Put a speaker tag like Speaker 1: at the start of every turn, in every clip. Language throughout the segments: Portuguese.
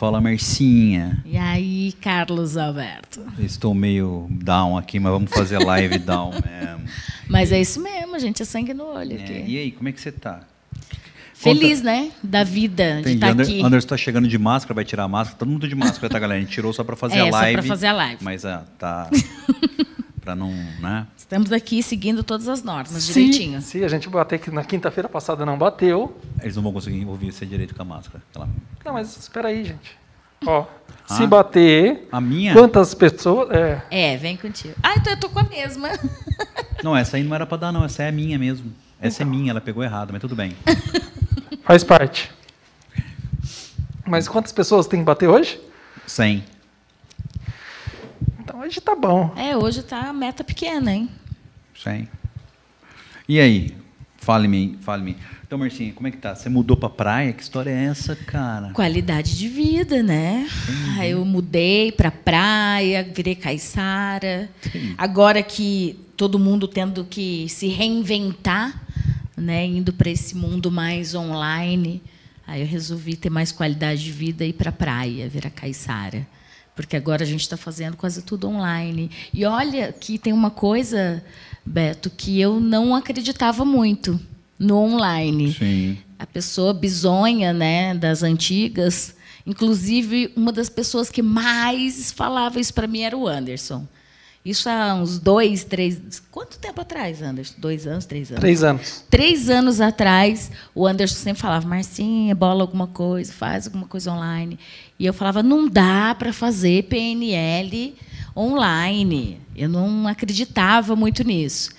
Speaker 1: Fala, Marcinha.
Speaker 2: E aí, Carlos Alberto?
Speaker 1: Estou meio down aqui, mas vamos fazer live down mesmo.
Speaker 2: Mas é isso mesmo, gente, é sangue no olho
Speaker 1: É,
Speaker 2: aqui.
Speaker 1: e aí, como é que você tá?
Speaker 2: Feliz, né? Da vida, de
Speaker 1: Entendi.
Speaker 2: estar
Speaker 1: Ander-
Speaker 2: aqui.
Speaker 1: Anderson tá chegando de máscara, vai tirar a máscara. Todo mundo de máscara, tá, galera? A gente tirou só para fazer
Speaker 2: É,
Speaker 1: a
Speaker 2: só
Speaker 1: live.
Speaker 2: pra fazer a live.
Speaker 1: Mas ah, tá. pra não. né?
Speaker 2: Estamos aqui seguindo todas as normas,
Speaker 3: Se,
Speaker 2: direitinho.
Speaker 3: se a gente bater que na quinta-feira passada não bateu.
Speaker 1: Eles não vão conseguir ouvir você direito com a máscara. Aquela-
Speaker 3: Não, mas espera aí, gente. Ó,
Speaker 1: Ah.
Speaker 3: se bater,
Speaker 1: A minha?
Speaker 3: quantas pessoas. É,
Speaker 2: É, vem contigo. Ah, então eu tô com a mesma.
Speaker 1: Não, essa aí não era pra dar, não. Essa é a minha mesmo. Essa é minha, ela pegou errado, mas tudo bem.
Speaker 3: faz parte. Mas quantas pessoas tem que bater hoje?
Speaker 1: 100.
Speaker 3: Então hoje tá bom.
Speaker 2: É, hoje tá a meta pequena, hein?
Speaker 1: 100. E aí? Fale-me, fale-me. Então, Marcinha, como é que tá? Você mudou pra praia? Que história é essa, cara?
Speaker 2: Qualidade de vida, né? Aí eu mudei pra praia, virei caiçara. Agora que todo mundo tendo que se reinventar, né, indo para esse mundo mais online, aí eu resolvi ter mais qualidade de vida e ir para praia, virar caiçara. Porque agora a gente está fazendo quase tudo online. E olha que tem uma coisa, Beto, que eu não acreditava muito no online
Speaker 1: Sim.
Speaker 2: a pessoa bizonha, né, das antigas. Inclusive, uma das pessoas que mais falava isso para mim era o Anderson. Isso há uns dois, três. Quanto tempo atrás, Anderson? Dois anos, três anos?
Speaker 3: Três anos.
Speaker 2: Três anos atrás, o Anderson sempre falava: Marcinha, bola alguma coisa, faz alguma coisa online. E eu falava: não dá para fazer PNL online. Eu não acreditava muito nisso.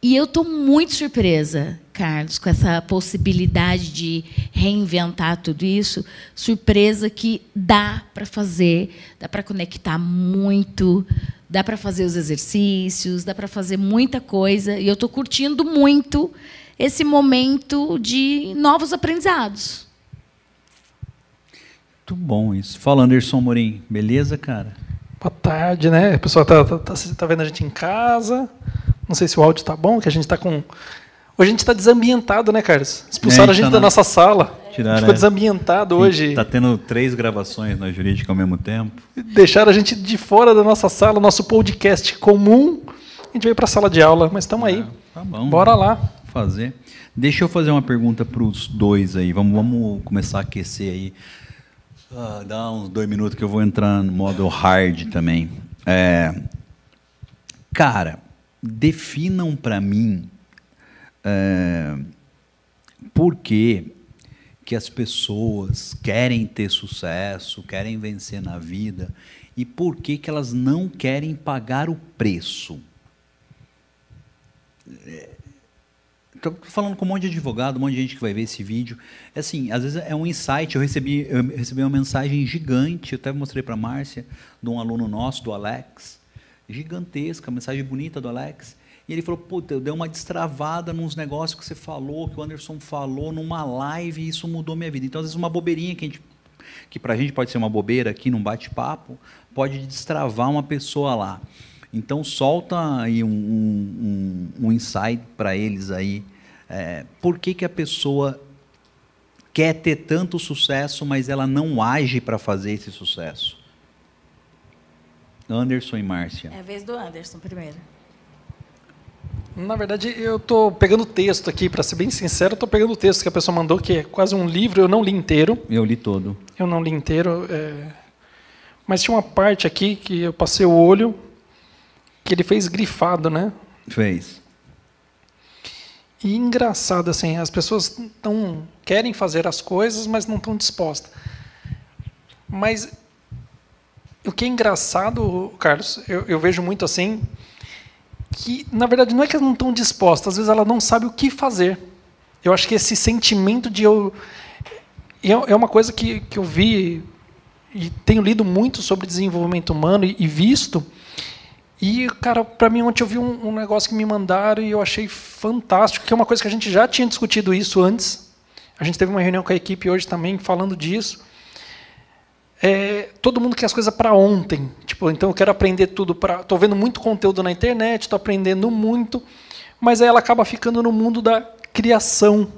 Speaker 2: E eu estou muito surpresa, Carlos, com essa possibilidade de reinventar tudo isso. Surpresa que dá para fazer, dá para conectar muito, dá para fazer os exercícios, dá para fazer muita coisa. E eu estou curtindo muito esse momento de novos aprendizados.
Speaker 1: Muito bom isso. Fala, Anderson Morim. Beleza, cara?
Speaker 3: Boa tarde, né? O pessoal tá, tá, tá, tá vendo a gente em casa. Não sei se o áudio tá bom, que a gente tá com. Hoje a gente está desambientado, né, Carlos? Expulsaram
Speaker 1: É,
Speaker 3: a gente
Speaker 1: tá
Speaker 3: da
Speaker 1: na-
Speaker 3: nossa sala.
Speaker 1: Tiraram,
Speaker 3: Ficou
Speaker 1: é.
Speaker 3: desambientado hoje.
Speaker 1: Tá tendo três gravações na jurídica ao mesmo tempo.
Speaker 3: Deixaram a gente de fora da nossa sala, nosso podcast comum. A gente veio para a sala de aula, mas estamos aí.
Speaker 1: Tá bom.
Speaker 3: Bora lá.
Speaker 1: fazer. Deixa eu fazer uma pergunta para os dois aí. Vamos, vamos começar a aquecer aí. Ah, dá uns dois minutos que eu vou entrar no modo hard também. É, cara, definam para mim é, por que, que as pessoas querem ter sucesso, querem vencer na vida e por que, que elas não querem pagar o preço. Estou falando com um monte de advogado, um monte de gente que vai ver esse vídeo. É assim, às vezes é um insight. Eu recebi, eu recebi uma mensagem gigante, eu até mostrei para a Márcia, de um aluno nosso, do Alex. Gigantesca, mensagem bonita do Alex. E ele falou: Puta, eu dei uma destravada nos negócios que você falou, que o Anderson falou numa live, e isso mudou minha vida. Então, às vezes, uma bobeirinha que a gente que para a gente pode ser uma bobeira aqui num bate-papo, pode destravar uma pessoa lá. Então solta aí um, um, um, insight para eles aí. É, por que, que a pessoa quer ter tanto sucesso, mas ela não age para fazer esse sucesso? Anderson e Márcia.
Speaker 2: É a vez do Anderson primeiro.
Speaker 3: Na verdade, eu estou pegando o texto aqui, para ser bem sincero, estou pegando o texto que a pessoa mandou, que é quase um livro, eu não li inteiro.
Speaker 1: Eu li todo.
Speaker 3: Eu não li inteiro. é, Mas tinha uma parte aqui que eu passei o olho, que ele fez grifado, né?
Speaker 1: Fez.
Speaker 3: E engraçado, assim, as pessoas não querem fazer as coisas, mas não estão dispostas. Mas o que é engraçado, Carlos, eu, eu vejo muito assim, que na verdade não é que elas não estão dispostas, às vezes ela não sabe o que fazer. Eu acho que esse sentimento de eu. É é uma coisa que, que eu vi e tenho lido muito sobre desenvolvimento humano e, e visto. E, cara, para mim, ontem eu vi um, um negócio que me mandaram e eu achei fantástico, que é uma coisa que a gente já tinha discutido isso antes. A gente teve uma reunião com a equipe hoje também falando disso. É, todo mundo quer as coisas para ontem. Tipo, então eu quero aprender tudo para. Estou vendo muito conteúdo na internet, estou aprendendo muito, mas aí ela acaba ficando no mundo da criação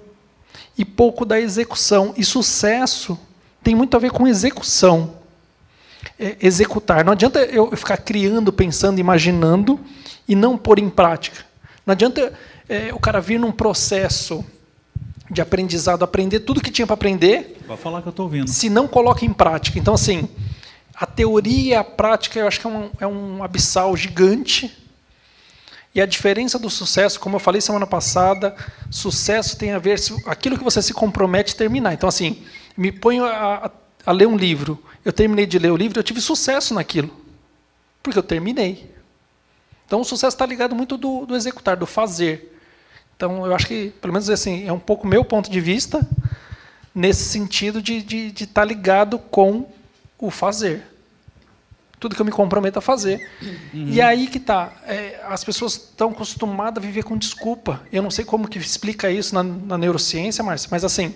Speaker 3: e pouco da execução. E sucesso tem muito a ver com execução. É, executar. Não adianta eu ficar criando, pensando, imaginando e não pôr em prática. Não adianta é, o cara vir num processo de aprendizado, aprender tudo que tinha para aprender.
Speaker 1: Vai falar que eu estou ouvindo.
Speaker 3: Se não coloca em prática. Então, assim, a teoria e a prática, eu acho que é um, é um abissal gigante. E a diferença do sucesso, como eu falei semana passada, sucesso tem a ver com aquilo que você se compromete a terminar. Então, assim, me ponho a, a, a ler um livro. Eu terminei de ler o livro, eu tive sucesso naquilo. Porque eu terminei. Então, o sucesso está ligado muito do, do executar, do fazer. Então, eu acho que, pelo menos assim, é um pouco meu ponto de vista, nesse sentido de estar de, de tá ligado com o fazer. Tudo que eu me comprometo a fazer. Uhum. E aí que tá. É, as pessoas estão acostumadas a viver com desculpa. Eu não sei como que explica isso na, na neurociência, Márcia, mas assim.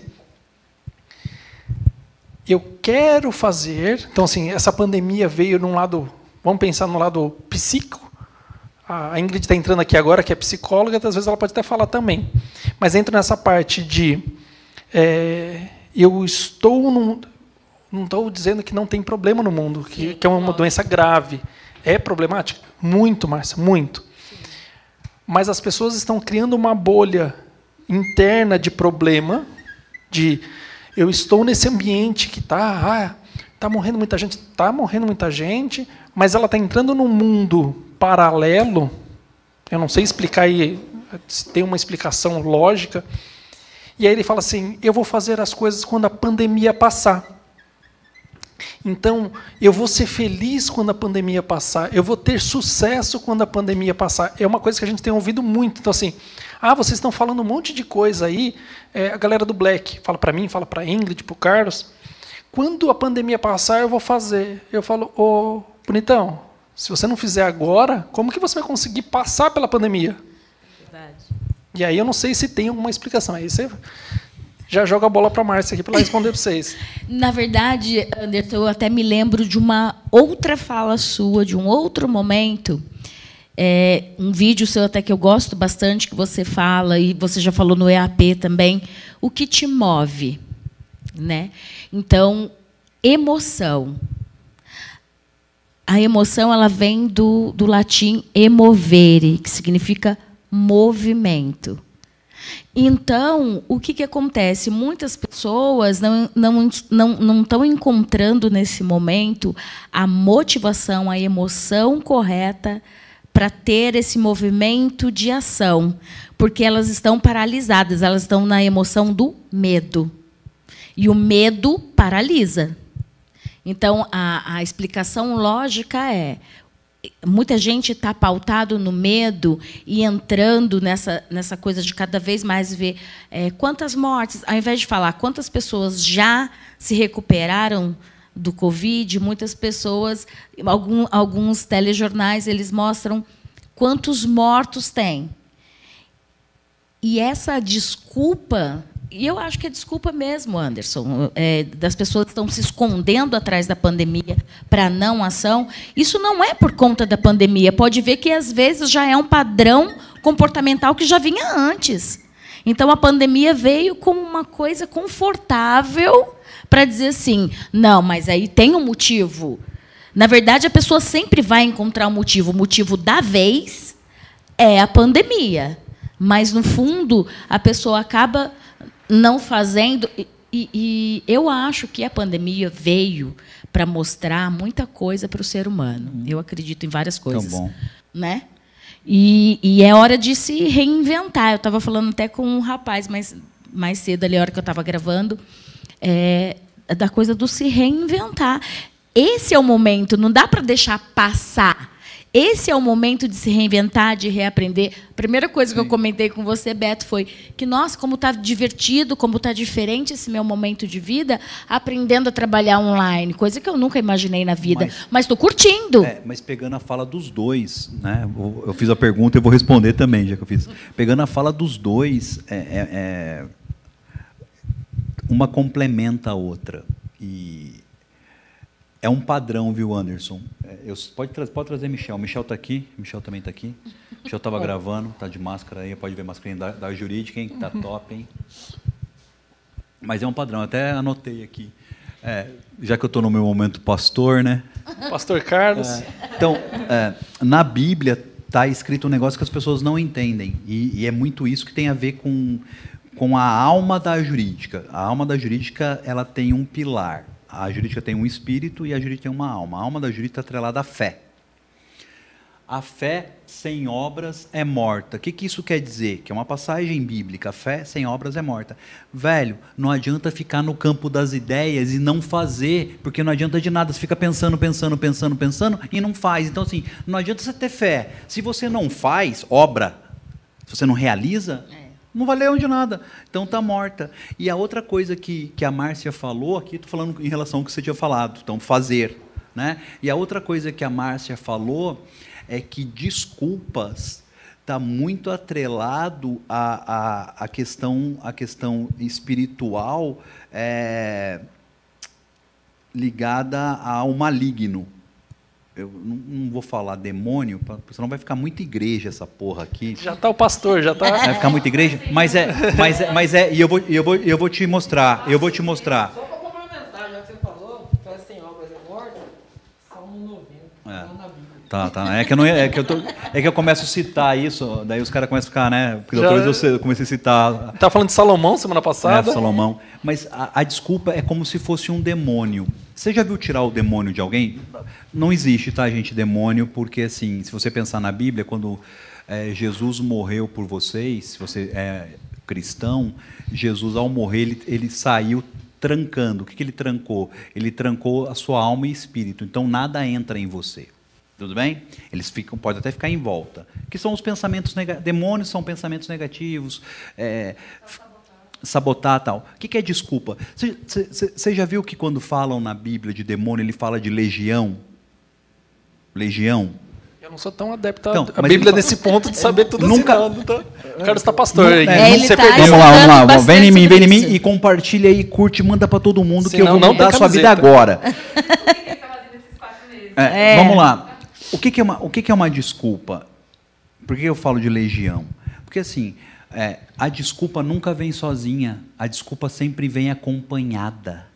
Speaker 3: Eu quero fazer. Então, assim, essa pandemia veio num lado. Vamos pensar no lado psíquico a Ingrid está entrando aqui agora, que é psicóloga, às vezes ela pode até falar também. Mas entra nessa parte de é, eu estou num, não estou dizendo que não tem problema no mundo, que, que é uma doença grave. É problemática? Muito, Márcia, muito. Mas as pessoas estão criando uma bolha interna de problema, de eu estou nesse ambiente que está, ah, está morrendo muita gente, está morrendo muita gente, mas ela está entrando num mundo paralelo, eu não sei explicar aí, se tem uma explicação lógica, e aí ele fala assim: eu vou fazer as coisas quando a pandemia passar. Então, eu vou ser feliz quando a pandemia passar, eu vou ter sucesso quando a pandemia passar. É uma coisa que a gente tem ouvido muito. Então, assim, ah, vocês estão falando um monte de coisa aí. É, a galera do Black fala para mim, fala para Ingrid, para o Carlos. Quando a pandemia passar, eu vou fazer. Eu falo, ô, oh, bonitão, se você não fizer agora, como que você vai conseguir passar pela pandemia? Verdade. E aí eu não sei se tem alguma explicação. Aí você já joga a bola para a Márcia aqui para responder para vocês.
Speaker 2: Na verdade, Anderson, eu até me lembro de uma outra fala sua, de um outro momento. É, um vídeo seu até que eu gosto bastante, que você fala, e você já falou no EAP também, o que te move. Né? Então, emoção a emoção ela vem do, do latim emovere, que significa movimento. Então, o que, que acontece? Muitas pessoas não, não, não, não estão encontrando nesse momento a motivação, a emoção correta para ter esse movimento de ação, porque elas estão paralisadas, elas estão na emoção do medo. E o medo paralisa. Então, a, a explicação lógica é muita gente está pautado no medo e entrando nessa, nessa coisa de cada vez mais ver é, quantas mortes, ao invés de falar quantas pessoas já se recuperaram do Covid, muitas pessoas, algum, alguns telejornais, eles mostram quantos mortos tem. E essa desculpa e eu acho que é desculpa mesmo, Anderson, é, das pessoas que estão se escondendo atrás da pandemia para não ação. Isso não é por conta da pandemia. Pode ver que, às vezes, já é um padrão comportamental que já vinha antes. Então, a pandemia veio como uma coisa confortável para dizer assim: não, mas aí tem um motivo. Na verdade, a pessoa sempre vai encontrar um motivo. O motivo da vez é a pandemia. Mas, no fundo, a pessoa acaba não fazendo. E, e, eu acho que a pandemia veio para mostrar muita coisa para o ser humano. Hum. Eu acredito em várias coisas. Tão bom. Né? E, e é hora de se reinventar. Eu estava falando até com um rapaz mais, mais cedo, ali, a hora que eu estava gravando, é, da coisa do se reinventar. Esse é o momento, não dá para deixar passar. Esse é o momento de se reinventar, de reaprender. A primeira coisa que eu comentei com você, Beto, foi que, nossa, como está divertido, como está diferente esse meu momento de vida, aprendendo a trabalhar online, coisa que eu nunca imaginei na vida. Mas estou curtindo.
Speaker 1: É, mas pegando a fala dos dois, né? Eu fiz a pergunta e vou responder também, já que eu fiz. Pegando a fala dos dois, é, é, é uma complementa a outra. E é um padrão, viu, Anderson? É, eu, pode, tra pode trazer Michel. Michel está aqui. Michel também está aqui. Michel estava gravando, está de máscara aí. Pode ver a máscara da, da jurídica, hein? Está top, hein? Mas é um padrão. Até anotei aqui. É, já que eu estou no meu momento pastor, né?
Speaker 3: Pastor Carlos.
Speaker 1: É. Então, é, na Bíblia está escrito um negócio que as pessoas não entendem. E, e, é muito isso que tem a ver com, com a alma da jurídica. A alma da jurídica ela tem um pilar. A jurídica tem um espírito e a jurídica tem uma alma. A alma da jurídica está atrelada à fé. A fé sem obras é morta. O que, que isso quer dizer? Que é uma passagem bíblica. A fé sem obras é morta. Velho, não adianta ficar no campo das ideias e não fazer, porque não adianta de nada. Você fica pensando, pensando, pensando, pensando e não faz. Então, assim, não adianta você ter fé. Se você não faz obra, se você não realiza. Não valeu de nada. Então está morta. E a outra coisa que, que a Márcia falou aqui, estou falando em relação ao que você tinha falado, então fazer. Né? E a outra coisa que a Márcia falou é que desculpas está muito atrelado à, à, à, questão, à questão espiritual é, ligada ao maligno. Eu não, não, vou falar demônio, senão vai ficar muita igreja essa porra aqui.
Speaker 3: Já está o pastor, já está.
Speaker 1: Vai ficar muita igreja, mas é, mas é, mas é, e eu vou, eu vou, eu vou te mostrar, eu vou te mostrar.
Speaker 4: Só para complementar, já que você falou, fé sem obras é morta, Salmo 90. É.
Speaker 1: Tá, tá. É que eu, não, é que eu, tô, é que eu começo a citar isso, daí os caras começam a ficar, né? Porque depois eu comecei a citar.
Speaker 3: Estava falando de Salomão semana passada.
Speaker 1: É, Salomão. Mas a, a, desculpa é como se fosse um demônio. Você já viu tirar o demônio de alguém? Não existe, tá, gente, demônio, porque assim, se você pensar na Bíblia, quando é, Jesus morreu por vocês, se você é cristão, Jesus, ao morrer, ele, ele saiu trancando. O que, que ele trancou? Ele trancou a sua alma e espírito. Então nada entra em você. Tudo bem? Eles ficam, podem até ficar em volta. Que são os pensamentos negativos. Demônios são pensamentos negativos. É, sabotar tal. O que é desculpa? Você já viu que quando falam na Bíblia de demônio, ele fala de legião? Legião?
Speaker 3: Eu não sou tão adepto então, à Bíblia fala... nesse ponto de saber tudo
Speaker 1: nunca...
Speaker 3: assinando. Tá? O cara está pastor.
Speaker 1: É, é, ele tá vamos lá, vamos lá. Vem em mim, vem em mim e compartilha aí, curte, manda para todo mundo Senão, que eu vou mudar a sua vida agora. é, vamos lá. O que, que é, uma, o que, que é uma desculpa? Por que eu falo de legião? Porque assim, é, a desculpa nunca vem sozinha, a desculpa sempre vem acompanhada.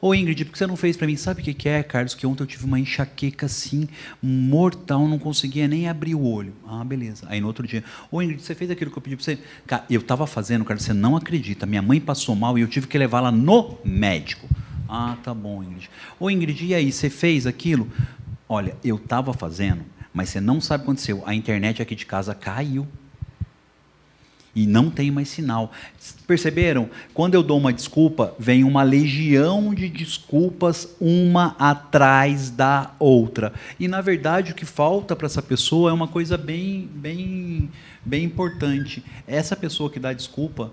Speaker 1: Ô Ingrid, por que você não fez para mim? Sabe o que, que é, Carlos? Que ontem eu tive uma enxaqueca assim, mortal, não conseguia nem abrir o olho. Ah, beleza. Aí no outro dia, ô Ingrid, você fez aquilo que eu pedi para você? Cara, eu estava fazendo, Carlos, você não acredita. Minha mãe passou mal e eu tive que levá-la no médico. Ah, tá bom, Ingrid. Ô Ingrid, e aí, você fez aquilo? Olha, eu estava fazendo, mas você não sabe o que aconteceu. A internet aqui de casa caiu. E não tem mais sinal. Perceberam? Quando eu dou uma desculpa, vem uma legião de desculpas, uma atrás da outra. E na verdade o que falta para essa pessoa é uma coisa bem, bem, bem importante. Essa pessoa que dá desculpa,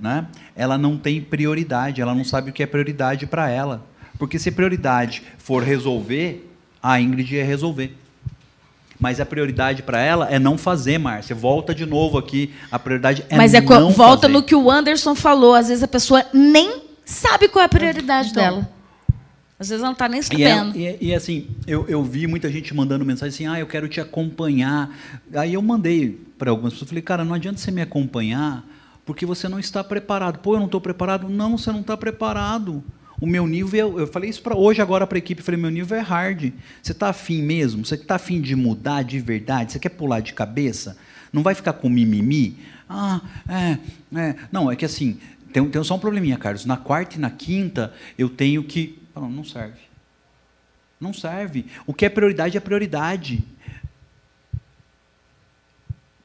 Speaker 1: né, ela não tem prioridade, ela não sabe o que é prioridade para ela. Porque se prioridade for resolver, a Ingrid ia resolver. Mas a prioridade para ela é não fazer, Márcia. Volta de novo aqui. A prioridade é Mas é não
Speaker 2: volta
Speaker 1: fazer.
Speaker 2: no que o Anderson falou. Às vezes a pessoa nem sabe qual é a prioridade então, dela. Às vezes ela não está nem sabendo.
Speaker 1: E, é, e, e, assim, eu, eu vi muita gente mandando mensagem assim, ah, eu quero te acompanhar. Aí eu mandei para algumas pessoas, falei, cara, não adianta você me acompanhar, porque você não está preparado. Pô, eu não estou preparado? Não, você não está preparado. O meu nível, eu falei isso para hoje agora para a equipe, falei, meu nível é hard. Você está afim mesmo? Você está afim de mudar de verdade? Você quer pular de cabeça? Não vai ficar com mimimi? Ah, é, é. Não, é que assim, tem, tem só um probleminha, Carlos. Na quarta e na quinta, eu tenho que. Não, não serve. Não serve. O que é prioridade é prioridade.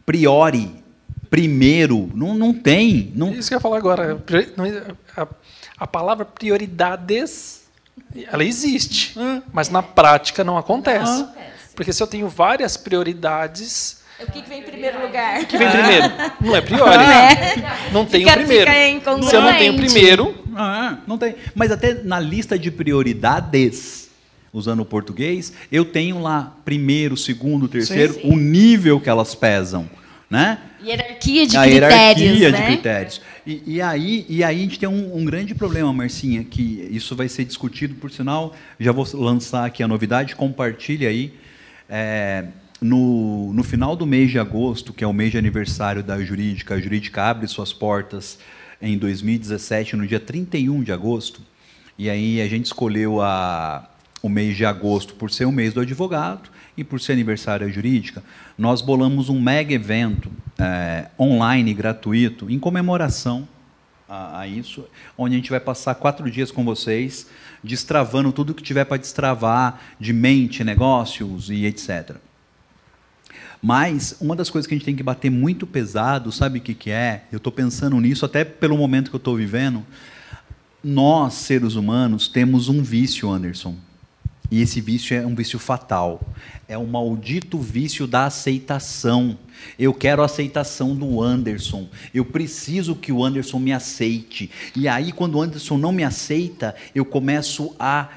Speaker 1: Priori, primeiro, não, não tem. Não...
Speaker 3: Isso que eu ia falar agora. A palavra prioridades, ela existe, hum. mas na prática não acontece. Não. Porque se eu tenho várias prioridades.
Speaker 2: O que, que vem em primeiro lugar?
Speaker 3: O que vem primeiro? Não é priori. É. Não tem o primeiro. Se eu não tenho o primeiro.
Speaker 1: Ah, não tem. Mas até na lista de prioridades, usando o português, eu tenho lá primeiro, segundo, terceiro, sim, sim. o nível que elas pesam. Né?
Speaker 2: Hierarquia de a critérios. Hierarquia
Speaker 1: né? de critérios. E, e, aí, e aí a gente tem um, um, grande problema, Marcinha, que isso vai ser discutido, por sinal, já vou lançar aqui a novidade, compartilhe aí. É, no, no final do mês de agosto, que é o mês de aniversário da Jurídica, a Jurídica abre suas portas em 2017, no dia 31 de agosto, E aí a gente escolheu a, o mês de agosto por ser o mês do advogado e por ser aniversário jurídica, nós bolamos um mega evento é, online gratuito em comemoração a, a, isso, onde a gente vai passar quatro dias com vocês, destravando tudo que tiver para destravar de mente, negócios e etc. Mas uma das coisas que a gente tem que bater muito pesado, sabe o que, que é? Eu estou pensando nisso até pelo momento que eu estou vivendo. Nós, seres humanos, temos um vício, Anderson. E esse vício é um vício fatal. É o maldito vício da aceitação. Eu quero a aceitação do Anderson. Eu preciso que o Anderson me aceite. E aí, quando o Anderson não me aceita, eu começo a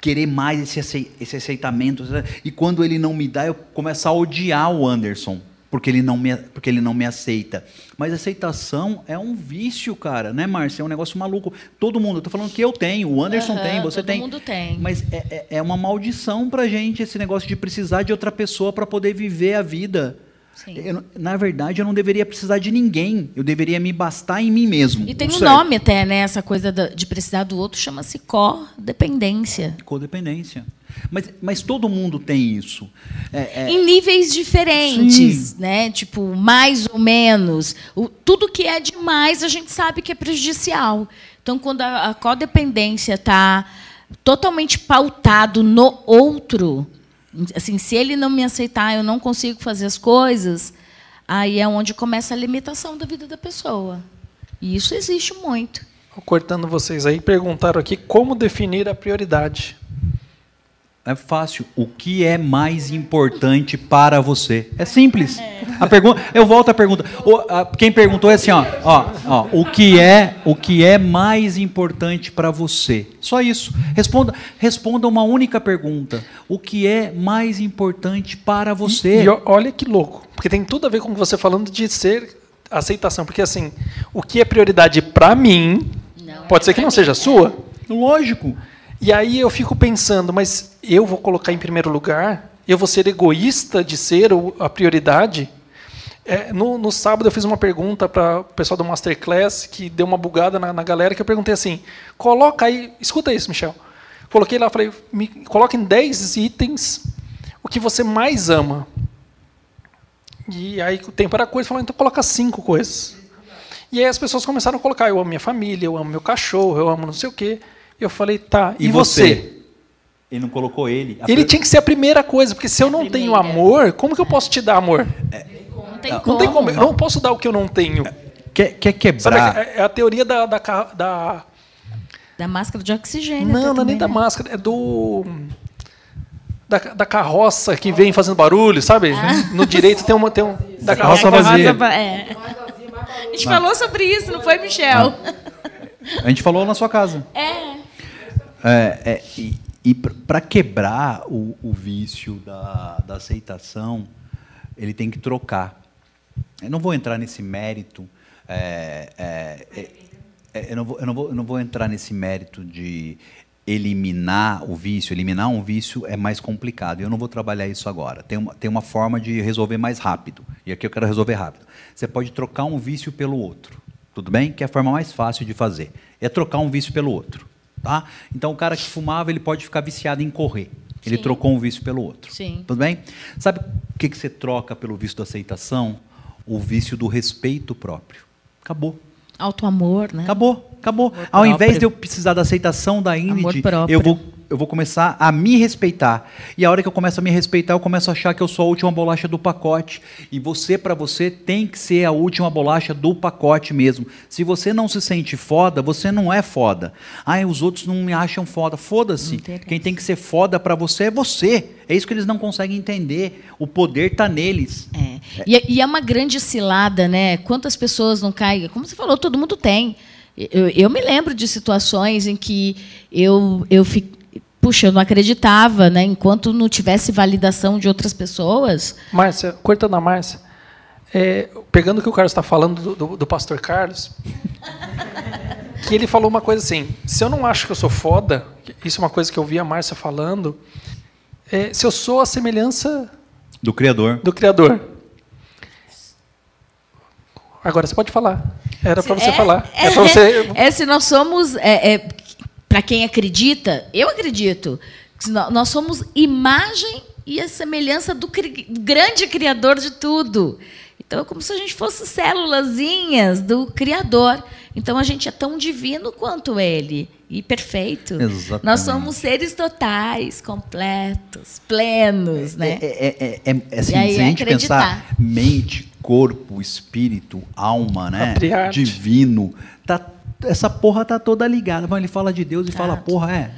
Speaker 1: querer mais esse aceitamento. E quando ele não me dá, eu começo a odiar o Anderson porque ele não me, porque ele não me aceita. Mas aceitação é um vício, cara, né, Márcia? É um negócio maluco. Todo mundo, eu tô falando que eu tenho, o Anderson uhum, tem, você
Speaker 2: todo
Speaker 1: tem.
Speaker 2: Todo mundo tem.
Speaker 1: Mas é, é, é uma maldição pra gente esse negócio de precisar de outra pessoa para poder viver a vida. Eu, na verdade, eu não deveria precisar de ninguém. Eu deveria me bastar em mim mesmo.
Speaker 2: E tem um certo. nome até, né? Essa coisa de precisar do outro chama-se codependência.
Speaker 1: Codependência. Mas, mas todo mundo tem isso.
Speaker 2: É, é... Em níveis diferentes, Sim. né? Tipo, mais ou menos. O, tudo que é demais a gente sabe que é prejudicial. Então, quando a, a codependência está totalmente pautado no outro, assim, se ele não me aceitar, eu não consigo fazer as coisas, aí é onde começa a limitação da vida da pessoa. E isso existe muito.
Speaker 3: Cortando vocês aí, perguntaram aqui como definir a prioridade.
Speaker 1: É fácil. O que é mais importante para você? É simples. É. A pergunta, eu volto à pergunta. O, a, quem perguntou é assim, ó, ó, ó, o que é, o que é mais importante para você? Só isso. Responda, responda uma única pergunta. O que é mais importante para você?
Speaker 3: E, e olha que louco, porque tem tudo a ver com você falando de ser aceitação, porque assim, o que é prioridade para mim, não, pode ser que não seja sua.
Speaker 1: Lógico.
Speaker 3: E aí eu fico pensando, mas eu vou colocar em primeiro lugar? Eu vou ser egoísta de ser a prioridade? É, no, no, sábado eu fiz uma pergunta para o pessoal do Masterclass que deu uma bugada na, na, galera que eu perguntei assim: coloca aí, escuta isso, Michel. Coloquei lá, falei, me coloca em 10 itens o que você mais ama. E aí o tempo era coisa, falou, então coloca cinco coisas. E aí as pessoas começaram a colocar, eu amo minha família, eu amo meu cachorro, eu amo não sei o quê. Eu falei, tá, e, e você? você?
Speaker 1: Ele não colocou ele.
Speaker 3: Ele tinha que ser a primeira coisa, porque se eu não tenho amor, como que eu posso te dar amor?
Speaker 2: É, não, tem
Speaker 3: não, tem como. Eu não posso dar o que eu não tenho.
Speaker 1: Quer, quer quebrar?
Speaker 3: É, é a teoria da, da, da,
Speaker 2: da máscara de oxigênio.
Speaker 3: Não, não é nem da né? máscara, é do da, da carroça que vem fazendo barulho, sabe? Ah. No direito tem uma tem um
Speaker 1: da carroça é, vazia.
Speaker 2: É. A gente falou sobre isso, não foi, Michel?
Speaker 1: A gente falou na sua casa.
Speaker 2: É.
Speaker 1: É, é, e, e para quebrar o, o vício da, da, aceitação, ele tem que trocar. Eu não vou entrar nesse mérito. É, é, é, é, eu, não vou, eu, não vou, eu não vou entrar nesse mérito de eliminar o vício. Eliminar um vício é mais complicado. Eu não vou trabalhar isso agora. Tem uma, tem uma forma de resolver mais rápido. E aqui eu quero resolver rápido. Você pode trocar um vício pelo outro. Tudo bem? Que é a forma mais fácil de fazer. É trocar um vício pelo outro. Tá? Então, o cara que fumava, ele pode ficar viciado em correr. Ele Sim. trocou um vício pelo outro.
Speaker 2: Sim.
Speaker 1: Tudo bem? Sabe o que, que você troca pelo vício da aceitação? O vício do respeito próprio. Acabou.
Speaker 2: Auto-amor, né?
Speaker 1: Acabou, acabou. Ao invés de eu precisar da aceitação da Ingrid, eu vou eu vou começar a me respeitar. E a hora que eu começo a me respeitar, eu começo a achar que eu sou a última bolacha do pacote. E você, para você, tem que ser a última bolacha do pacote mesmo. Se você não se sente foda, você não é foda. Ah, os outros não me acham foda. Foda-se. Quem tem que ser foda para você é você. É isso que eles não conseguem entender. O poder está neles.
Speaker 2: É. E, é, e, é uma grande cilada, né? Quantas pessoas não caem? Como você falou, todo mundo tem. Eu, eu me lembro de situações em que eu, eu fico puxa, eu não acreditava, né? Enquanto não tivesse validação de outras pessoas.
Speaker 3: Márcia, cortando a Márcia, é, pegando o que o Carlos está falando do, do, do, pastor Carlos, que ele falou uma coisa assim: se eu não acho que eu sou foda, isso é uma coisa que eu vi a Márcia falando, é, se eu sou a semelhança
Speaker 1: do Criador.
Speaker 3: Do Criador. Agora você pode falar. Era para você
Speaker 2: é,
Speaker 3: falar.
Speaker 2: É, é, você... é, se nós somos é, é para quem acredita, eu acredito, nós somos imagem e a semelhança do cri- grande criador de tudo. Então é como se a gente fosse célulazinhas do criador. Então a gente é tão divino quanto ele e perfeito.
Speaker 1: Exatamente.
Speaker 2: Nós somos seres totais, completos, plenos, né?
Speaker 1: É, é, é, é, assim,
Speaker 2: E aí
Speaker 1: se a
Speaker 2: é
Speaker 1: gente pensar
Speaker 2: acreditar.
Speaker 1: mente, corpo, espírito, alma, né? Divino, tá, essa porra tá toda ligada. Mas ele fala de Deus e
Speaker 2: Tá.
Speaker 1: fala, porra, é.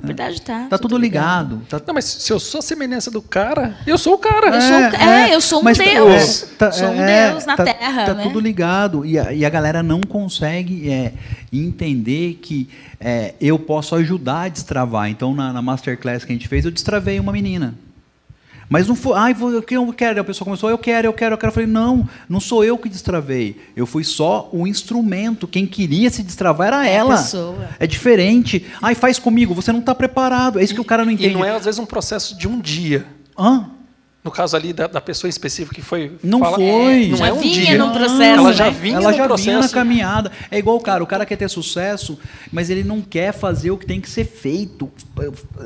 Speaker 2: Na verdade tá.
Speaker 1: Tá tudo ligado. Tá,
Speaker 3: Não, mas se eu sou a semelhança do cara, eu sou o cara.
Speaker 2: Eu sou, é, eu sou um
Speaker 1: mas tá-
Speaker 2: Deus.
Speaker 1: é,
Speaker 2: sou um
Speaker 1: é,
Speaker 2: Deus na
Speaker 1: tá-
Speaker 2: Terra,
Speaker 1: Tá
Speaker 2: né?
Speaker 1: tudo ligado. E a, e a galera não consegue é, entender que é, eu posso ajudar a destravar. Então, na, na masterclass que a gente fez, eu destravei uma menina. Mas não foi, ai, vou- eu que- eu quero. A pessoa começou, eu quero, eu quero, eu quero. Eu falei, não, não sou eu que destravei. Eu fui só o instrumento. Quem queria se destravar era
Speaker 2: É
Speaker 1: ela.
Speaker 2: pessoa.
Speaker 1: É diferente. Ai, faz comigo, você não está preparado. É isso que o cara não
Speaker 3: E
Speaker 1: entende.
Speaker 3: não é, às vezes, um processo de um dia.
Speaker 1: Hã?
Speaker 3: No caso ali da, da pessoa específica que foi.
Speaker 1: Não
Speaker 3: fala-
Speaker 1: foi.
Speaker 3: Não
Speaker 2: Já
Speaker 3: é um
Speaker 2: vinha
Speaker 3: dia.
Speaker 2: num processo,
Speaker 3: Ela já
Speaker 2: né?
Speaker 3: vinha
Speaker 1: ela
Speaker 3: no
Speaker 1: já
Speaker 3: processo.
Speaker 1: vinha na caminhada. É igual o cara, o cara quer ter sucesso, mas ele não quer fazer o que tem que ser feito.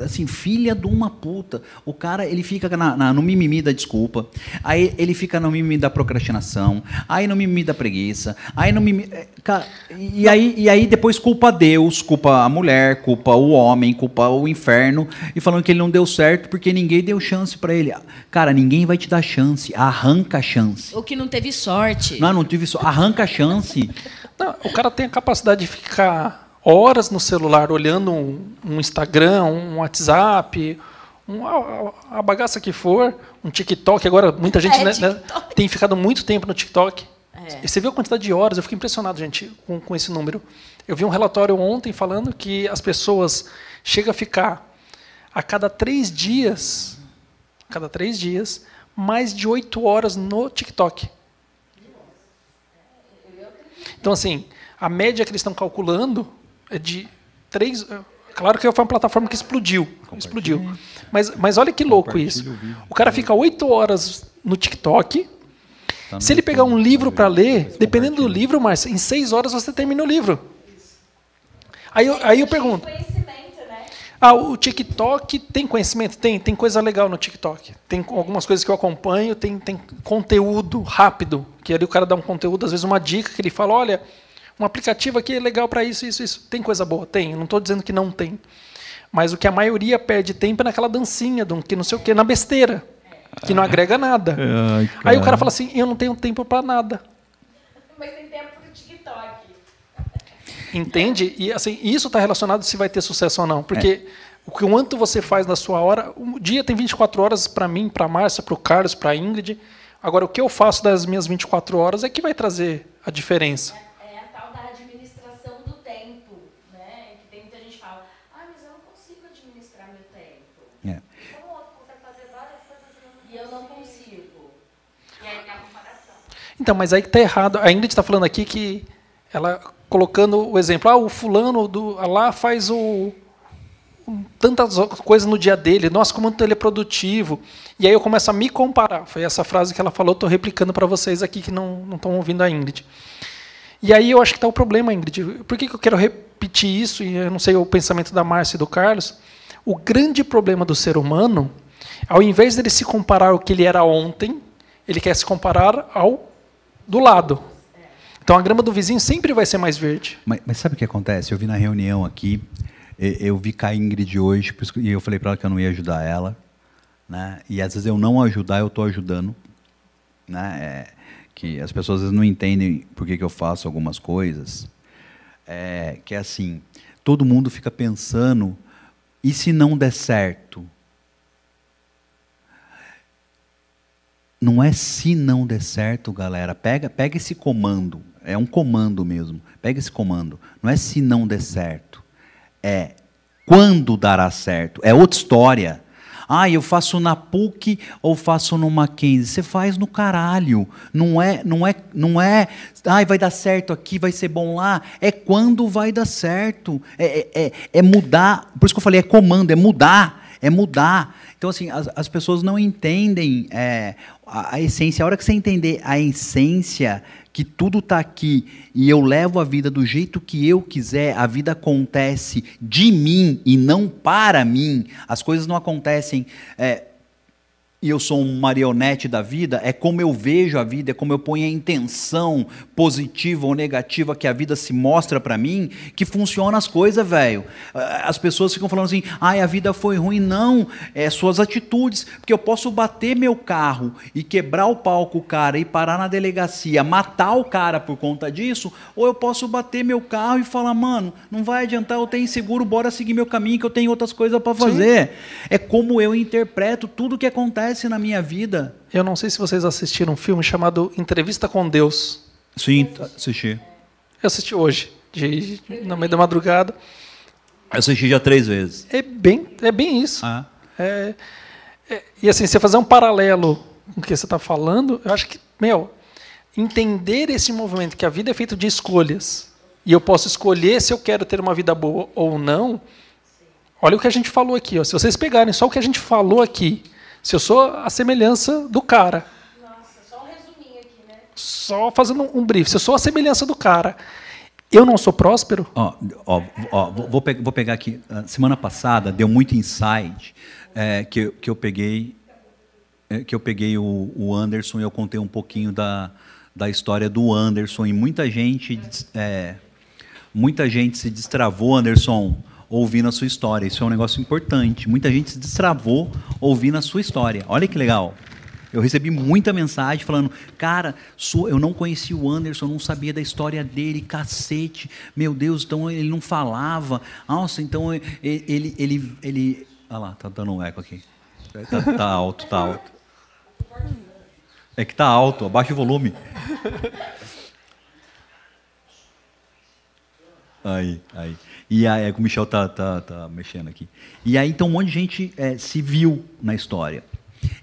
Speaker 1: Assim, filha de uma puta. O cara, ele fica na- na- no mimimi da desculpa, aí ele fica no mimimi da procrastinação, aí no mimimi da preguiça, aí no mimimi... é, cara, e, aí, e aí depois culpa Deus, culpa a mulher, culpa o homem, culpa o inferno, e falando que ele não deu certo porque ninguém deu chance pra ele. Cara, ninguém vai te dar chance, arranca a chance.
Speaker 2: Ou que não teve sorte.
Speaker 1: Não, não tive isso. Arranca a chance.
Speaker 3: Não, o cara tem a capacidade de ficar horas no celular olhando um, um Instagram, um WhatsApp, um- a, a bagaça que for, um TikTok. Agora, muita gente
Speaker 2: É,
Speaker 3: né, né, tem ficado muito tempo no TikTok.
Speaker 2: É.
Speaker 3: E você viu a quantidade de horas? Eu fiquei impressionado, gente, com, com esse número. Eu vi um relatório ontem falando que as pessoas chegam a ficar a cada três dias, cada três dias, mais de oito horas no TikTok. Então, assim, a média que eles estão calculando é de três. Claro que foi uma plataforma que explodiu. Explodiu. Mas, mas olha que louco isso.
Speaker 1: O
Speaker 3: cara fica oito horas no TikTok.
Speaker 1: Tá
Speaker 3: Se ele pegar um livro para ler,
Speaker 1: mas
Speaker 3: dependendo do livro, Márcia, em seis horas você termina o livro. Aí eu, aí eu pergunto. Ah, o TikTok tem conhecimento? Tem, tem coisa legal no TikTok. Tem algumas coisas que eu acompanho, tem, tem conteúdo rápido, que ali o cara dá um conteúdo, às vezes uma dica que ele fala, olha, um aplicativo aqui é legal para isso, isso, isso. Tem coisa boa? Tem. Eu não estou dizendo que não tem. Mas o que a maioria perde tempo é naquela dancinha, do que não sei o quê, na besteira, que não agrega nada.
Speaker 1: Ai,
Speaker 3: Aí o cara fala assim, eu não tenho tempo para nada.
Speaker 2: Mas tem tempo.
Speaker 3: Entende? E assim, isso está relacionado se vai ter sucesso ou não. Porque o quanto você faz na sua hora. O dia tem 24 horas para mim, para a Márcia, para o Carlos, para a Ingrid. Agora, o que eu faço das minhas 24 horas é que vai trazer a diferença.
Speaker 2: A tal da administração do tempo? Que tem muita gente que fala, mas eu não consigo administrar meu tempo. Como o outro consegue fazer várias coisas eu não consigo. Aí tem a comparação.
Speaker 3: Então, mas aí que está errado. A Ingrid está falando aqui que ela colocando o exemplo, ah, o fulano do, lá faz o, tantas coisas no dia dele, nossa, como ele é produtivo. E aí eu começo a me comparar. Foi essa frase que ela falou, estou replicando para vocês aqui que não estão ouvindo a Ingrid. E aí eu acho que está o problema, Ingrid. Por que, que eu quero repetir isso? E eu não sei o pensamento da Márcia e do Carlos. O grande problema do ser humano, ao invés dele se comparar ao que ele era ontem, ele quer se comparar ao do lado. Então a grama do vizinho sempre vai ser mais verde.
Speaker 1: Mas, mas sabe o que acontece? Eu vi na reunião aqui, eu vi com a Ingrid hoje, e eu falei para ela que eu não ia ajudar ela. Né? E às vezes eu não ajudar, eu estou ajudando. Né? É, que as pessoas às vezes não entendem por que, que eu faço algumas coisas. É, que é assim, todo mundo fica pensando, e se não der certo? Não é se não der certo, galera. Pega, pega esse comando. É um comando mesmo. Pega esse comando. Não é se não der certo. É quando dará certo. É outra história. Ah, eu faço na PUC ou faço no Mackenzie? Você faz no caralho. Não é, não é, não é. Ai, vai dar certo aqui, vai ser bom lá. É quando vai dar certo. É, é, é- é mudar. Por isso que eu falei, é comando, é mudar. É mudar. Então, assim, as, as pessoas não entendem é, a, a essência, a hora que você entender a essência, que tudo está aqui e eu levo a vida do jeito que eu quiser, a vida acontece de mim e não para mim, as coisas não acontecem. É, e eu sou um marionete da vida, é como eu vejo a vida, é como eu ponho a intenção positiva ou negativa que a vida se mostra para mim, que funciona as coisas, velho. As pessoas ficam falando assim, ai, a vida foi ruim. Não, é suas atitudes. Porque eu posso bater meu carro e quebrar o palco cara e parar na delegacia, matar o cara por conta disso, ou eu posso bater meu carro e falar, mano, não vai adiantar, eu tenho seguro, bora seguir meu caminho, que eu tenho outras coisas para fazer. Sim. É como eu interpreto tudo que acontece acontece na minha vida.
Speaker 3: Eu não sei se vocês assistiram um filme chamado Entrevista com Deus.
Speaker 1: Sim, assisti.
Speaker 3: Eu assisti hoje, de, no meio da madrugada.
Speaker 1: Eu assisti já três vezes.
Speaker 3: É bem, é bem isso. Ah. É, é, e assim, você fazer um paralelo com o que você está falando, eu acho que, meu, entender esse movimento, que a vida é feita de escolhas, e eu posso escolher se eu quero ter uma vida boa ou não. Olha o que a gente falou aqui. Ó. Se vocês pegarem só o que a gente falou aqui, se eu sou a semelhança do cara.
Speaker 2: Nossa, só um resuminho aqui, né?
Speaker 3: Só fazendo um brief. Se eu sou a semelhança do cara, eu não sou próspero?
Speaker 1: Ó, ó, ó vou, pe vou, pegar aqui. Semana passada deu muito insight é, que, que eu peguei é, que eu peguei o, o, Anderson e eu contei um pouquinho da, da história do Anderson e muita gente é, muita gente se destravou, Anderson, ouvindo a sua história. Isso é um negócio importante. Muita gente se destravou ouvindo a sua história. Olha que legal. Eu recebi muita mensagem falando, cara, eu não conhecia o Anderson, não sabia da história dele, cacete, meu Deus, então ele não falava. Nossa, então ele, ele, ele, ele... Ah lá, tá dando um eco aqui. Tá, tá alto, tá alto. É que tá alto, abaixa o volume. Aí, aí. E aí, é que o Michel tá, tá, tá mexendo aqui. E aí, então, um monte de gente é, se viu na história.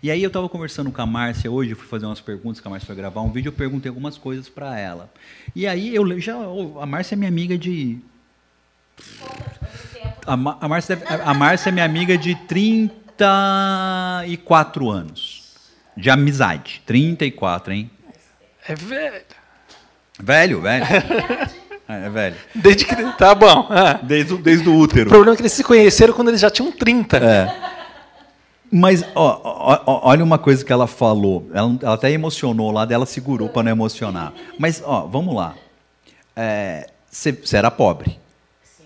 Speaker 1: E aí, eu estava conversando com a Márcia hoje, eu fui fazer umas perguntas, que a Márcia foi gravar um vídeo, eu perguntei algumas coisas para ela. E aí, eu já. A Márcia é minha amiga de. A, a, Márcia, a Márcia é minha amiga de 34 anos. De amizade. 34, hein?
Speaker 3: É velho.
Speaker 1: Velho, velho. É, é velho.
Speaker 3: Desde que. Tá bom.
Speaker 1: É. Desde, desde o útero.
Speaker 3: O problema é que eles se conheceram quando eles já tinham 30.
Speaker 1: É. Mas ó, ó, olha uma coisa que ela falou. Ela, ela até emocionou lá, dela segurou para não emocionar. Mas ó, vamos lá. Você é, era pobre. Sim.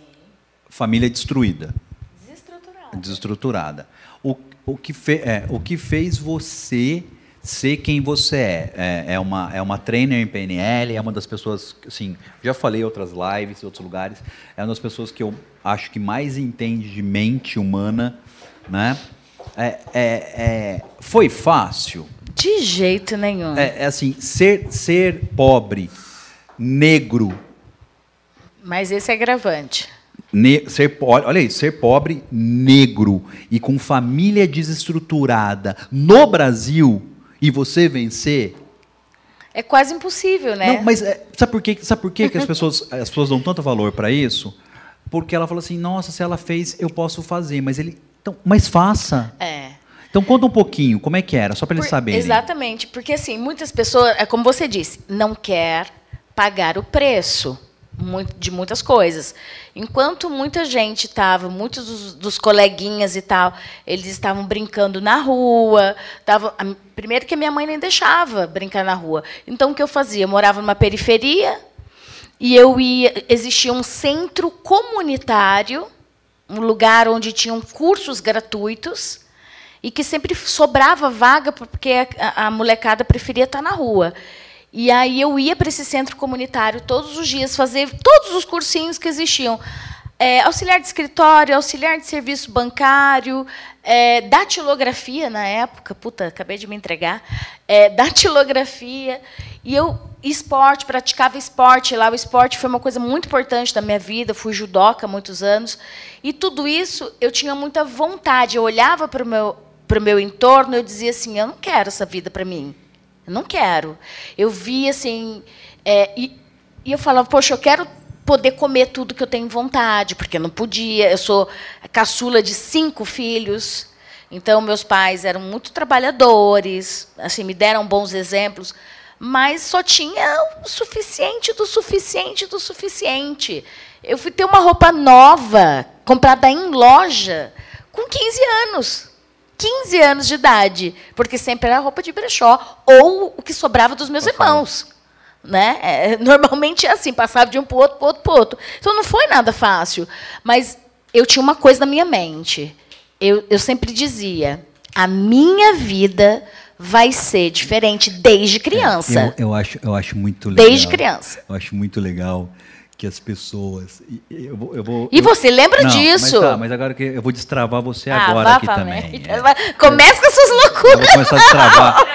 Speaker 1: Família destruída.
Speaker 2: Desestruturada.
Speaker 1: Desestruturada. O, o, que fe, é, o que fez você ser quem você é. é. É, uma, é uma trainer em PNL, é uma das pessoas, assim, já falei em outras lives, em outros lugares, é uma das pessoas que eu acho que mais entende de mente humana, né? É, é, é foi fácil?
Speaker 2: De jeito nenhum.
Speaker 1: É, é, assim, ser, ser pobre, negro.
Speaker 2: Mas esse é gravante.
Speaker 1: Ne ser, olha isso, ser pobre, negro e com família desestruturada no Brasil e você vencer.
Speaker 2: É quase impossível, né?
Speaker 1: Não, mas é, sabe por quê? Sabe por quê que as pessoas, as pessoas dão tanto valor para isso? Porque ela fala assim: "Nossa, se ela fez, eu posso fazer", mas ele, então, mas faça.
Speaker 2: É.
Speaker 1: Então conta um pouquinho, como é que era, só para eles saberem.
Speaker 2: Exatamente, porque assim, muitas pessoas, é como você disse, não quer pagar o preço de muitas coisas. Enquanto muita gente estava, muitos dos, dos, coleguinhas e tal, eles estavam brincando na rua. Tava, primeiro que a minha mãe nem deixava brincar na rua. Então, o que eu fazia? Eu morava numa periferia e eu ia. Existia um centro comunitário, um lugar onde tinham cursos gratuitos e que sempre sobrava vaga porque a, a molecada preferia estar na rua. E aí eu ia para esse centro comunitário todos os dias fazer todos os cursinhos que existiam. É, auxiliar de escritório, auxiliar de serviço bancário, é, datilografia na época, puta, acabei de me entregar, é, datilografia, e eu, esporte, praticava esporte lá, o esporte foi uma coisa muito importante da minha vida, fui judoca há muitos anos, e tudo isso eu tinha muita vontade, eu olhava para o meu, meu entorno, eu dizia assim, eu não quero essa vida para mim, eu não quero. Eu via assim. É, e, e eu falava, poxa, eu quero poder comer tudo que eu tenho vontade, porque eu não podia. Eu sou caçula de cinco filhos. Então, meus pais eram muito trabalhadores, assim, me deram bons exemplos, mas só tinha o suficiente do suficiente do suficiente. Eu fui ter uma roupa nova, comprada em loja, com 15 anos. 15 anos de idade, porque sempre era roupa de brechó, ou o que sobrava dos meus irmãos. Né? É, normalmente é assim, passava de um para o outro, para o outro, para o outro. Então não foi nada fácil. Mas eu tinha uma coisa na minha mente. Eu, eu sempre dizia: a minha vida vai ser diferente desde criança.
Speaker 1: É, eu, eu, acho, eu acho muito legal.
Speaker 2: Desde criança.
Speaker 1: Eu acho muito legal que as pessoas. Eu vou, eu vou,
Speaker 2: e você lembra
Speaker 1: não,
Speaker 2: disso?
Speaker 1: Mas, tá, mas agora que eu vou destravar você ah, agora aqui também.
Speaker 2: É. Começa com essas loucuras. Eu
Speaker 1: vou começar a destravar.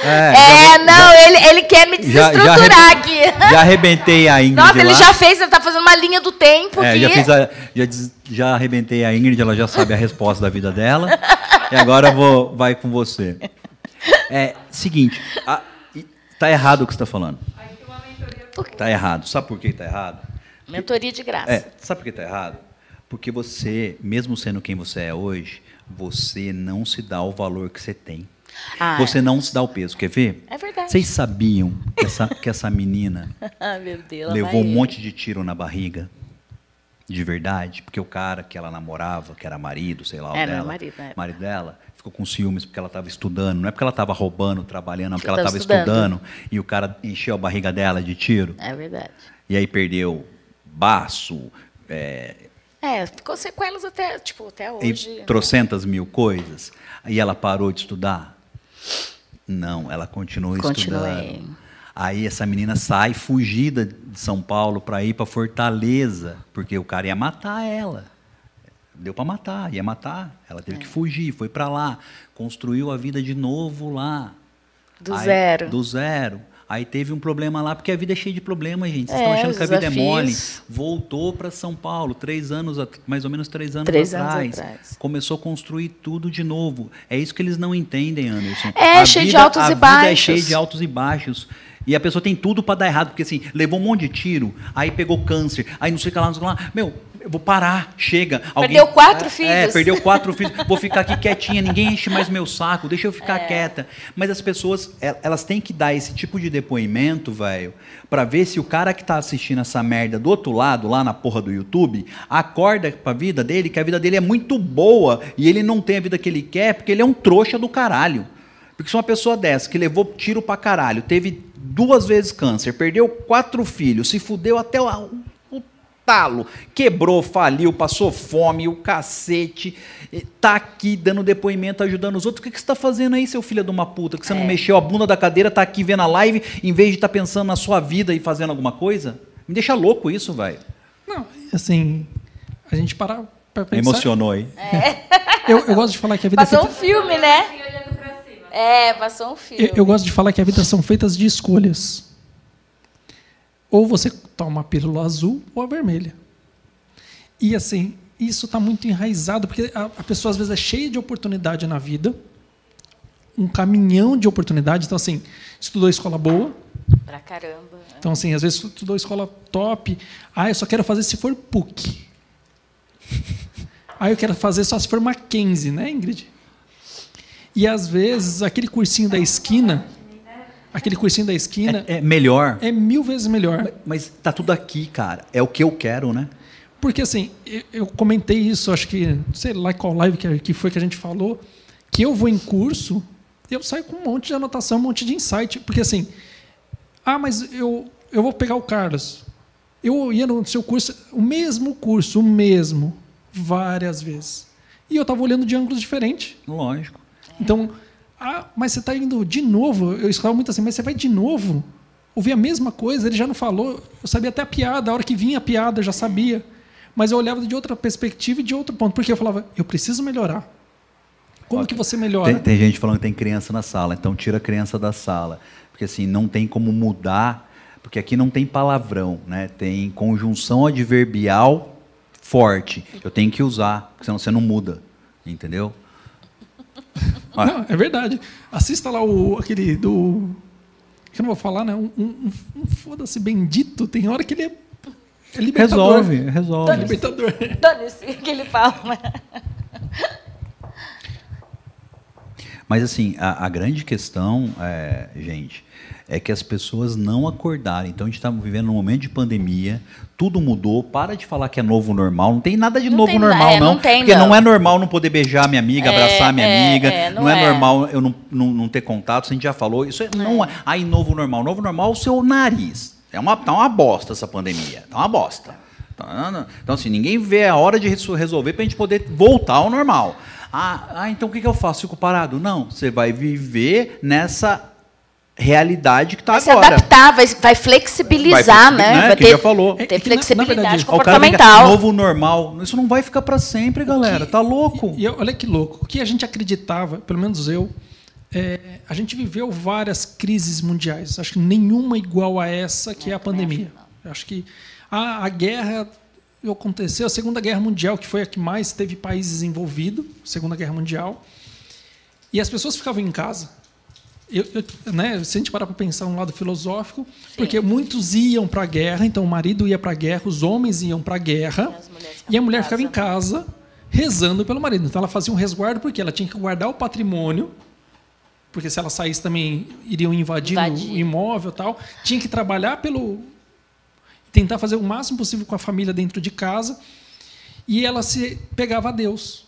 Speaker 2: é, é vou, não, já, ele, ele quer me desestruturar já, já aqui.
Speaker 1: Já arrebentei a Ingrid.
Speaker 2: Nossa, ele
Speaker 1: lá.
Speaker 2: já fez, ele está fazendo uma linha do tempo.
Speaker 1: É, já, fiz a, já, já arrebentei a Ingrid, ela já sabe a resposta da vida dela. e agora vou, vai com você. É, seguinte, a, tá errado o que você está falando. Está errado. Sabe por que está errado?
Speaker 2: Mentoria de graça.
Speaker 1: É, sabe por que está errado? Porque você, mesmo sendo quem você é hoje, você não se dá o valor que você tem. Ah, você não se dá o peso. Quer ver?
Speaker 2: É verdade.
Speaker 1: Vocês sabiam que essa, que essa menina
Speaker 2: ah, Deus,
Speaker 1: levou um monte de tiro na barriga? De verdade? Porque o cara que ela namorava, que era marido, sei lá, o
Speaker 2: era
Speaker 1: dela,
Speaker 2: marido, né?
Speaker 1: marido dela, ficou com ciúmes porque ela estava estudando. Não é porque ela estava roubando, trabalhando, não, porque ela estava estudando. E o cara encheu a barriga dela de tiro.
Speaker 2: É verdade.
Speaker 1: E aí perdeu baço. É,
Speaker 2: é ficou sequelas até, tipo, até hoje.
Speaker 1: E trocentas mil coisas. E ela parou de estudar? Não, ela continuou Continuei. estudando. Aí essa menina sai fugida de São Paulo para ir para Fortaleza, porque o cara ia matar ela. Deu para matar, ia matar. Ela teve é. que fugir, foi para lá, construiu a vida de novo lá.
Speaker 2: Do Aí, zero.
Speaker 1: Do zero. Aí teve um problema lá, porque a vida é cheia de problemas, gente. Vocês é, estão achando que a vida é mole. Voltou para São Paulo, três anos, mais ou menos três anos
Speaker 2: três
Speaker 1: atrás.
Speaker 2: Anos atrás.
Speaker 1: Começou a construir tudo de novo. É isso que eles não entendem, Anderson.
Speaker 2: É, a cheio vida, de altos
Speaker 1: e
Speaker 2: baixos. A
Speaker 1: vida é cheia de altos e baixos. E a pessoa tem tudo para dar errado, porque assim, levou um monte de tiro, aí pegou câncer, aí não sei o que lá, não sei o que lá. Meu, eu vou parar, chega.
Speaker 2: Alguém, perdeu quatro
Speaker 1: é,
Speaker 2: filhos.
Speaker 1: É, perdeu quatro filhos. Vou ficar aqui quietinha, ninguém enche mais meu saco, deixa eu ficar é. quieta. Mas as pessoas, é, elas têm que dar esse tipo de depoimento, velho, para ver se o cara que tá assistindo essa merda do outro lado, lá na porra do YouTube, acorda pra vida dele, que a vida dele é muito boa e ele não tem a vida que ele quer, porque ele é um trouxa do caralho. Porque se uma pessoa dessa, que levou tiro pra caralho, teve duas vezes câncer, perdeu quatro filhos, se fudeu até o talo. Quebrou, faliu, passou fome, o cacete. Tá aqui dando depoimento, ajudando os outros. O que, que você está fazendo aí, seu filho de uma puta? Que você é. não mexeu a bunda da cadeira, tá aqui vendo a live, em vez de estar tá pensando na sua vida e fazendo alguma coisa? Me deixa louco isso, velho.
Speaker 3: Não, assim, a gente para pra pensar...
Speaker 1: Emocionou aí.
Speaker 2: É.
Speaker 3: Eu, eu, gosto de falar que a vida
Speaker 2: Passou
Speaker 3: é
Speaker 2: feita... um filme, né? É, passou um filme.
Speaker 3: Eu, eu gosto de falar que a vida são feitas de escolhas. Ou você toma a pílula azul ou a vermelha. E assim, isso está muito enraizado, porque a, a, pessoa às vezes é cheia de oportunidade na vida, um caminhão de oportunidade. Então, assim, estudou escola boa.
Speaker 2: Pra caramba.
Speaker 3: Então, assim, às vezes estudou escola top. Ah, eu só quero fazer se for PUC. ah, eu quero fazer só se for Mackenzie, né, Ingrid? E às vezes aquele cursinho da esquina Aquele cursinho da esquina.
Speaker 1: É, é, melhor.
Speaker 3: É mil vezes melhor. Mas,
Speaker 1: mas tá tudo aqui, cara. É o que eu quero, né?
Speaker 3: Porque assim, eu, eu comentei isso, acho que, sei lá qual live que, que foi que a gente falou, que eu vou em curso, eu saio com um monte de anotação, um monte de insight. Porque assim, ah, mas eu, eu vou pegar o Carlos. Eu ia no seu curso, o mesmo curso, o mesmo, várias vezes. E eu estava olhando de ângulos diferentes.
Speaker 1: Lógico.
Speaker 3: Então, ah, mas você está indo de novo. Eu escutava muito assim, mas você vai de novo? Ouvi a mesma coisa, ele já não falou. Eu sabia até a piada, a hora que vinha a piada, eu já sabia. Mas eu olhava de outra perspectiva e de outro ponto. Porque eu falava, eu preciso melhorar. Como que você melhora?
Speaker 1: Tem, tem, gente falando que tem criança na sala, então tira a criança da sala. Porque assim, não tem como mudar, porque aqui não tem palavrão, né? Tem conjunção adverbial forte. Eu tenho que usar, porque senão você não muda. Entendeu?
Speaker 3: Não, é verdade. Assista lá o, aquele do. Que eu não vou falar, né? Um, um, um foda-se bendito. Tem hora que ele é. é
Speaker 1: libertador. Resolve, resolve.
Speaker 3: É libertador.
Speaker 2: Dane-se que ele fala.
Speaker 1: Mas assim, a, a grande questão, é, gente, é que as pessoas não acordarem. Então a gente está vivendo um momento de pandemia, tudo mudou. Para de falar que é novo normal. Não tem nada de
Speaker 2: Não
Speaker 1: novo
Speaker 2: tem-
Speaker 1: normal,
Speaker 2: é,
Speaker 1: não.
Speaker 2: não tem,
Speaker 1: porque não.
Speaker 2: não.
Speaker 1: é normal não poder beijar minha amiga,
Speaker 2: É,
Speaker 1: abraçar minha
Speaker 2: é,
Speaker 1: amiga.
Speaker 2: é,
Speaker 1: não, é,
Speaker 2: é.
Speaker 1: normal eu não, não, não ter contato, a gente já falou. Isso é, não é. Aí, novo normal. Novo normal é o seu nariz. É uma, tá uma bosta essa pandemia. Tá uma bosta. Tá- Então, assim, ninguém vê a hora de reso- resolver para a gente poder voltar ao normal. Ah, ah, então o que, que eu faço? Fico parado? Não, você vai viver nessa realidade que está
Speaker 2: Vai se
Speaker 1: agora.
Speaker 2: adaptar, vai, vai flexibilizar,
Speaker 1: Vai
Speaker 2: né?
Speaker 1: né,
Speaker 2: Vai
Speaker 1: que
Speaker 2: ter,
Speaker 1: já falou.
Speaker 2: ter
Speaker 3: É que, na- na
Speaker 2: flexibilidade
Speaker 3: verdade,
Speaker 2: comportamental.
Speaker 1: novo normal. Isso não vai ficar para sempre, galera. Tá louco?
Speaker 3: E, e olha que louco. O que a gente acreditava, pelo menos eu, é, a gente viveu várias crises mundiais. Acho que nenhuma igual a essa que é a pandemia. Acho que a, a guerra aconteceu, a Segunda Guerra Mundial, que foi a que mais teve países envolvidos, Segunda Guerra Mundial, e as pessoas ficavam em casa. Eu, eu- né, se a gente parar para pensar um lado filosófico, porque muitos iam para a guerra, então o marido ia para a guerra, os homens iam para a guerra,
Speaker 2: mulheres
Speaker 3: e a mulher ficava
Speaker 2: em
Speaker 3: casa rezando pelo marido. Então ela fazia um resguardo porque ela tinha que guardar o patrimônio, porque se ela saísse também iriam invadir
Speaker 2: Invadir.
Speaker 3: o imóvel e tal. Tinha que trabalhar pelo tentar fazer o máximo possível com a família dentro de casa. E ela se pegava a Deus.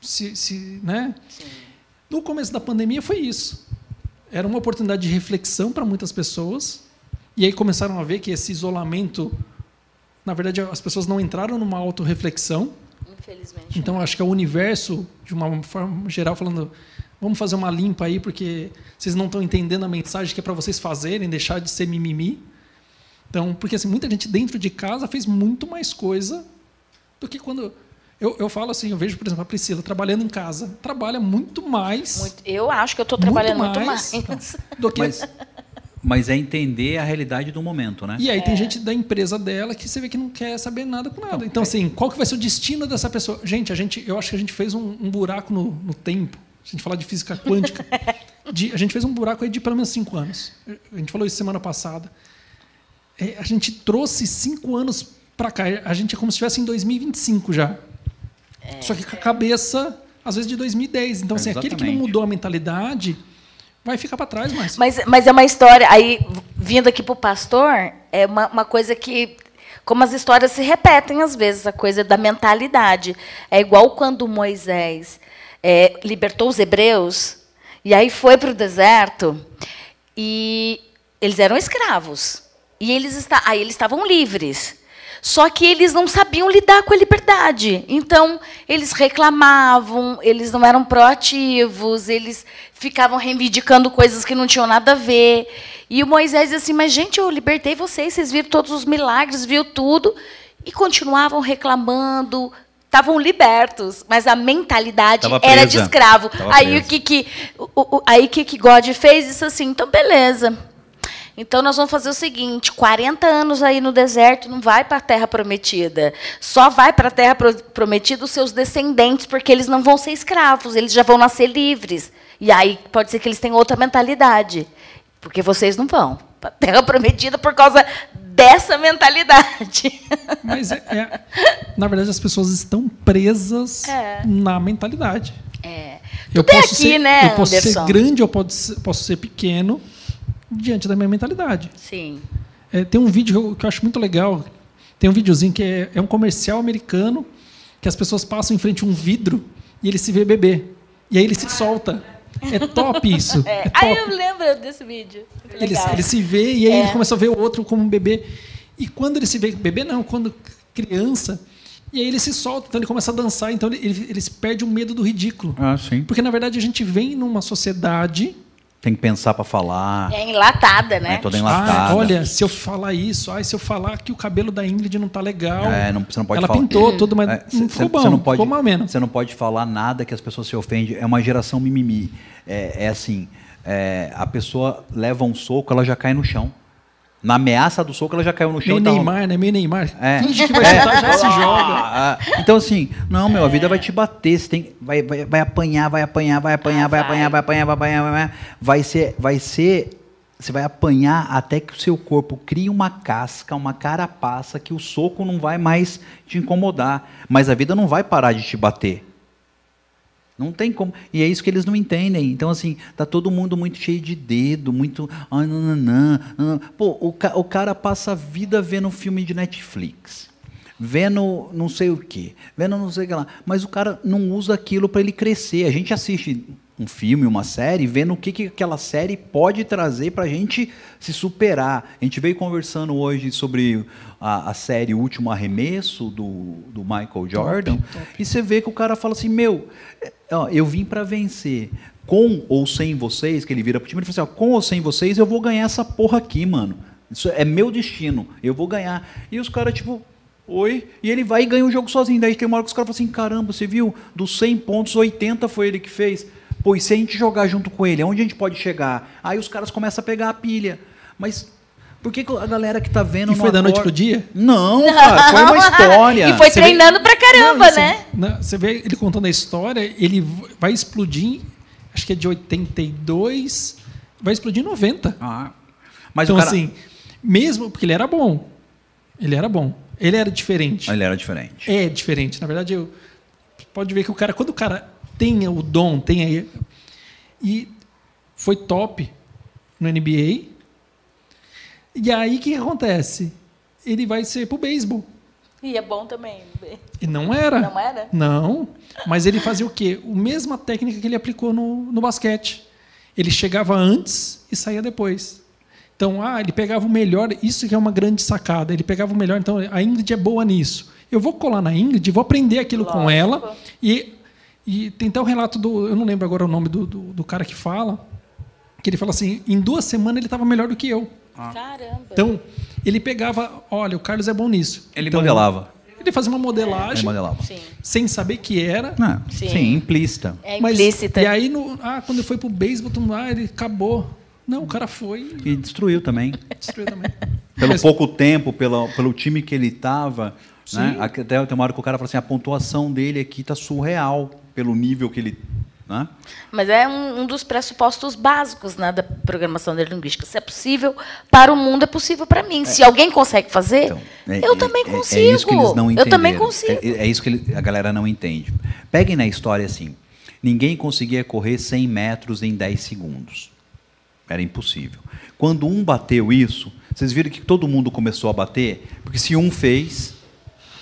Speaker 3: Se, se, né? No começo da pandemia foi isso. Era uma oportunidade de reflexão para muitas pessoas. E aí começaram a ver que esse isolamento, na verdade, as pessoas não entraram numa autorreflexão.
Speaker 2: Infelizmente.
Speaker 3: Então, acho que é o universo, de uma forma geral, falando: vamos fazer uma limpa aí, porque vocês não estão entendendo a mensagem que é para vocês fazerem, deixar de ser mimimi. Então, porque assim, muita gente dentro de casa fez muito mais coisa do que quando. Eu, eu falo assim, eu vejo, por exemplo, a Priscila trabalhando em casa. Trabalha muito mais.
Speaker 2: Muito- eu acho que eu estou trabalhando muito mais.
Speaker 3: do que.
Speaker 1: Mas, mas é entender a realidade do momento, né?
Speaker 3: E aí tem gente da empresa dela que você vê que não quer saber nada com nada. Então, assim, qual que vai ser o destino dessa pessoa? Gente, a gente, eu acho que a gente fez um, um buraco no, no tempo. Se a gente falar de física quântica, de- a gente fez um buraco aí de pelo menos cinco anos. A gente falou isso semana passada. É, a gente trouxe cinco anos para cá. A gente é como se estivesse em 2025 já. Só que com a cabeça, às vezes, de 2010. Então, assim, aquele que não mudou a mentalidade vai ficar para trás mais.
Speaker 2: Mas, mas é uma história, aí, vindo aqui para o pastor, é uma, uma coisa que, como as histórias se repetem às vezes, a coisa da mentalidade. É igual quando Moisés é, libertou os hebreus, e aí foi para o deserto, e eles eram escravos. E eles, esta, aí eles estavam livres. Só que eles não sabiam lidar com a liberdade. Então, eles reclamavam, eles não eram proativos, eles ficavam reivindicando coisas que não tinham nada a ver. E o Moisés disse assim: Mas, gente, eu libertei vocês, vocês viram todos os milagres, viu tudo. E continuavam reclamando, estavam libertos, mas a mentalidade era de escravo.
Speaker 1: Tava
Speaker 2: aí
Speaker 1: presa.
Speaker 2: o que que o, o- aí o que que God fez isso assim, então beleza. Então nós vamos fazer o seguinte, 40 anos aí no deserto, não vai para a terra prometida. Só vai para a terra pro- prometida os seus descendentes, porque eles não vão ser escravos, eles já vão nascer livres. E aí pode ser que eles tenham outra mentalidade, porque vocês não vão para a terra prometida por causa dessa mentalidade.
Speaker 3: Mas, é, é- na verdade, as pessoas estão presas
Speaker 2: É.
Speaker 3: na mentalidade.
Speaker 2: É.
Speaker 3: Eu
Speaker 2: Tudo é
Speaker 3: posso,
Speaker 2: aqui,
Speaker 3: ser,
Speaker 2: né,
Speaker 3: eu posso ser
Speaker 2: Anderson?
Speaker 3: grande, eu posso ser, posso ser pequeno, diante da minha mentalidade.
Speaker 2: Sim.
Speaker 3: É, tem um vídeo que eu, acho muito legal. Tem um videozinho que é, é um comercial americano que as pessoas passam em frente a um vidro e ele se vê beber. E aí ele se solta. É top isso. É,
Speaker 2: Ah,
Speaker 3: top.
Speaker 2: eu lembro desse vídeo.
Speaker 3: Ele, ele se vê e aí
Speaker 2: É.
Speaker 3: ele começa a ver o outro como um bebê. E quando ele se vê bebê, não, quando criança, e aí ele se solta, então ele começa a dançar, então ele, ele, ele se perde o medo do ridículo.
Speaker 1: Ah, sim.
Speaker 3: Porque, na verdade, a gente vem numa sociedade.
Speaker 1: Tem que pensar para falar.
Speaker 2: É enlatada, né?
Speaker 1: É toda enlatada.
Speaker 3: Ah, olha, se eu falar isso, ai, se eu falar que o cabelo da Ingrid não tá legal.
Speaker 1: É, não, você não pode
Speaker 3: ela
Speaker 1: falar.
Speaker 3: pintou tudo, mas
Speaker 1: É,
Speaker 3: não ficou
Speaker 1: cê
Speaker 3: bom,
Speaker 1: não pode,
Speaker 3: ficou mal menos.
Speaker 1: Você não pode falar nada que as pessoas se ofendem. É uma geração mimimi. É, é assim, é, a pessoa leva um soco, ela já cai no chão. Na ameaça do soco, ela já caiu no chão.
Speaker 3: Meio
Speaker 1: tá-
Speaker 3: Neymar, né? Meio Neymar.
Speaker 1: É.
Speaker 3: Finge que vai
Speaker 1: É.
Speaker 3: chutar, já se joga.
Speaker 1: Ah, ah. Então, assim, não, meu, a vida vai te bater. Você tem, vai, vai, vai apanhar, vai apanhar, vai apanhar,
Speaker 2: Ah,
Speaker 1: vai,
Speaker 2: vai.
Speaker 1: apanhar, vai apanhar, vai apanhar, vai apanhar. Vai ser, vai ser. Você vai apanhar até que o seu corpo crie uma casca, uma carapaça, que o soco não vai mais te incomodar. Mas a vida não vai parar de te bater. Não tem como. E é isso que eles não entendem. Então, assim, tá todo mundo muito cheio de dedo, muito. Ah, nananã, nananã. Pô, o, ca o cara passa a vida vendo filme de Netflix. Vendo não sei o quê, vendo não sei o que lá. Mas o cara não usa aquilo para ele crescer. A gente assiste um filme, uma série, vendo o que, que aquela série pode trazer para a gente se superar. A gente veio conversando hoje sobre a, a série Último Arremesso, do, do Michael Jordan, top, top. e você vê que o cara fala assim, meu, é, ó, eu vim para vencer. Com ou sem vocês, que ele vira pro time, ele fala assim, ó, com ou sem vocês, eu vou ganhar essa porra aqui, mano. Isso é meu destino, eu vou ganhar. E os caras, tipo, oi, e ele vai e ganha o jogo sozinho. Daí tem uma hora que os caras falam assim, caramba, você viu? Dos 100 pontos, 80 foi ele que fez. Pois se a gente jogar junto com ele, aonde a gente pode chegar? Aí os caras começam a pegar a pilha. Mas por que a galera que tá vendo.
Speaker 3: E foi da noite pro dia?
Speaker 1: Não, cara, foi uma história.
Speaker 2: e foi você treinando vê... pra caramba, não, assim, né?
Speaker 3: Não, você vê ele contando a história, ele vai explodir, acho que é de 82, vai explodir em 90.
Speaker 1: Ah. Mas
Speaker 3: então,
Speaker 1: cara...
Speaker 3: assim, mesmo. Porque ele era bom. Ele era bom. Ele era diferente.
Speaker 1: Ele era diferente.
Speaker 3: É diferente. Na verdade, eu, pode ver que o cara, quando o cara tenha o dom, tenha. E foi top no NBA. E aí o que acontece? Ele vai ser pro beisebol.
Speaker 2: E é bom também.
Speaker 3: E não era.
Speaker 2: Não era?
Speaker 3: Não. Mas ele fazia o quê? A mesma técnica que ele aplicou no, no basquete. Ele chegava antes e saía depois. Então, ah, ele pegava o melhor, isso que é uma grande sacada. Ele pegava o melhor, então a Ingrid é boa nisso. Eu vou colar na Ingrid, vou aprender aquilo Lógico. com ela e e tem até o relato do. Eu não lembro agora o nome do, do, do cara que fala. Que ele fala assim: em duas semanas ele estava melhor do que eu.
Speaker 2: Ah. Caramba.
Speaker 3: Então, ele pegava. Olha, o Carlos é bom nisso.
Speaker 1: Ele
Speaker 3: então,
Speaker 1: modelava.
Speaker 3: Ele fazia uma modelagem. Ele
Speaker 1: modelava.
Speaker 3: Sim. Sem saber que era.
Speaker 1: Ah, sim. sim. implícita.
Speaker 2: É implícita.
Speaker 3: Mas, e aí, no, ah, quando ele foi pro beisebol, ah, ele acabou. Não, o cara foi.
Speaker 1: E destruiu também.
Speaker 3: Destruiu também.
Speaker 1: Pelo Mas, pouco tempo, pelo, pelo time que ele estava. Né? Até tem uma hora que o cara fala assim: a pontuação dele aqui está surreal pelo nível que ele. Né?
Speaker 2: Mas é um, um dos pressupostos básicos né, da programação neurolinguística. Se é possível para o mundo, é possível para mim. É. Se alguém consegue fazer, então, é, eu também
Speaker 1: é,
Speaker 2: consigo.
Speaker 1: É, isso que eles não
Speaker 2: eu também consigo.
Speaker 1: É, é isso que ele, a galera não entende. Peguem na história assim: ninguém conseguia correr 100 metros em 10 segundos. Era impossível. Quando um bateu isso, vocês viram que todo mundo começou a bater? Porque se um fez,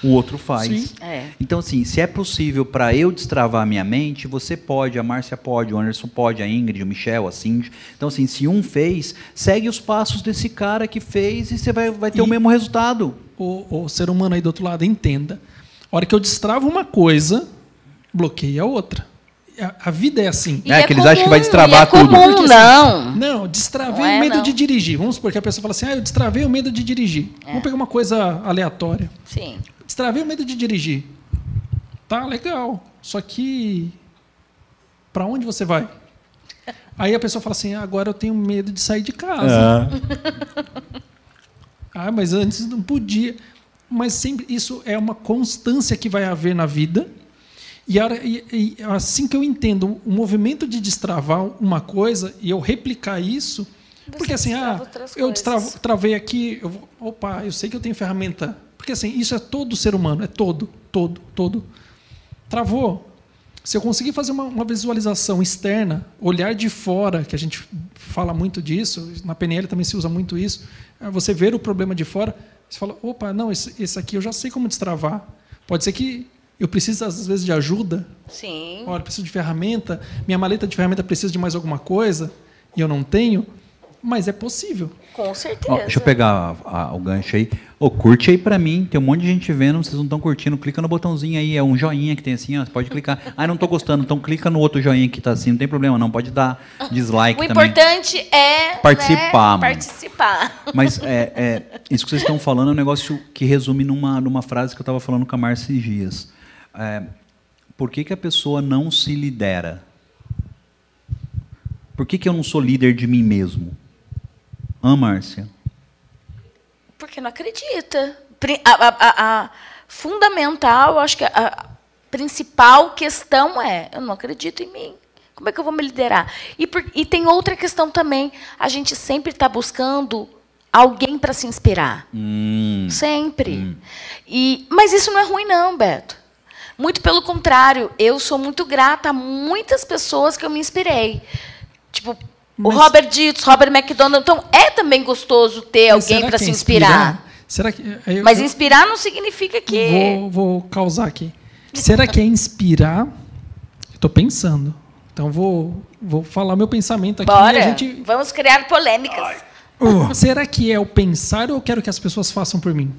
Speaker 1: o outro faz.
Speaker 2: É.
Speaker 1: Então, assim, se é possível para eu destravar a minha mente, você pode, a Márcia pode, o Anderson pode, a Ingrid, o Michel, a Cindy. Então, assim, se um fez, segue os passos desse cara que fez e você vai, vai ter e o mesmo resultado.
Speaker 3: O, o ser humano aí do outro lado entenda. A hora que eu destravo uma coisa, bloqueia a outra. A, a vida é assim.
Speaker 1: é, é que eles acham que vai destravar é tudo.
Speaker 2: Comum, Porque, não.
Speaker 3: Assim, não, destravei não é, o medo não. de dirigir. Vamos supor que a pessoa fala assim: ah, eu destravei o medo de dirigir. É. Vamos pegar uma coisa aleatória.
Speaker 2: Sim.
Speaker 3: Destravei o medo de dirigir. Tá legal. Só que para onde você vai? Aí a pessoa fala assim: ah, agora eu tenho medo de sair de casa. É. ah, mas antes não podia. Mas sempre isso é uma constância que vai haver na vida. E, e, e assim que eu entendo o movimento de destravar uma coisa e eu replicar isso, você porque assim, ah, eu destravo, travei aqui, eu, opa, eu sei que eu tenho ferramenta porque assim, isso é todo ser humano, é todo, todo, todo. Travou. Se eu conseguir fazer uma, uma, visualização externa, olhar de fora, que a gente fala muito disso, na PNL também se usa muito isso, é você ver o problema de fora, você fala, opa, não, esse, esse aqui eu já sei como destravar. Pode ser que eu preciso, às vezes, de ajuda.
Speaker 2: Sim.
Speaker 3: Olha, preciso de ferramenta, minha maleta de ferramenta precisa de mais alguma coisa, e eu não tenho, mas é possível.
Speaker 2: Com certeza.
Speaker 1: deixa eu pegar a, a, o gancho aí. Oh, curte aí pra mim. Tem um monte de gente vendo, vocês não estão curtindo. Clica no botãozinho aí, é um joinha que tem assim, ó. Você pode clicar. Ah, não tô gostando, então clica no outro joinha que tá assim, não tem problema, não. Pode dar dislike
Speaker 2: o
Speaker 1: também.
Speaker 2: O importante é
Speaker 1: participar.
Speaker 2: Né, participar.
Speaker 1: Mas é, é, isso que vocês estão falando é um negócio que resume numa, numa frase que eu estava falando com a Márcia esses dias. É, por que, que a pessoa não se lidera? Por que, que eu não sou líder de mim mesmo? Ah, Márcia?
Speaker 2: Porque não acredita. A, a, a, fundamental, acho que a principal questão é: eu não acredito em mim. Como é que eu vou me liderar? E, por, e tem outra questão também. A gente sempre está buscando alguém para se inspirar.
Speaker 1: Hum,
Speaker 2: sempre.
Speaker 1: Hum.
Speaker 2: E, mas isso não é ruim, não, Beto. Muito pelo contrário, eu sou muito grata a muitas pessoas que eu me inspirei. Tipo,
Speaker 3: Mas-
Speaker 2: o Robert Dietz, Robert McDonald. Então, é também gostoso ter
Speaker 3: Mas
Speaker 2: alguém para se
Speaker 3: é
Speaker 2: inspirar.
Speaker 3: Será que. aí eu-
Speaker 2: Mas inspirar não significa que.
Speaker 3: Vou, vou causar aqui. Será que é inspirar? Estou pensando. Então vou, vou falar meu pensamento aqui.
Speaker 2: Bora,
Speaker 3: E a gente,
Speaker 2: vamos criar polêmicas.
Speaker 3: Uh, será que é o pensar ou eu quero que as pessoas façam por mim?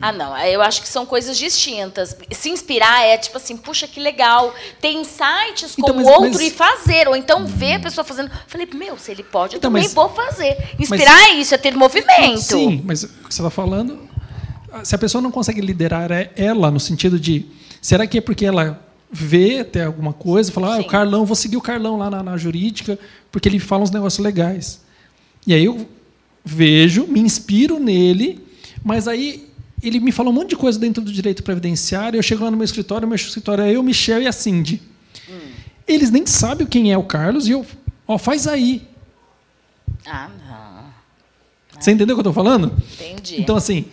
Speaker 2: Ah, não. Eu acho que são coisas distintas. Se inspirar é tipo assim, puxa, que legal. Ter insights
Speaker 3: Então, mas-
Speaker 2: o outro
Speaker 3: mas-
Speaker 2: e fazer. Ou então ver a pessoa fazendo. Falei, meu, se ele pode, eu
Speaker 3: Então,
Speaker 2: também
Speaker 3: mas-
Speaker 2: vou fazer. Inspirar é isso, é ter movimento.
Speaker 3: Sim, mas o que você está falando. Se a pessoa não consegue liderar é ela, no sentido de. Será que é porque ela vê até alguma coisa, fala, ah, o. Carlão, vou seguir o Carlão lá na, na jurídica, porque ele fala uns negócios legais. E aí eu vejo, me inspiro nele, mas aí ele me fala um monte de coisa dentro do direito previdenciário, eu chego lá no meu escritório, o meu escritório é eu, Michel e a Cindy. Eles nem sabem quem é o Carlos e eu, ó, faz aí.
Speaker 2: Ah, não.
Speaker 3: Você entendeu o que eu estou falando?
Speaker 2: Entendi.
Speaker 3: Então, assim,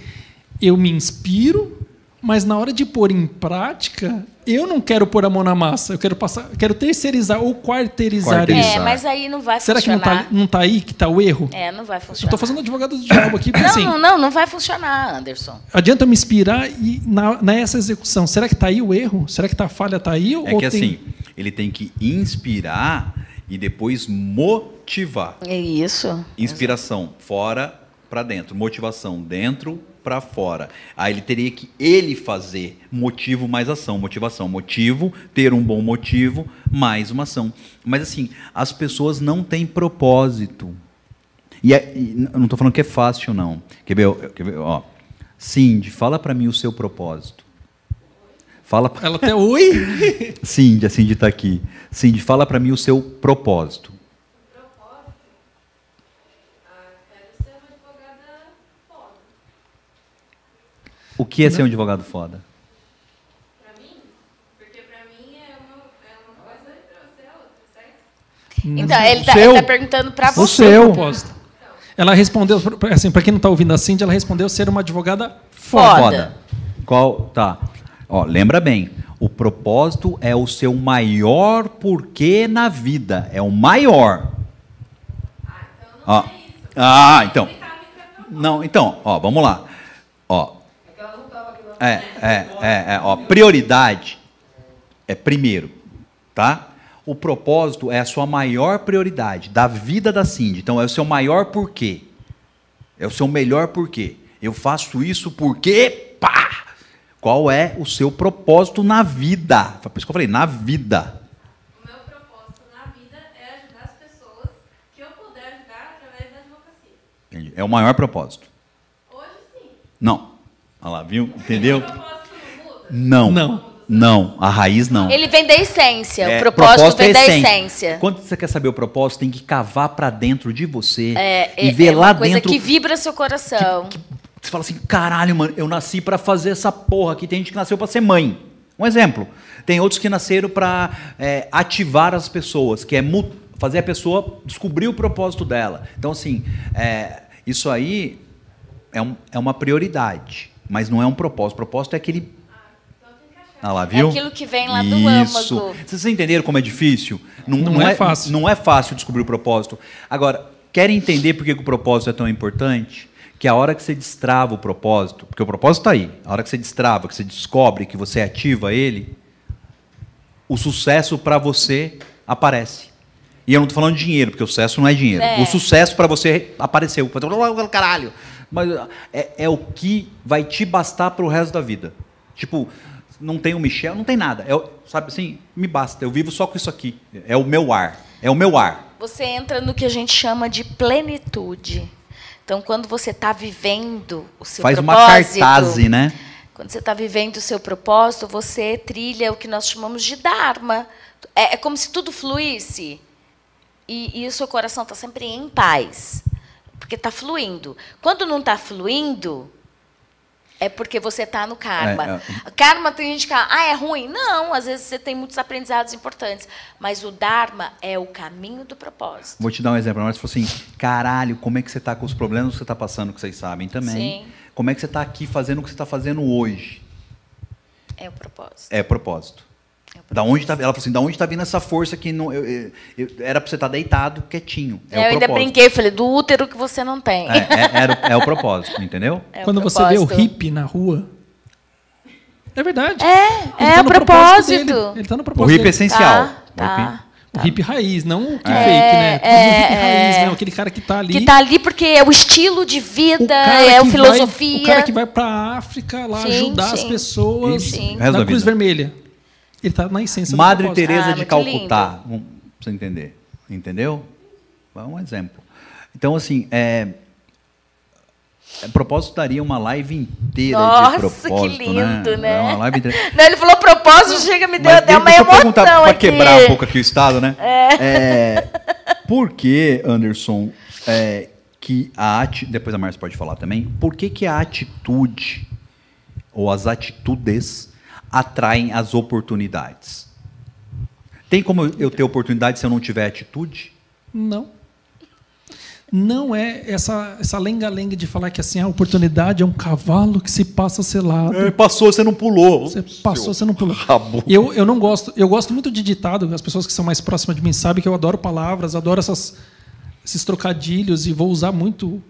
Speaker 3: eu me inspiro, mas na hora de pôr em prática, eu não quero pôr a mão na massa. Eu quero passar, quero terceirizar ou quarteirizar,
Speaker 1: Quarteirizar.
Speaker 3: isso.
Speaker 2: é, mas aí não vai
Speaker 3: Será que não
Speaker 2: funcionar.
Speaker 3: está não tá aí que está o erro?
Speaker 2: É, não vai
Speaker 3: Eu
Speaker 2: funcionar.
Speaker 3: estou fazendo advogado do diabo aqui, porque
Speaker 2: Não,
Speaker 3: assim,
Speaker 2: não, não, não vai funcionar, Anderson.
Speaker 3: adianta eu me inspirar e na, nessa execução, será que está aí o erro? Será que tá, a falha está aí?
Speaker 1: É
Speaker 3: ou
Speaker 1: que
Speaker 3: tem...
Speaker 1: assim, ele tem que inspirar e depois motivar.
Speaker 2: É isso.
Speaker 1: Inspiração fora para dentro, motivação dentro para fora. Aí ele teria que ele fazer motivo mais ação, motivação, motivo, ter um bom motivo mais uma ação. Mas assim, as pessoas não têm propósito. E, é- e eu não estou falando que é fácil não. Quer ver? Quer ver? Ó, Cindy, fala para mim o seu propósito. Fala pra-
Speaker 3: Ela até, oi?
Speaker 1: Cindy, a Cindy está aqui. Cindy, fala para mim o seu propósito. O que é ser um advogado foda?
Speaker 5: Pra mim? Porque pra mim é uma, é uma coisa e pra você é outra, certo?
Speaker 2: Então, ele
Speaker 3: O
Speaker 2: tá, tá perguntando pra
Speaker 3: o
Speaker 2: você.
Speaker 3: seu propósito. Ela respondeu, assim, para quem não está ouvindo a Cindy, ela respondeu ser uma advogada foda.
Speaker 2: Foda.
Speaker 1: Qual? Tá. Ó, lembra bem. O propósito é o seu maior porquê na vida. É o maior. Ó. Ah, então. Não, então, ó, vamos lá. É, é, é, é, ó, prioridade é primeiro, tá? O propósito é a sua maior prioridade da vida da Cindy. Então é o seu maior porquê. É o seu melhor porquê. Eu faço isso porque, pá! Qual é o seu propósito na vida? Foi por isso que eu falei, na vida.
Speaker 5: O meu propósito na vida é ajudar as pessoas que eu puder ajudar através da advocacia.
Speaker 1: Entendi. É o maior propósito.
Speaker 5: Hoje sim.
Speaker 1: Não. Olha lá, viu? Entendeu?
Speaker 5: O propósito não muda.
Speaker 1: Não.
Speaker 3: Não.
Speaker 1: A raiz não.
Speaker 2: Ele vem da essência.
Speaker 1: É,
Speaker 2: o propósito, vem
Speaker 1: é
Speaker 2: da
Speaker 1: essência.
Speaker 2: essência.
Speaker 1: Quando você quer saber o propósito, tem que cavar para dentro de você
Speaker 2: É,
Speaker 1: e
Speaker 2: é-
Speaker 1: ver
Speaker 2: é
Speaker 1: lá
Speaker 2: uma coisa
Speaker 1: dentro.
Speaker 2: que vibra seu coração.
Speaker 1: Você fala assim, caralho, mano, eu nasci para fazer essa porra aqui. Tem gente que nasceu para ser mãe. Um exemplo. Tem outros que nasceram para ativar as pessoas, que é fazer a pessoa descobrir o propósito dela. Então, assim, é, isso aí é, um- é uma prioridade, mas não é um propósito. O propósito é aquele. Ah lá, viu?
Speaker 2: É aquilo que vem lá do
Speaker 1: Isso.
Speaker 2: âmago.
Speaker 1: Vocês entenderam como é difícil?
Speaker 3: Não é fácil.
Speaker 1: Não é fácil descobrir o propósito. Agora, querem entender por que que o propósito é tão importante? Que a hora que você destrava o propósito, porque o propósito está aí, a hora que você destrava, que você descobre, que você ativa ele, o sucesso para você aparece. E eu não estou falando de dinheiro, porque o sucesso não é dinheiro.
Speaker 2: É.
Speaker 1: O sucesso para você apareceu. Caralho. Mas é, é o que vai te bastar para o resto da vida. Tipo, não tem o Michel, não tem nada. É, sabe assim, me basta. Eu vivo só com isso aqui. É o meu ar. É o meu ar.
Speaker 2: Você entra no que a gente chama de plenitude. Então, quando você está vivendo o seu
Speaker 1: Faz uma
Speaker 2: propósito,
Speaker 1: cartaz, né?
Speaker 2: Quando você está vivendo o seu propósito, você trilha o que nós chamamos de Dharma. É, é como se tudo fluísse. E, e o seu coração está sempre em paz. Porque está fluindo. Quando não está fluindo, é porque você está no karma.
Speaker 1: É,
Speaker 2: Karma tem gente que fala, ah, é ruim. Não, às vezes você tem muitos aprendizados importantes. Mas o Dharma é o caminho do propósito.
Speaker 1: Vou te dar um exemplo. Mas falou assim, caralho, como é que você está com os problemas que você está passando, que vocês sabem também.
Speaker 2: Sim.
Speaker 1: Como é que você está aqui fazendo o que você está fazendo hoje?
Speaker 2: É o propósito.
Speaker 1: É propósito. Da onde tá, ela falou assim, da onde tá vindo essa força que não, eu- eu- eu- era pra você estar deitado, quietinho. É
Speaker 2: eu
Speaker 1: o
Speaker 2: ainda
Speaker 1: propósito.
Speaker 2: brinquei, falei, do útero que você não tem.
Speaker 1: É, é, era o- é o propósito, entendeu?
Speaker 2: É o
Speaker 3: Quando você vê o
Speaker 2: propósito.
Speaker 3: hippie na rua. É verdade.
Speaker 2: É,
Speaker 3: Ele
Speaker 2: é
Speaker 3: tá
Speaker 2: o propósito.
Speaker 3: dele. Ele tá no
Speaker 1: O
Speaker 3: propósito.
Speaker 1: hippie é
Speaker 3: dele.
Speaker 1: essencial.
Speaker 2: Tá, tá.
Speaker 3: O hippie raiz, não o que
Speaker 2: É,
Speaker 3: fake, né?
Speaker 2: é,
Speaker 3: o hippie raiz
Speaker 2: é.
Speaker 3: mesmo, aquele cara que tá ali.
Speaker 2: Que tá ali porque é o estilo de
Speaker 3: o
Speaker 2: vida, é a filosofia.
Speaker 3: Vai, o cara que vai pra África lá
Speaker 2: Sim,
Speaker 3: ajudar as
Speaker 2: sim.
Speaker 3: pessoas
Speaker 2: Sim.
Speaker 3: Na
Speaker 1: da
Speaker 3: Cruz
Speaker 1: vida.
Speaker 3: Vermelha. Ele tá na essência
Speaker 1: Madre. Teresa
Speaker 2: Ah,
Speaker 1: de Calcutá, vamos- pra você entender. Entendeu? É um exemplo. Então, assim, é, é, propósito daria uma live inteira
Speaker 2: Nossa,
Speaker 1: de propósito,
Speaker 2: que lindo, né?
Speaker 1: É uma live inteira.
Speaker 2: Não, ele falou propósito, chega, me deu
Speaker 1: Mas
Speaker 2: até uma
Speaker 1: deixa eu
Speaker 2: emoção
Speaker 1: perguntar para quebrar um pouco aqui o estado, né? É, por que, Anderson, é, que a ati... depois a Márcia pode falar também, por que, que a atitude ou as atitudes atraem as oportunidades? Tem como eu- ter oportunidade se eu não tiver atitude?
Speaker 3: Não. Não é essa essa lenga-lenga de falar que assim a oportunidade é um cavalo que se passa selado.
Speaker 1: É, passou, você não pulou.
Speaker 3: Você passou, você não pulou.
Speaker 1: rabo.
Speaker 3: Eu, eu não gosto, eu gosto muito de ditado, as pessoas que são mais próximas de mim sabem que eu adoro palavras, adoro essas, esses trocadilhos e vou usar muito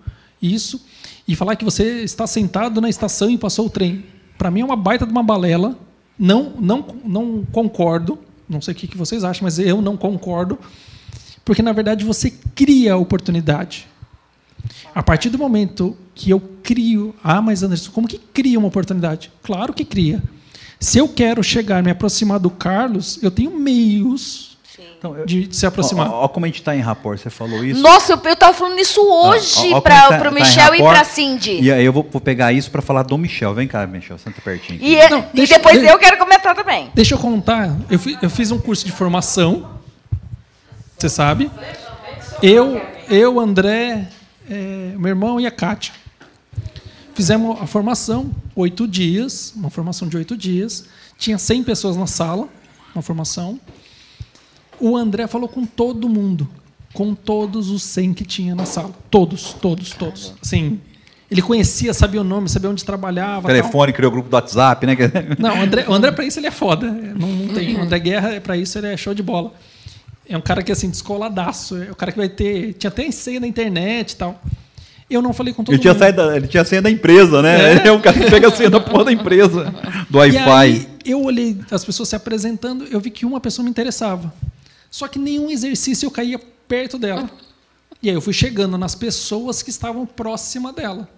Speaker 3: isso. E falar que você está sentado na estação e passou o trem. Para mim é uma baita de uma balela. Não, não, não concordo. Não sei o que vocês acham, mas eu não concordo. Porque, na verdade, você cria a oportunidade. A partir do momento que eu crio. Ah, mas Anderson, como que cria uma oportunidade? Claro que cria. Se eu quero chegar, me aproximar do Carlos, eu tenho meios
Speaker 1: Então, eu-
Speaker 3: de, de se aproximar.
Speaker 1: Ó como a gente está em rapport, você falou isso.
Speaker 2: Nossa, eu, eu tava falando isso hoje para
Speaker 1: tá-
Speaker 2: pro
Speaker 1: tá
Speaker 2: Michel e
Speaker 1: rapport.
Speaker 2: pra Cindy.
Speaker 1: E aí eu vou, vou pegar isso para falar do Michel. Vem cá, Michel, senta pertinho. aqui.
Speaker 2: E,
Speaker 3: Não,
Speaker 2: e
Speaker 3: deixa-
Speaker 2: depois
Speaker 3: deixa-
Speaker 2: eu quero comentar também.
Speaker 3: Deixa eu contar. Eu, fi- eu fiz um curso de formação. Você sabe? Eu, eu André, é, meu irmão e a Kátia. Fizemos a formação, oito dias, uma formação de oito dias. Tinha 100 pessoas na sala, uma formação. O André falou com todo mundo, com todos os 100 que tinha na sala. Todos, todos, todos. Assim, ele conhecia, sabia o nome, sabia onde trabalhava. tal.
Speaker 1: Telefone, criou o grupo do WhatsApp, né?
Speaker 3: Não, o André, o André para isso ele é foda. Não, não tem. O André Guerra, para isso, ele é show de bola. É um cara que, assim, descoladaço. É o cara que vai ter. Tinha até senha na internet e tal. Eu não falei com todo
Speaker 1: Ele tinha,
Speaker 3: mundo.
Speaker 1: saído da- ele tinha senha da empresa, né?
Speaker 3: É.
Speaker 1: Ele é o cara que pega a senha da porra da empresa, do Wi-Fi.
Speaker 3: eu olhei as pessoas se apresentando, eu vi que uma pessoa me interessava. Só que nenhum exercício eu caía perto dela. E aí eu fui chegando nas pessoas que estavam próxima dela.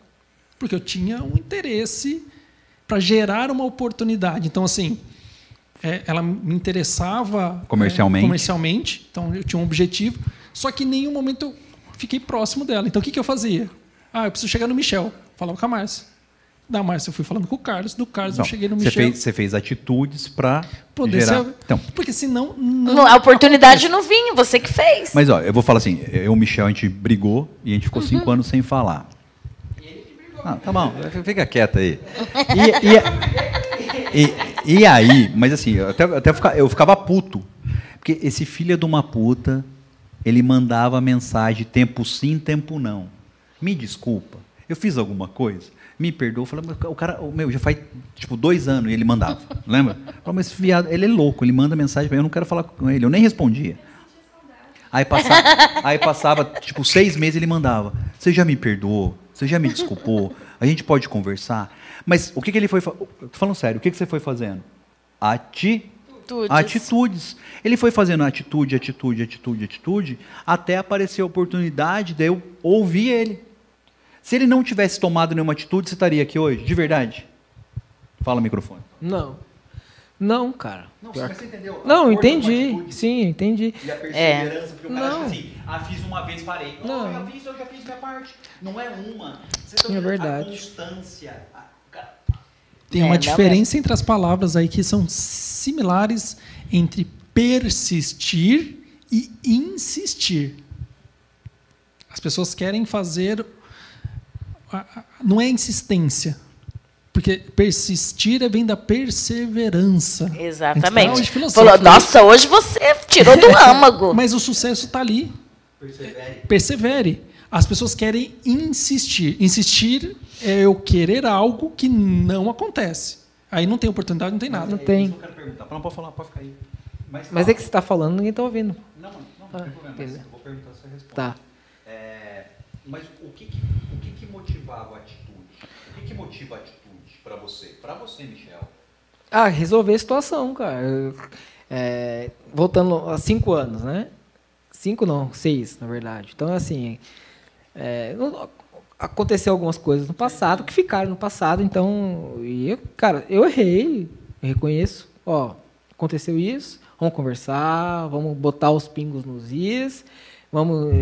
Speaker 3: Porque eu tinha um interesse para gerar uma oportunidade. Então, assim, é, ela me interessava é,
Speaker 1: Comercialmente.
Speaker 3: comercialmente, então eu tinha um objetivo. Só que em nenhum momento eu fiquei próximo dela. Então, o que, que eu fazia? Ah, eu preciso chegar no Michel. Falava com a Márcia. Da Márcia eu fui falando com o Carlos. Do Carlos
Speaker 1: Não,
Speaker 3: eu cheguei no
Speaker 1: você,
Speaker 3: Michel.
Speaker 1: fez, você fez atitudes para
Speaker 3: Poder
Speaker 1: gerar...
Speaker 3: ser-
Speaker 1: Então,
Speaker 3: Porque senão. Não
Speaker 2: a oportunidade não vinha, você que fez.
Speaker 1: mas ó, eu vou falar assim, eu e o Michel, a gente brigou e a gente ficou
Speaker 2: Uhum.
Speaker 1: cinco anos sem falar. Ah, tá bom, fica quieta aí. E, e- e- e aí, mas assim, eu até, até eu ficava puto. Porque esse filho de uma puta, ele mandava mensagem tempo sim, tempo não. Me desculpa, eu fiz alguma coisa? Me perdoa. Mas o cara, o meu, já faz tipo dois anos e ele mandava, lembra? Falei, mas esse viado, ele é louco, ele manda mensagem para mim, eu não quero falar com ele, eu nem respondia. Aí passava, aí passava, tipo, seis meses ele mandava. Você já me perdoou? Você já me desculpou? A gente pode conversar? Mas o que, que ele foi... fa- falando sério, o que, que você foi fazendo? Ati...
Speaker 2: Atitudes.
Speaker 1: Atitudes. Ele foi fazendo atitude, atitude, atitude, atitude, até aparecer a oportunidade de eu ouvir ele. Se ele não tivesse tomado nenhuma atitude, você estaria aqui hoje? De verdade? Fala microfone.
Speaker 4: Não. Não, cara. Pior que-
Speaker 1: entendeu?
Speaker 4: Não, entendi. Sim, entendi.
Speaker 1: E a
Speaker 2: perseverança,
Speaker 1: porque
Speaker 4: o cara acha
Speaker 1: assim, ah, fiz uma vez, parei.
Speaker 4: Não.
Speaker 1: eu já fiz, eu já fiz minha parte. Não é uma. Você
Speaker 4: É verdade.
Speaker 1: A constância.
Speaker 3: Tem
Speaker 2: É,
Speaker 3: uma
Speaker 2: não
Speaker 3: diferença entre as palavras aí que são similares entre persistir e insistir. As pessoas querem fazer. Não é insistência. Porque persistir é vem da perseverança. Tá
Speaker 2: Exatamente.
Speaker 3: hoje filosófico,
Speaker 2: Falou, nossa, hoje você tirou do âmago.
Speaker 3: Mas o sucesso está ali. Persevere. As pessoas querem insistir. Insistir é eu querer algo que não acontece. Aí não tem oportunidade, não tem nada.
Speaker 6: Não tem.
Speaker 1: Isso eu quero perguntar. Não, pode falar, pode ficar aí. Mas,
Speaker 6: Mas é que você está falando, ninguém está ouvindo.
Speaker 1: Não, não, não,
Speaker 6: Ah,
Speaker 1: tem problema. Mas eu vou perguntar, você responde.
Speaker 6: Tá.
Speaker 1: É, mas o que, que motivava a atitude? O que, que motiva a atitude para você? Para você, Michel.
Speaker 6: Ah, resolver a situação, cara. É, voltando a cinco anos, né? Cinco não, seis, na verdade. Então, assim, é, aconteceu algumas coisas no passado que ficaram no passado, então, eu, cara, eu errei, eu reconheço, ó, aconteceu isso, vamos conversar, vamos botar os pingos nos is, vamos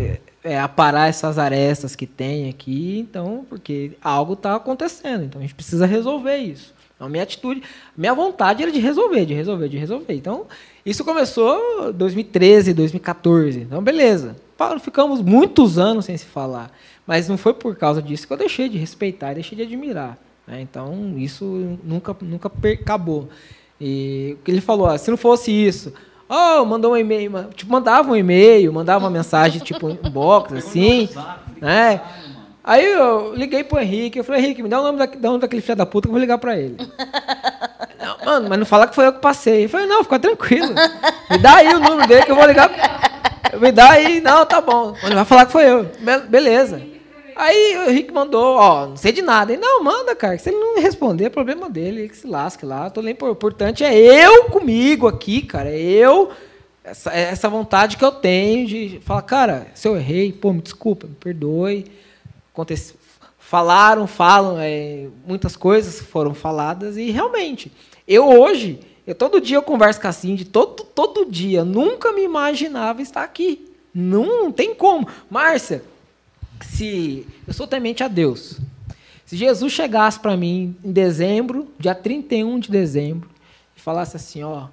Speaker 6: é, aparar essas arestas que tem aqui, então, porque algo está acontecendo, então a gente precisa resolver isso. Então, minha atitude, minha vontade era de resolver, de resolver, de resolver. Então, isso começou em 2013, 2014. Então, beleza. Ficamos muitos anos sem se falar. Mas não foi por causa disso que eu deixei de respeitar e deixei de admirar. né? Então, isso nunca, nunca acabou. E que ele falou, ó, se não fosse isso, oh, mandou um e-mail, ma- tipo, mandava um e-mail, mandava uma mensagem, tipo, inbox, assim. né? Aí eu liguei pro Henrique, eu falei, Henrique, me dá o nome, da, dá o nome daquele filho da puta que eu vou ligar pra ele. Não, mano, mas não fala que foi eu que passei. Eu falei, não, fica tranquilo. Me dá aí o número dele que eu vou ligar. Me dá aí, não, tá bom. Ele vai falar que foi eu. Be- beleza. Aí o Henrique mandou, ó, não sei de nada. Ele, não, manda, cara. Se ele não responder, é problema dele, ele que se lasque lá. Tô nem por importante é eu comigo aqui, cara. É eu, essa, essa vontade que eu tenho de falar, cara, se eu errei, pô, me desculpa, me perdoe. Acontece, falaram, falam, é, muitas coisas foram faladas e realmente, eu hoje, eu todo dia eu converso com a Cindy, todo, todo dia, nunca me imaginava estar aqui. Não, não tem como. Márcia, se eu sou temente a Deus. Se Jesus chegasse para mim em dezembro, dia 31 de dezembro, e falasse assim, ó,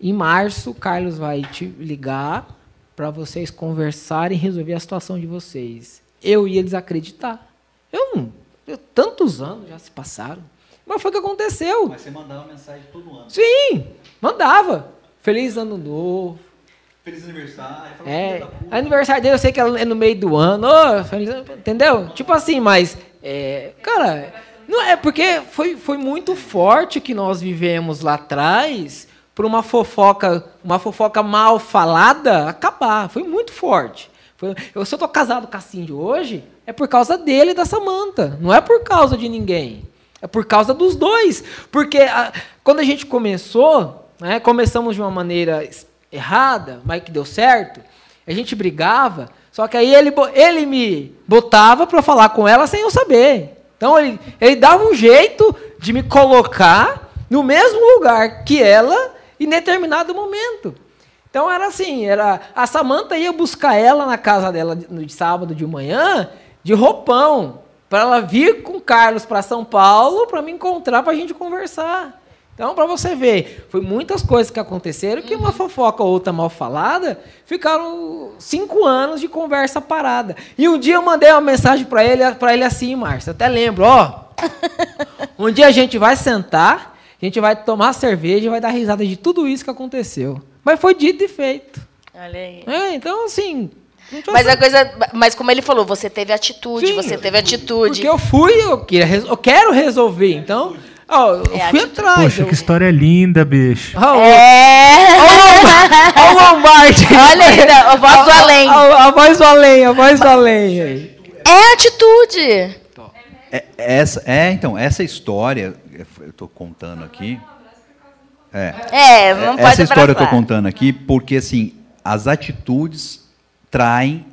Speaker 6: em março o Carlos vai te ligar para vocês conversarem e resolver a situação de vocês. Eu ia desacreditar. Eu não, eu- tantos anos já se passaram. Mas foi o que aconteceu.
Speaker 1: Mas você mandava mensagem todo ano.
Speaker 6: Sim, mandava. Feliz ano novo.
Speaker 1: Feliz aniversário. falava,
Speaker 6: É, aniversário dele eu sei que é no meio do ano, ô, feliz entendeu? Tipo assim, mas, é, cara, não é porque foi, foi muito forte que nós vivemos lá atrás por uma fofoca, uma fofoca mal falada acabar. Foi muito forte. Foi, eu, se eu tô casado com a Cindy hoje, é por causa dele e da Samanta. Não é por causa de ninguém. É por causa dos dois. Porque a- quando a gente começou, né, começamos de uma maneira errada, mas que deu certo, a gente brigava, só que aí ele, ele me botava para falar com ela sem eu saber. Então ele, ele dava um jeito de me colocar no mesmo lugar que ela em determinado momento. Então era assim, era a Samanta ia buscar ela na casa dela de- no sábado de manhã de roupão para ela vir com o Carlos para São Paulo para me encontrar para a gente conversar. Então, para você ver, foi muitas coisas que aconteceram que uma fofoca ou outra mal falada ficaram cinco anos de conversa parada. E um dia eu mandei uma mensagem para ele, para ele assim, Márcio, até lembro, ó. Um dia a gente vai sentar, a gente vai tomar cerveja e vai dar risada de tudo isso que aconteceu. Mas foi dito e feito.
Speaker 2: Olha aí.
Speaker 6: É, então, assim.
Speaker 2: Mas a coisa. Mas como ele falou, você teve atitude,
Speaker 6: Sim,
Speaker 2: você teve atitude.
Speaker 6: Porque eu fui, eu, queria, eu quero resolver. Então, ó, eu
Speaker 2: É
Speaker 6: fui atrás.
Speaker 7: Poxa,
Speaker 6: eu,
Speaker 7: que história linda, bicho.
Speaker 6: Ó,
Speaker 2: É!
Speaker 6: Olha o Lombardi.
Speaker 2: Olha aí, a voz do além.
Speaker 6: A, a- a voz do além, a voz do além.
Speaker 2: É atitude.
Speaker 1: É, essa, é, então, essa história, eu estou contando aqui. É,
Speaker 2: É, não pode
Speaker 1: essa história eu estou contando aqui porque, assim, as atitudes traem,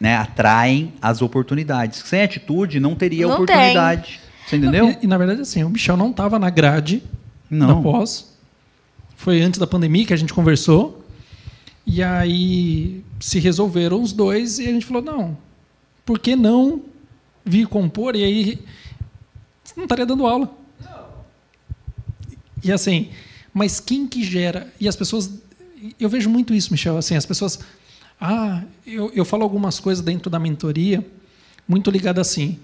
Speaker 1: né, atraem as oportunidades. Sem atitude, não teria
Speaker 2: Não
Speaker 1: oportunidade. Você entendeu?
Speaker 3: E, e, na verdade, assim, o Michel não estava na grade
Speaker 1: Não.
Speaker 3: da pós. Foi antes da pandemia que a gente conversou. E aí se resolveram os dois e a gente falou, não, por que não vir compor? E aí não estaria dando aula. E assim, mas quem que gera? E as pessoas. Eu vejo muito isso, Michel. Assim, as pessoas. Ah, eu, eu falo algumas coisas dentro da mentoria, muito ligada assim.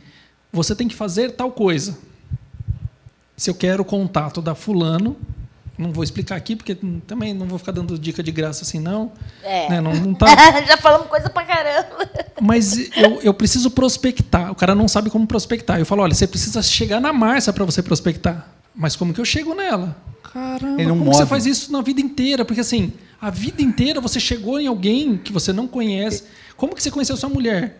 Speaker 3: Você tem que fazer tal coisa. Se eu quero o contato da fulano, não vou explicar aqui, porque também não vou ficar dando dica de graça assim, não.
Speaker 2: É.
Speaker 3: Né, não, não tá,
Speaker 2: Já falamos coisa pra caramba.
Speaker 3: mas eu, eu preciso prospectar. O cara não sabe como prospectar. Eu falo, olha, você precisa chegar na Márcia para você prospectar. Mas como que eu chego nela? Caramba, como que você
Speaker 1: move.
Speaker 3: faz isso na vida inteira? Porque assim, a vida inteira você chegou em alguém que você não conhece. Como que você conheceu sua mulher?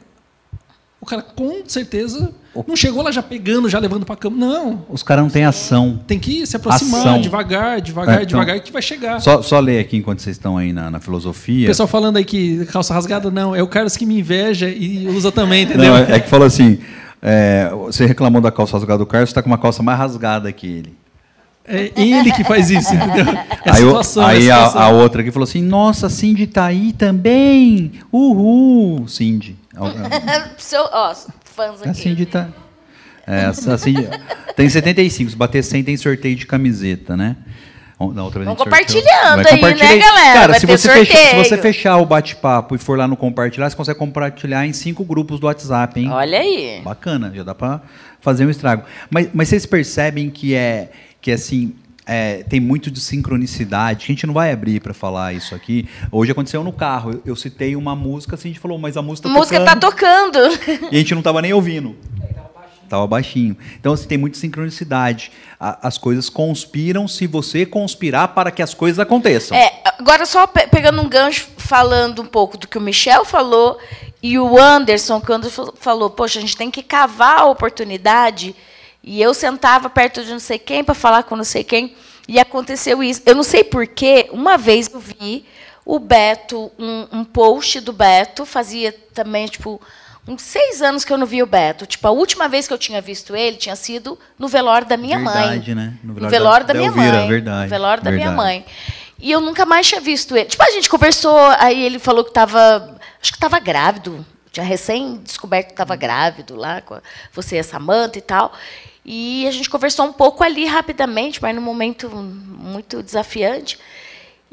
Speaker 3: O cara com certeza não chegou lá já pegando, já levando pra cama. Não.
Speaker 1: Os caras não têm ação.
Speaker 3: Tem que se aproximar
Speaker 1: Ação.
Speaker 3: devagar, devagar,
Speaker 1: É, então,
Speaker 3: devagar, que vai chegar.
Speaker 1: Só, só ler aqui enquanto vocês estão aí na, na
Speaker 3: O
Speaker 1: filosofia.
Speaker 3: pessoal falando aí que calça rasgada, não. É o Carlos que me inveja e usa também, entendeu?
Speaker 1: Não, é que falou assim: é, você reclamou da calça rasgada do Carlos, você está com uma calça mais rasgada que ele.
Speaker 3: É ele que faz isso, entendeu? É a
Speaker 1: aí o-
Speaker 3: situação.
Speaker 1: aí
Speaker 3: é a
Speaker 1: a, outra aqui falou assim: Nossa, a Cindy tá aí também. Uhul, Cindy. A,
Speaker 2: Seu, ó, fãs
Speaker 1: a
Speaker 2: aqui.
Speaker 1: Cindy tá. É, a Cindy tem 75. Se bater 100, tem sorteio de camiseta, né? Na outra vez a
Speaker 2: Vamos compartilhando aí, né, galera?
Speaker 1: Cara,
Speaker 2: Vai
Speaker 1: se você, fechar, se você fechar o bate-papo e for lá no compartilhar, você consegue compartilhar em cinco grupos do WhatsApp, hein?
Speaker 2: Olha aí.
Speaker 1: Bacana, já dá para fazer um estrago. Mas, mas vocês percebem que é que assim é, tem muito de sincronicidade. que A gente não vai abrir para falar isso aqui. Hoje aconteceu no carro. Eu, eu citei uma música, assim, a gente falou, mas a música
Speaker 2: A
Speaker 1: tá
Speaker 2: música
Speaker 1: tocando.
Speaker 2: tá tocando.
Speaker 1: E a gente não estava nem ouvindo. Tava baixinho. Então, assim, tem muita sincronicidade. A- as coisas conspiram se você conspirar para que as coisas aconteçam.
Speaker 2: É, agora só pe- pegando um gancho, falando um pouco do que o Michel falou e o Anderson, quando fa- falou, poxa, a gente tem que cavar a oportunidade. E eu sentava perto de não sei quem para falar com não sei quem, e aconteceu isso. Eu não sei porquê, uma vez eu vi o Beto, um, um post do Beto, fazia também, tipo, uns seis anos que eu não vi o Beto. Tipo, a última vez que eu tinha visto ele tinha sido no velório da minha mãe.
Speaker 1: Verdade, né? No
Speaker 2: No
Speaker 1: velório
Speaker 2: velório,
Speaker 1: da-
Speaker 2: da, minha
Speaker 1: Elvira,
Speaker 2: mãe.
Speaker 1: verdade,
Speaker 2: No velório da minha mãe. E eu nunca mais tinha visto ele. Tipo, a gente conversou, aí ele falou que estava. Acho que estava grávido. Tinha recém descoberto que estava grávido lá, com você e a Samanta e tal. E a gente conversou um pouco ali rapidamente, mas num momento muito desafiante.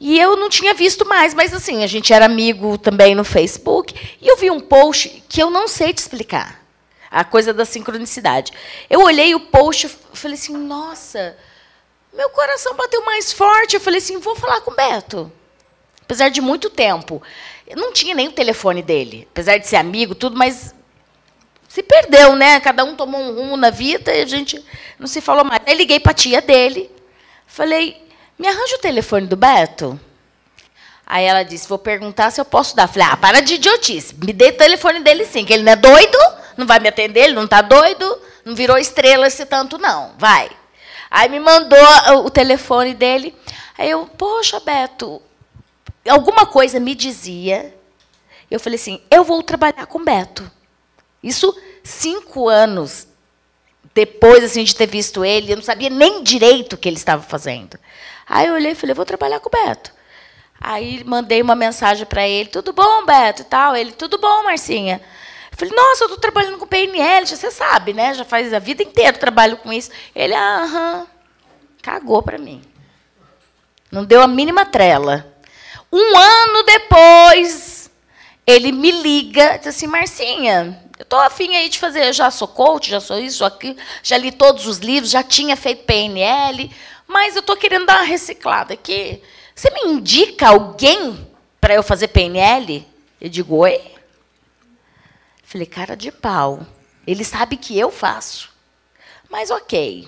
Speaker 2: E eu não tinha visto mais, mas assim, a gente era amigo também no Facebook. E eu vi um post que eu não sei te explicar. A coisa da sincronicidade. Eu olhei o post e falei assim, nossa, meu coração bateu mais forte. Eu falei assim, vou falar com o Beto. Apesar de muito tempo. Eu não tinha nem o telefone dele. Apesar de ser amigo, tudo, mas se perdeu, né? Cada um tomou um rumo na vida e a gente não se falou mais. Aí liguei para a tia dele. Falei, me arranja o telefone do Beto? Aí ela disse, vou perguntar se eu posso dar. Falei, ah, para de idiotice. Me dê o telefone dele sim, que ele não é doido, não vai me atender, ele não está doido, não virou estrela esse tanto, não. Vai. Aí me mandou o- telefone dele. Aí eu, poxa, Beto, alguma coisa me dizia. Eu falei assim, eu vou trabalhar com o Beto. Isso cinco anos depois assim, de ter visto ele, eu não sabia nem direito o que ele estava fazendo. Aí eu olhei e falei, vou trabalhar com o Beto. Aí mandei uma mensagem para ele, tudo bom, Beto, e tal. Ele, tudo bom, Marcinha. Eu falei, nossa, eu estou trabalhando com PNL, você sabe, né? Já faz a vida inteira trabalho com isso. Ele, aham, cagou para mim. Não deu a mínima trela. Um ano depois, ele me liga, diz assim, Marcinha, eu estou afim aí de fazer, já sou coach, já sou isso, aquilo, já li todos os livros, já tinha feito PNL, mas eu estou querendo dar uma reciclada aqui. Você me indica alguém para eu fazer PNL? Eu digo, oi? Falei, cara de pau. Ele sabe que eu faço. Mas ok.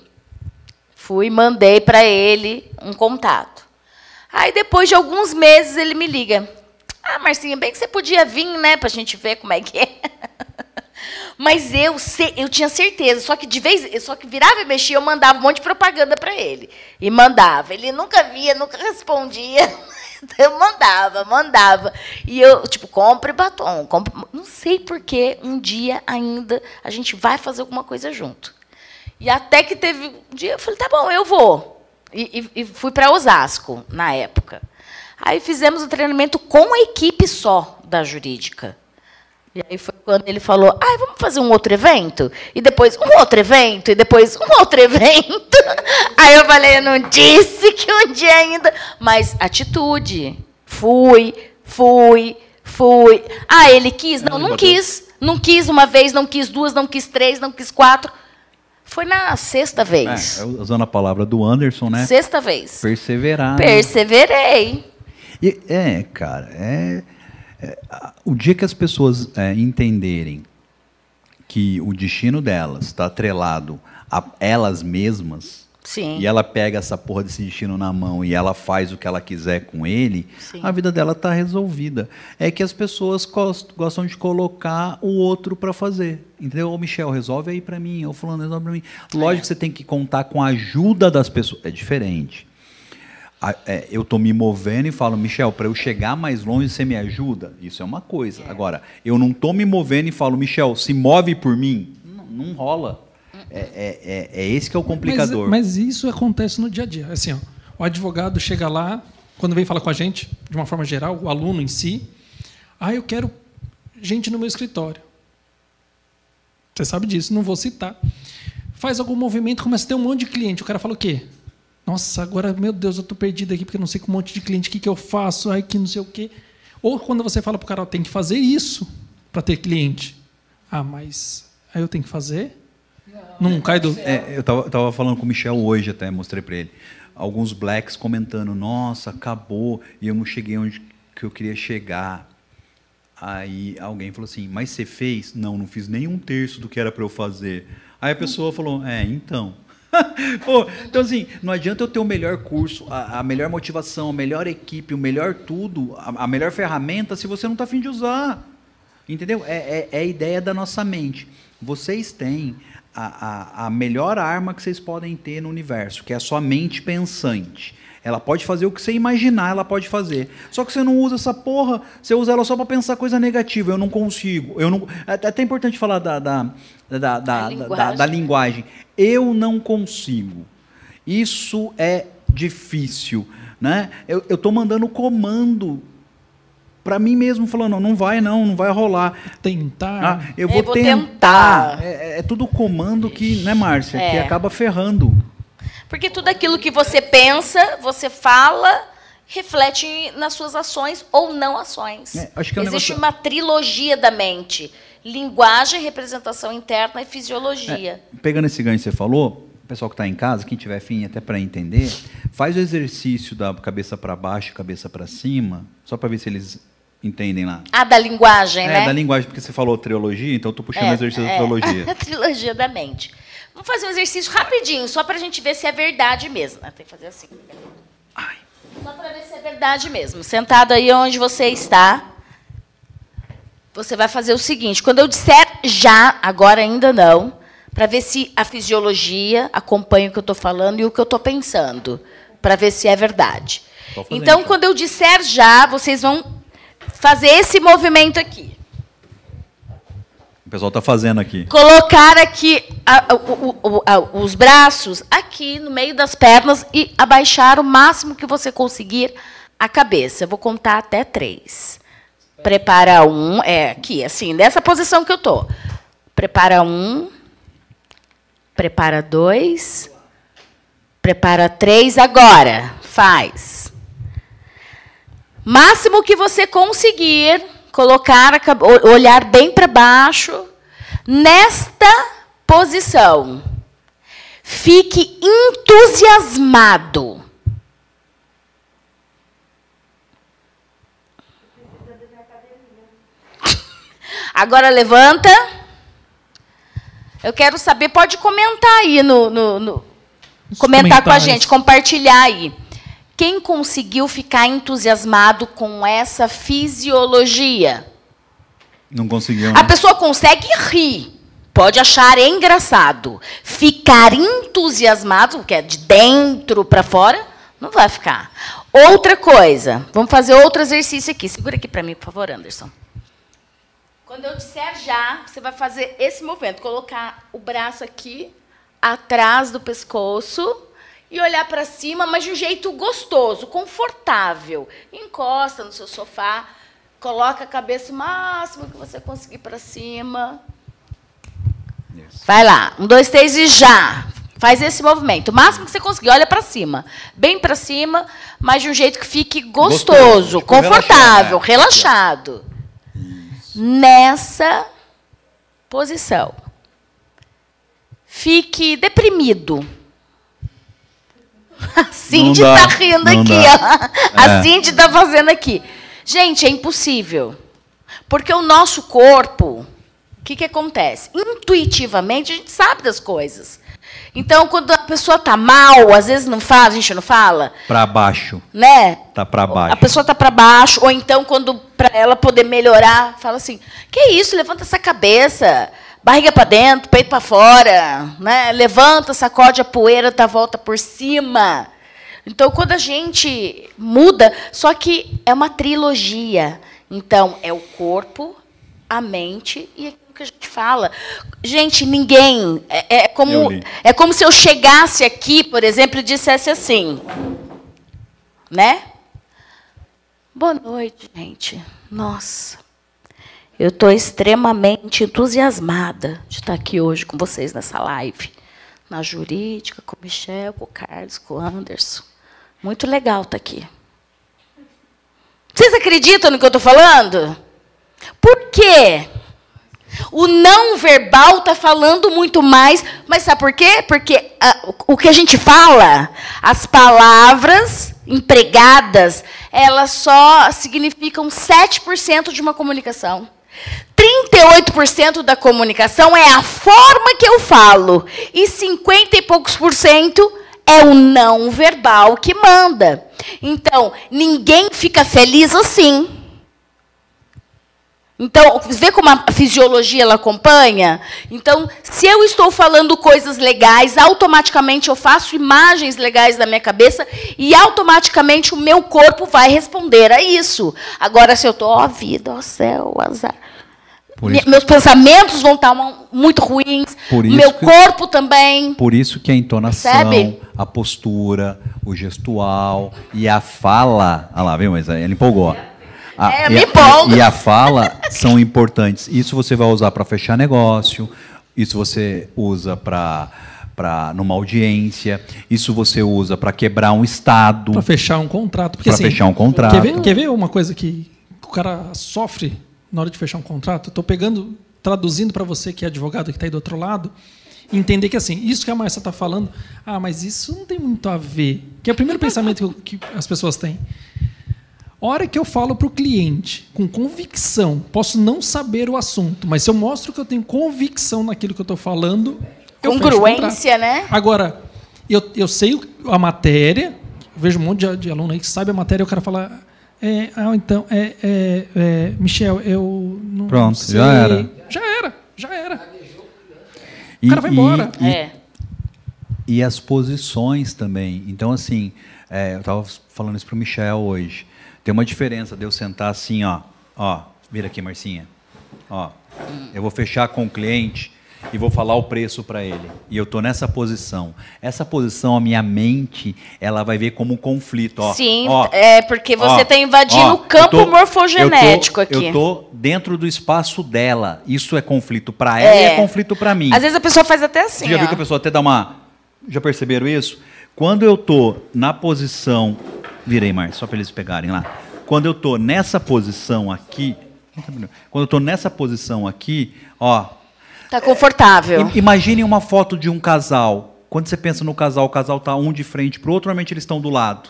Speaker 2: Fui e mandei para ele um contato. Aí, depois de alguns meses, ele me liga. Ah, Marcinha, bem que você podia vir, né, para a gente ver como é que é. Mas eu, eu tinha certeza, só que de vez, só que virava e mexia, eu mandava um monte de propaganda para ele. E mandava. Ele nunca via, nunca respondia. Eu mandava, mandava. E eu, tipo, compre batom. Compre... Não sei porquê, um dia ainda a gente vai fazer alguma coisa junto. E até que teve um dia, eu falei, tá bom, eu vou. E, e- e fui para Osasco, na época. Aí fizemos o treinamento com a equipe só da jurídica. E aí foi quando ele falou, ah, vamos fazer um outro evento? E depois um outro evento, e depois um outro evento. Aí eu falei, eu não disse que um dia ainda. Mas atitude. Fui, fui, fui. Ah, ele quis? Não, não quis. Não quis uma vez, não quis duas, não quis três, não quis quatro. Foi na sexta vez.
Speaker 1: É, usando a palavra do Anderson, né?
Speaker 2: Sexta vez.
Speaker 1: Perseverar. né?
Speaker 2: Perseverei.
Speaker 1: E- é, cara, é, é, o dia que as pessoas é, entenderem que o destino delas está atrelado a elas mesmas,
Speaker 2: Sim.
Speaker 1: e ela pega essa porra desse destino na mão e ela faz o que ela quiser com ele,
Speaker 2: Sim.
Speaker 1: a vida dela está resolvida. É que as pessoas gostam de colocar o outro para fazer. Entendeu? Ô, Michel, resolve aí para mim. Ô, fulano, resolve para mim. Lógico que você tem que contar com a ajuda das pessoas. É diferente. É, eu estou me movendo e falo, Michel, para eu chegar mais longe, você me ajuda? Isso é uma coisa. Agora, eu não estou me movendo e falo, Michel, se move por mim. Não, não rola. É, é- é- é esse que é o complicador.
Speaker 3: Mas, mas isso acontece no dia a dia. Assim, ó, o advogado chega lá, quando vem falar com a gente, de uma forma geral, o aluno em si, ah, eu quero gente no meu escritório. Você sabe disso, não vou citar. Faz algum movimento, começa a ter um monte de cliente. O cara fala o quê? Nossa, agora, meu Deus, eu estou perdido aqui porque eu não sei com um monte de cliente, o que, que eu faço? Ai, que não sei o quê. Ou quando você fala para o cara, tem que fazer isso para ter cliente. Ah, mas aí eu tenho que fazer? Não, cai do.
Speaker 1: É, eu tava, tava falando com o Michel hoje até, mostrei para ele. Alguns blacks comentando, nossa, acabou, e eu não cheguei onde que eu queria chegar. Aí alguém falou assim, mas você fez? Não, não fiz nem um terço do que era para eu fazer. Aí a pessoa falou, é, então. Pô, então assim, não adianta eu ter o melhor curso, a, a melhor motivação, a melhor equipe, o melhor tudo, a, a melhor ferramenta, se você não está afim de usar. Entendeu? É, é, é a ideia da nossa mente. Vocês têm a, a, a melhor arma que vocês podem ter no universo, que é a sua mente pensante. Ela pode fazer o que você imaginar, ela pode fazer. Só que você não usa essa porra, você usa ela só para pensar coisa negativa. Eu não consigo. Eu não, é até importante falar da, da, da, da, da,
Speaker 2: linguagem.
Speaker 1: da- da linguagem. Eu não consigo. Isso é difícil. Né? Eu estou mandando comando para mim mesmo, falando, não vai não, não vai rolar.
Speaker 3: Tentar.
Speaker 1: Ah, eu
Speaker 2: Eu
Speaker 1: vou,
Speaker 2: vou
Speaker 1: tentar.
Speaker 2: tentar.
Speaker 1: É, é tudo comando que, né, Márcia, que
Speaker 2: É.
Speaker 1: acaba ferrando.
Speaker 2: Porque tudo aquilo que você pensa, você fala, reflete nas suas ações ou não ações.
Speaker 1: É, acho que é um
Speaker 2: Existe
Speaker 1: negócio-
Speaker 2: uma trilogia da mente: linguagem, representação interna e fisiologia.
Speaker 1: Pegando esse ganho que você falou, o pessoal que está em casa, quem tiver fim até para entender, faz o exercício da cabeça para baixo, cabeça para cima, só para ver se eles entendem lá.
Speaker 2: Ah, da linguagem,
Speaker 1: É,
Speaker 2: né?
Speaker 1: da linguagem, porque você falou trilogia, então eu tô puxando o exercício da trilogia.
Speaker 2: a trilogia da mente. Vamos fazer um exercício rapidinho, só para a gente ver se é verdade mesmo. Ah, Tem que fazer assim. Só para ver se é verdade mesmo. Sentado aí onde você está, você vai fazer o seguinte: quando eu disser já, agora ainda não, para ver se a fisiologia acompanha o que eu estou falando e o que eu estou pensando, para ver se é verdade. Então. quando eu disser já, vocês vão fazer esse movimento aqui.
Speaker 1: O pessoal está fazendo aqui.
Speaker 2: Colocar aqui a- o- a- os braços aqui no meio das pernas e abaixar o máximo que você conseguir a cabeça. Eu vou contar até três. Prepara um, é aqui, assim, nessa posição que eu tô. Prepara um. Prepara dois. Prepara três. Agora, faz. Máximo que você conseguir colocar, olhar bem para baixo, nesta posição. Fique entusiasmado. Agora levanta. Eu quero saber, pode comentar aí no, no- no- comentar com a gente, compartilhar aí. Quem conseguiu ficar entusiasmado com essa fisiologia?
Speaker 1: Não conseguiu.
Speaker 2: A
Speaker 1: né?
Speaker 2: pessoa consegue rir, pode achar engraçado. Ficar entusiasmado, que é de dentro para fora, não vai ficar. Outra coisa, vamos fazer outro exercício aqui. Segura aqui para mim, por favor, Anderson. Quando eu disser já, você vai fazer esse movimento, colocar o braço aqui atrás do pescoço e olhar para cima, mas de um jeito gostoso, confortável. Encosta no seu sofá, coloca a cabeça o máximo que você conseguir para cima.
Speaker 1: Isso.
Speaker 2: Vai lá, um, dois, três e já. Faz esse movimento, o máximo que você conseguir, olha para cima, bem para cima, mas de um jeito que fique gostoso,
Speaker 1: Gostoso, tipo,
Speaker 2: confortável,
Speaker 1: relaxado,
Speaker 2: relaxado. Nessa posição. Fique deprimido. A Cindy
Speaker 1: dá,
Speaker 2: está rindo
Speaker 1: não
Speaker 2: aqui,
Speaker 1: dá.
Speaker 2: ó. A
Speaker 1: É.
Speaker 2: Cindy está fazendo aqui. Gente, é impossível. Porque o nosso corpo, o que, que acontece? Intuitivamente, a gente sabe das coisas. Então, quando a pessoa tá mal, às vezes não fala, a gente não fala,
Speaker 1: Pra baixo.
Speaker 2: né?
Speaker 1: Tá pra baixo.
Speaker 2: A pessoa tá para baixo, ou então quando para ela poder melhorar, fala assim: "Que isso? Levanta essa cabeça, barriga para dentro, peito para fora, né? Levanta, sacode a poeira, tá volta por cima". Então, quando a gente muda, só que é uma trilogia. Então, é o corpo, a mente e aquilo que a gente fala. Gente, ninguém é, é como é como se eu chegasse aqui, por exemplo, e dissesse assim, né? Boa noite, gente. Nossa, eu estou extremamente entusiasmada de estar aqui hoje com vocês nessa live. Na jurídica, com o Michel, com o Carlos, com o Anderson. Muito legal estar aqui. Vocês acreditam no que eu estou falando? Por quê? O não verbal está falando muito mais, mas sabe por quê? Porque ah, o que a gente fala, as palavras empregadas, elas só significam 7% de uma comunicação. 38% da comunicação é a forma que eu falo, e 50 e poucos por cento é o não verbal que manda. Então, ninguém fica feliz assim. Então, vê como a fisiologia ela acompanha? Então, se eu estou falando coisas legais, automaticamente eu faço imagens legais na minha cabeça e automaticamente o meu corpo vai responder a isso. Agora, se eu estou, ó vida, ó céu, ó azar. Me- Meus pensamentos vão estar uma- muito ruins, meu
Speaker 1: que-
Speaker 2: corpo também.
Speaker 1: Por isso que a entonação,
Speaker 2: Percebe?
Speaker 1: a postura, o gestual e a fala. Olha lá, viu? Mas ele empolgou. A-
Speaker 2: É,
Speaker 1: e,
Speaker 2: me empolgo.
Speaker 1: e a fala são importantes. Isso você vai usar para fechar negócio, isso você usa para para numa audiência, isso você usa para quebrar um estado,
Speaker 3: Para fechar um contrato. Porque,
Speaker 1: para
Speaker 3: assim,
Speaker 1: fechar um contrato.
Speaker 3: Quer ver, quer ver uma coisa que o cara sofre na hora de fechar um contrato? Estou pegando, traduzindo para você que é advogado que está aí do outro lado, entender que assim, isso que a Marcia está falando, ah, mas isso não tem muito a ver. Que é o primeiro pensamento que, que as pessoas têm. Hora que eu falo para o cliente com convicção, posso não saber o assunto, mas se eu mostro que eu tenho convicção naquilo que eu estou falando, o
Speaker 2: Congruência, né?
Speaker 3: Agora, eu, eu sei o- a matéria, eu vejo um monte de, de aluno aí que sabe a matéria, e o cara fala, é, ah, então, é, é, é, Michel, eu não
Speaker 1: Pronto,
Speaker 3: sei.
Speaker 1: já era.
Speaker 3: Já era, já era.
Speaker 1: E-
Speaker 3: cara vai
Speaker 1: e-
Speaker 3: embora.
Speaker 1: e-
Speaker 2: É.
Speaker 1: E as posições também. Então, assim, é, eu estava falando isso para o Michel hoje. Tem uma diferença de eu sentar assim, ó. Ó, vira aqui, Marcinha. Ó, eu vou fechar com o cliente e vou falar o preço para ele. E eu estou nessa posição. Essa posição, a minha mente, ela vai ver como um conflito. Ó,
Speaker 2: Sim,
Speaker 1: ó,
Speaker 2: é porque você está invadindo
Speaker 1: ó,
Speaker 2: o campo
Speaker 1: tô-
Speaker 2: morfogenético
Speaker 1: eu tô,
Speaker 2: aqui.
Speaker 1: Eu tô dentro do espaço dela. Isso é conflito para ela e
Speaker 2: É.
Speaker 1: é conflito para mim.
Speaker 2: Às vezes a pessoa faz até assim.
Speaker 1: Você já viu
Speaker 2: ó.
Speaker 1: que a pessoa até dá uma. Já perceberam isso? Quando eu tô na posição. Virei, Márcio, só para eles pegarem lá. Quando eu tô nessa posição aqui. Quando eu tô nessa posição aqui, ó.
Speaker 2: Tá confortável.
Speaker 1: i- Imagine uma foto de um casal. Quando você pensa no casal, o casal tá um de frente pro outro, normalmente eles estão do lado.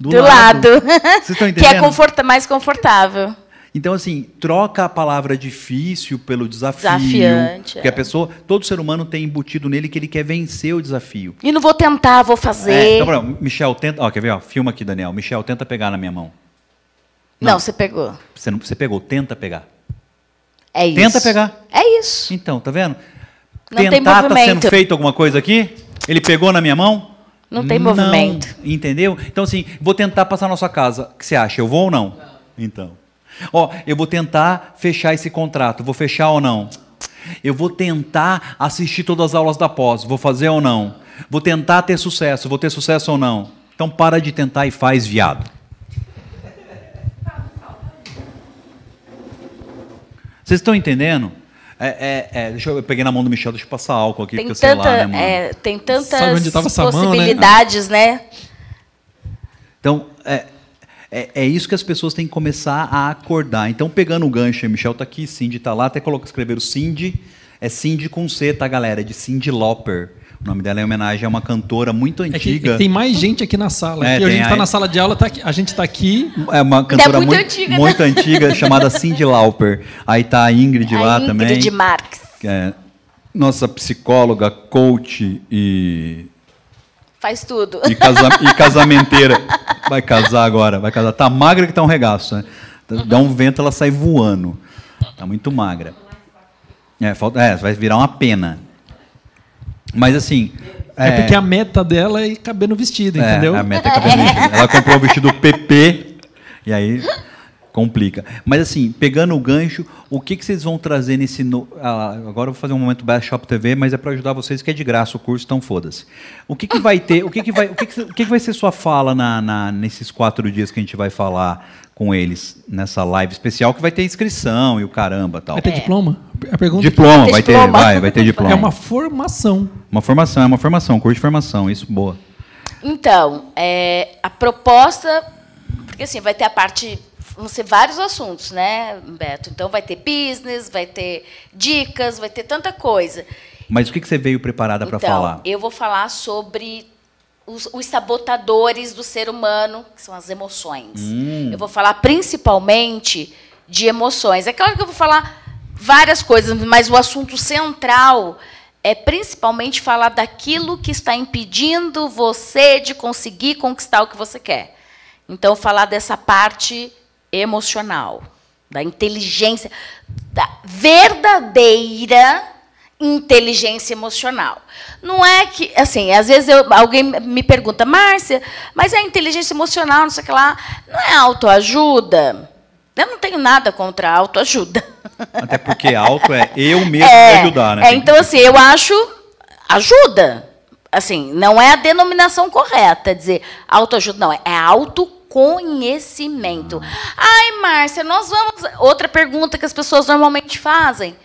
Speaker 2: Do, lado.
Speaker 1: Vocês estão
Speaker 2: que é
Speaker 1: entendendo?
Speaker 2: conforta mais confortável.
Speaker 1: Então, assim, troca a palavra difícil pelo desafio.
Speaker 2: Desafiante,
Speaker 1: Porque
Speaker 2: é.
Speaker 1: a pessoa, todo ser humano tem embutido nele que ele quer vencer o desafio.
Speaker 2: E não vou tentar, vou
Speaker 1: É,
Speaker 2: fazer.
Speaker 1: então, pronto, Michel, tenta. Ó, quer ver? Ó, filma aqui, Daniel. Michel, tenta pegar na minha mão.
Speaker 2: não.
Speaker 1: não.
Speaker 2: você pegou.
Speaker 1: Você, não, você pegou, tenta pegar.
Speaker 2: É isso.
Speaker 1: Tenta pegar.
Speaker 2: É isso.
Speaker 1: Então, tá vendo?
Speaker 2: Não tem
Speaker 1: Tentar tá sendo feito alguma coisa aqui? Ele pegou na minha mão?
Speaker 2: Não tem movimento.
Speaker 1: Entendeu? Então, assim, vou tentar passar na sua casa. O que você acha? Eu vou ou não? Então. Ó, eu vou tentar fechar esse contrato. Vou fechar ou não? Eu vou tentar assistir todas as aulas da pós. Vou fazer ou não? Vou tentar ter sucesso. Vou ter sucesso ou não? Então para de tentar e faz, viado. Vocês estão entendendo? É, é, é, deixa eu, eu peguei na mão do Michel, deixa eu passar álcool aqui,
Speaker 2: Tem,
Speaker 1: porque eu sei
Speaker 2: tanta,
Speaker 1: lá, né, mano?
Speaker 2: é, tem tantas
Speaker 3: essa mão, né?
Speaker 2: possibilidades, né?
Speaker 1: Então, é, é, é isso que as pessoas têm que começar a acordar. Então, pegando o gancho, Michel tá aqui, Cindy tá lá, até coloca, escreveram Cindy, é Cindy com C, tá, galera? É de Cindy Lauper. O nome dela é em homenagem a uma cantora muito
Speaker 3: É que, é
Speaker 1: antiga.
Speaker 3: que tem mais gente aqui na sala.
Speaker 1: É,
Speaker 3: Aqui a gente está na sala de aula, tá aqui- a gente está aqui.
Speaker 1: É uma cantora
Speaker 2: muito
Speaker 1: muito,
Speaker 2: antiga, né?
Speaker 1: muito antiga, chamada Cindy Lauper. Aí tá a Ingrid
Speaker 2: a
Speaker 1: lá
Speaker 2: Ingrid
Speaker 1: também.
Speaker 2: Marques.
Speaker 1: É, nossa psicóloga, coach e,
Speaker 2: Faz tudo.
Speaker 1: e, casa- e casamenteira. Vai casar agora, vai casar. Tá magra que tá um regaço, né? Dá um vento, ela sai voando. Tá muito magra. É, falta, é, vai virar uma pena. Mas assim.
Speaker 3: É, porque a meta dela é caber no vestido,
Speaker 1: É,
Speaker 3: entendeu?
Speaker 1: a meta é cabelo vestido. Ela comprou o vestido PP e aí complica. Mas assim, pegando o gancho, o que, que vocês vão trazer nesse. No... ah, agora eu vou fazer um momento Best Shop TV, mas é para ajudar vocês que é de graça o curso, então foda-se. O que, que vai ter? O que, que vai? O que, que, o que, que vai ser sua fala na, na- nesses quatro dias que a gente vai falar com eles nessa live especial que vai ter inscrição e o caramba tal.
Speaker 3: Vai ter diploma? A pergunta
Speaker 1: Diploma, vai ter,
Speaker 2: diploma.
Speaker 1: vai, vai ter diploma.
Speaker 3: é uma formação.
Speaker 1: Uma formação, é uma formação, curso de formação, isso boa.
Speaker 2: Então, é, a proposta, porque assim, vai ter a parte, vão ser vários assuntos, né, Beto? Então vai ter business, vai ter dicas, vai ter tanta coisa.
Speaker 1: Mas o que, você veio preparada para
Speaker 2: então,
Speaker 1: falar?
Speaker 2: eu vou falar sobre os, os sabotadores do ser humano, que são as emoções.
Speaker 1: Hum.
Speaker 2: Eu vou falar principalmente de emoções. É claro que eu vou falar várias coisas, mas o assunto central é principalmente falar daquilo que está impedindo você de conseguir conquistar o que você quer. Então, falar dessa parte emocional, da inteligência, da verdadeira inteligência emocional. Não é que, assim, às vezes eu- alguém me pergunta, Márcia, mas a inteligência emocional, não sei o que lá, não é autoajuda? Eu não tenho nada contra a autoajuda.
Speaker 1: Até porque alto é eu mesmo
Speaker 2: É,
Speaker 1: me ajudar, né?
Speaker 2: é, então, assim, eu acho ajuda. Assim, não é a denominação correta dizer autoajuda, não, é autoconhecimento. Ai, Márcia, nós vamos. Outra pergunta que as pessoas normalmente fazem.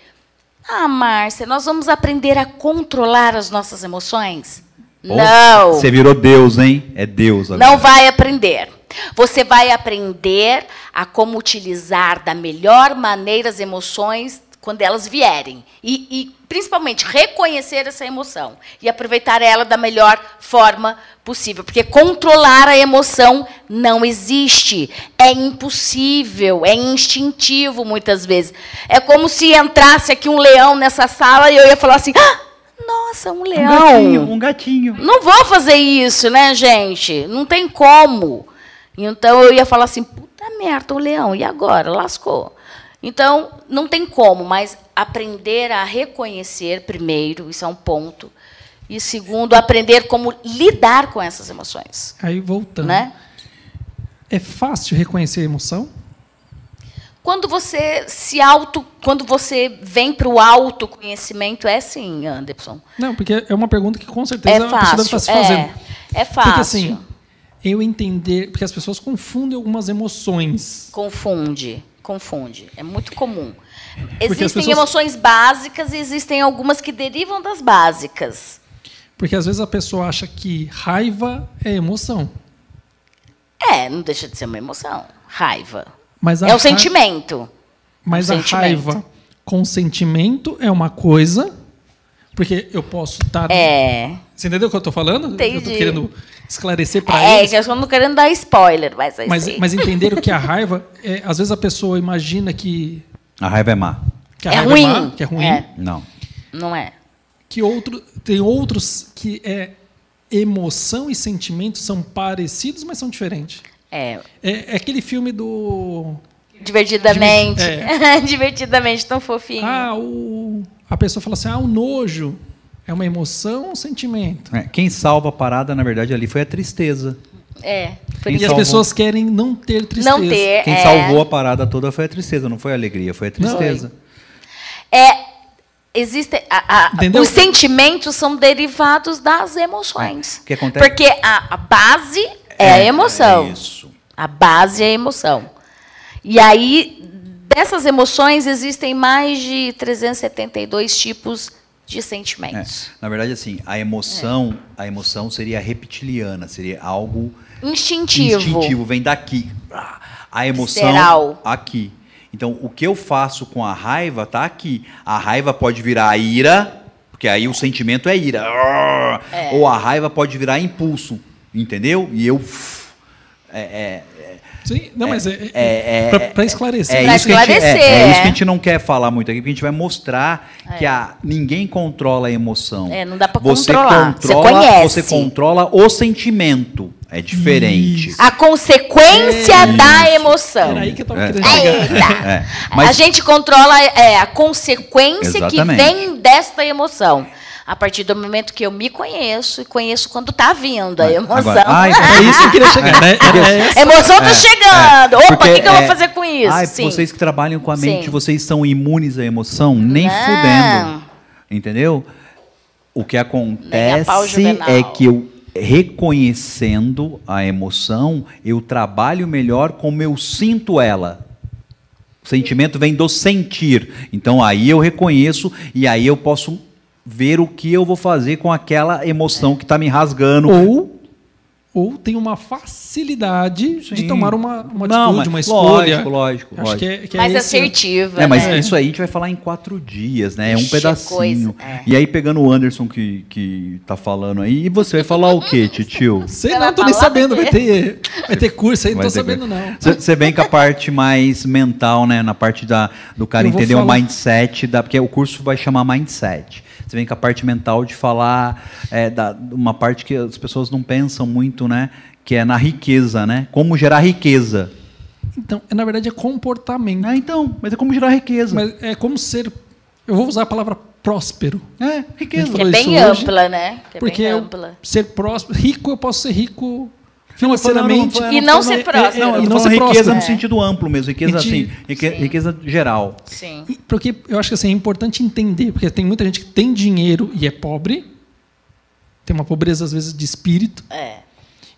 Speaker 2: Ah, Márcia, nós vamos aprender a controlar as nossas emoções? Não.
Speaker 1: Você virou Deus, hein? É Deus agora.
Speaker 2: Não vai aprender. Você vai aprender a como utilizar da melhor maneira as emoções quando elas vierem. E, e, principalmente, reconhecer essa emoção e aproveitar ela da melhor forma possível. Porque controlar a emoção não existe. É impossível, é instintivo muitas vezes. É como se entrasse aqui um leão nessa sala e eu ia falar assim: "Ah, nossa, um
Speaker 1: Um
Speaker 2: leão.
Speaker 1: gatinho, um gatinho.
Speaker 2: Não vou fazer isso, né, gente? Não tem como. Então eu ia falar assim, puta merda, o leão, e agora? Lascou. Então, não tem como, mas aprender a reconhecer primeiro, isso é um ponto. E segundo, aprender como lidar com essas emoções.
Speaker 3: Aí voltando.
Speaker 2: Né?
Speaker 3: É fácil reconhecer a emoção?
Speaker 2: Quando você se auto, quando você vem para o autoconhecimento, é sim, Anderson.
Speaker 3: Não, porque é uma pergunta que com certeza
Speaker 2: É
Speaker 3: a pessoa deve estar
Speaker 2: fácil.
Speaker 3: se fazendo.
Speaker 2: É, é fácil.
Speaker 3: Porque assim, eu entender, porque as pessoas confundem algumas emoções.
Speaker 2: Confunde, confunde. É muito comum. Existem
Speaker 3: pessoas-
Speaker 2: emoções básicas e existem algumas que derivam das básicas.
Speaker 3: Porque às vezes a pessoa acha que raiva é emoção.
Speaker 2: É, não deixa de ser uma emoção. Raiva.
Speaker 3: Mas
Speaker 2: É o
Speaker 3: ra-
Speaker 2: sentimento.
Speaker 3: Mas
Speaker 2: o
Speaker 3: a
Speaker 2: sentimento.
Speaker 3: raiva com sentimento é uma coisa. Porque eu posso estar.
Speaker 2: É.
Speaker 3: Você entendeu o que eu estou falando? Eu
Speaker 2: Entendi.
Speaker 3: estou querendo esclarecer para
Speaker 2: É,
Speaker 3: eles.
Speaker 2: que eu só não querendo dar spoiler, mas aí
Speaker 3: Mas,
Speaker 2: sim.
Speaker 3: mas entender o que é a raiva, é, às vezes a pessoa imagina que,
Speaker 1: A raiva é má.
Speaker 3: que a
Speaker 2: é
Speaker 3: raiva
Speaker 2: ruim.
Speaker 3: é má, que é ruim,
Speaker 2: É,
Speaker 1: Não.
Speaker 2: não é.
Speaker 3: que outro, tem outros que é emoção e sentimento são parecidos, mas são diferentes.
Speaker 2: É.
Speaker 3: É, é aquele filme do
Speaker 2: Divertidamente.
Speaker 3: É.
Speaker 2: Divertidamente, tão fofinho.
Speaker 3: ah, o a pessoa fala assim, ah, o nojo é uma emoção ou um sentimento?
Speaker 1: É, Quem salva a parada, na verdade, ali foi a tristeza.
Speaker 2: É.
Speaker 1: Quem
Speaker 3: e as
Speaker 1: salvou-
Speaker 3: pessoas querem não ter tristeza.
Speaker 2: Não ter.
Speaker 1: Quem
Speaker 2: é,
Speaker 1: salvou a parada toda foi a tristeza, não foi a alegria, foi a tristeza.
Speaker 2: É. Existem. a- a- os sentimentos são derivados das emoções.
Speaker 1: O que acontece?
Speaker 2: Porque a, a base é, a emoção.
Speaker 1: é isso.
Speaker 2: A base é a emoção. E aí, dessas emoções, existem mais de 372 tipos de
Speaker 1: É,
Speaker 2: sentimentos.
Speaker 1: Na verdade, assim, a emoção, a emoção seria reptiliana, seria algo
Speaker 2: Instintivo.
Speaker 1: instintivo, vem daqui. A emoção
Speaker 2: Visceral.
Speaker 1: aqui. Então, o que eu faço com a raiva tá aqui. A raiva pode virar ira, porque aí o sentimento é ira. Ah, Ou a raiva pode virar impulso, entendeu? E eu uf, É, é,
Speaker 3: Sim, não, mas é,
Speaker 1: é, é,
Speaker 3: para esclarecer.
Speaker 1: é
Speaker 2: Pra
Speaker 1: isso que a gente, é,
Speaker 2: esclarecer,
Speaker 1: é isso que
Speaker 2: é.
Speaker 1: a gente não quer falar muito aqui, porque a gente vai mostrar que
Speaker 2: É.
Speaker 1: a, ninguém controla a emoção.
Speaker 2: É, não dá pra
Speaker 1: você
Speaker 2: controlar. Você
Speaker 1: Controla,
Speaker 2: conhece.
Speaker 1: Você controla o sentimento. É diferente.
Speaker 2: A consequência da emoção.
Speaker 3: Era aí que eu tava
Speaker 1: É.
Speaker 3: querendo chegar.
Speaker 1: É,
Speaker 2: A
Speaker 1: mas
Speaker 2: gente controla é, a consequência
Speaker 1: Exatamente.
Speaker 2: que vem desta emoção. A partir do momento que eu me conheço e conheço quando tá vindo a emoção.
Speaker 1: Agora, ai,
Speaker 3: É isso que eu queria chegar, né? Era
Speaker 2: a
Speaker 3: essa.
Speaker 2: emoção tá
Speaker 1: É,
Speaker 2: chegando.
Speaker 1: é,
Speaker 2: Opa, o que, que eu vou
Speaker 1: é,
Speaker 2: fazer com isso?
Speaker 1: Ai,
Speaker 2: Sim.
Speaker 1: vocês que trabalham com a mente,
Speaker 2: Sim.
Speaker 1: vocês são imunes à emoção? Nem
Speaker 2: Não.
Speaker 1: fudendo. Entendeu? O que acontece é que eu, reconhecendo a emoção, eu trabalho melhor como eu sinto ela. O sentimento vem do sentir. Então aí eu reconheço e aí eu posso ver o que eu vou fazer com aquela emoção que está me rasgando.
Speaker 3: Ou, ou tem uma facilidade de
Speaker 1: Sim.
Speaker 3: tomar uma, uma
Speaker 1: Não,
Speaker 3: atitude,
Speaker 1: mas
Speaker 3: uma escolha.
Speaker 1: Lógico, lógico.
Speaker 3: Acho
Speaker 1: lógico.
Speaker 3: que é, que é
Speaker 2: Mais
Speaker 3: esse-
Speaker 2: assertiva.
Speaker 1: É, mas
Speaker 2: né?
Speaker 1: isso aí a gente vai falar em quatro dias, né? É um
Speaker 2: Ixi,
Speaker 1: pedacinho.
Speaker 2: coisa, é.
Speaker 1: E aí, pegando o Anderson que, que tá falando aí, e você vai falar o quê, titio?
Speaker 3: Sei
Speaker 2: Você
Speaker 3: não, tô nem sabendo.
Speaker 2: do
Speaker 3: Vai ter, vai ter curso aí, não tô sabendo
Speaker 1: coisa.
Speaker 3: não.
Speaker 1: Você vem com a parte mais mental, né? Na parte da, do cara entender o
Speaker 3: falar.
Speaker 1: mindset, da, porque o curso vai chamar mindset. Você vem com a parte mental de falar é, da, uma parte que as pessoas não pensam muito, né? Que é na riqueza, né? Como gerar riqueza.
Speaker 3: Então, é, na verdade é comportamento.
Speaker 1: Ah, então, mas é como gerar riqueza.
Speaker 3: Mas é como ser. Eu vou usar a palavra próspero.
Speaker 1: é, riqueza.
Speaker 2: Que é bem
Speaker 3: isso hoje,
Speaker 2: ampla, né? Que é
Speaker 3: porque
Speaker 2: bem
Speaker 3: eu
Speaker 2: ampla.
Speaker 3: ser próspero. Rico, eu posso ser rico
Speaker 1: Não, mas
Speaker 3: financeiramente.
Speaker 1: não,
Speaker 2: E não ser próspero.
Speaker 1: Não, eu
Speaker 3: E
Speaker 1: tô
Speaker 3: não ser
Speaker 1: riqueza
Speaker 3: próspero.
Speaker 1: no
Speaker 2: É.
Speaker 1: sentido amplo mesmo, riqueza
Speaker 3: gente-
Speaker 1: assim, rique-
Speaker 2: Sim.
Speaker 1: riqueza geral.
Speaker 2: Sim.
Speaker 3: E- Porque eu acho que assim, é importante entender, porque tem muita gente que tem dinheiro e é pobre, tem uma pobreza às vezes de espírito,
Speaker 2: É.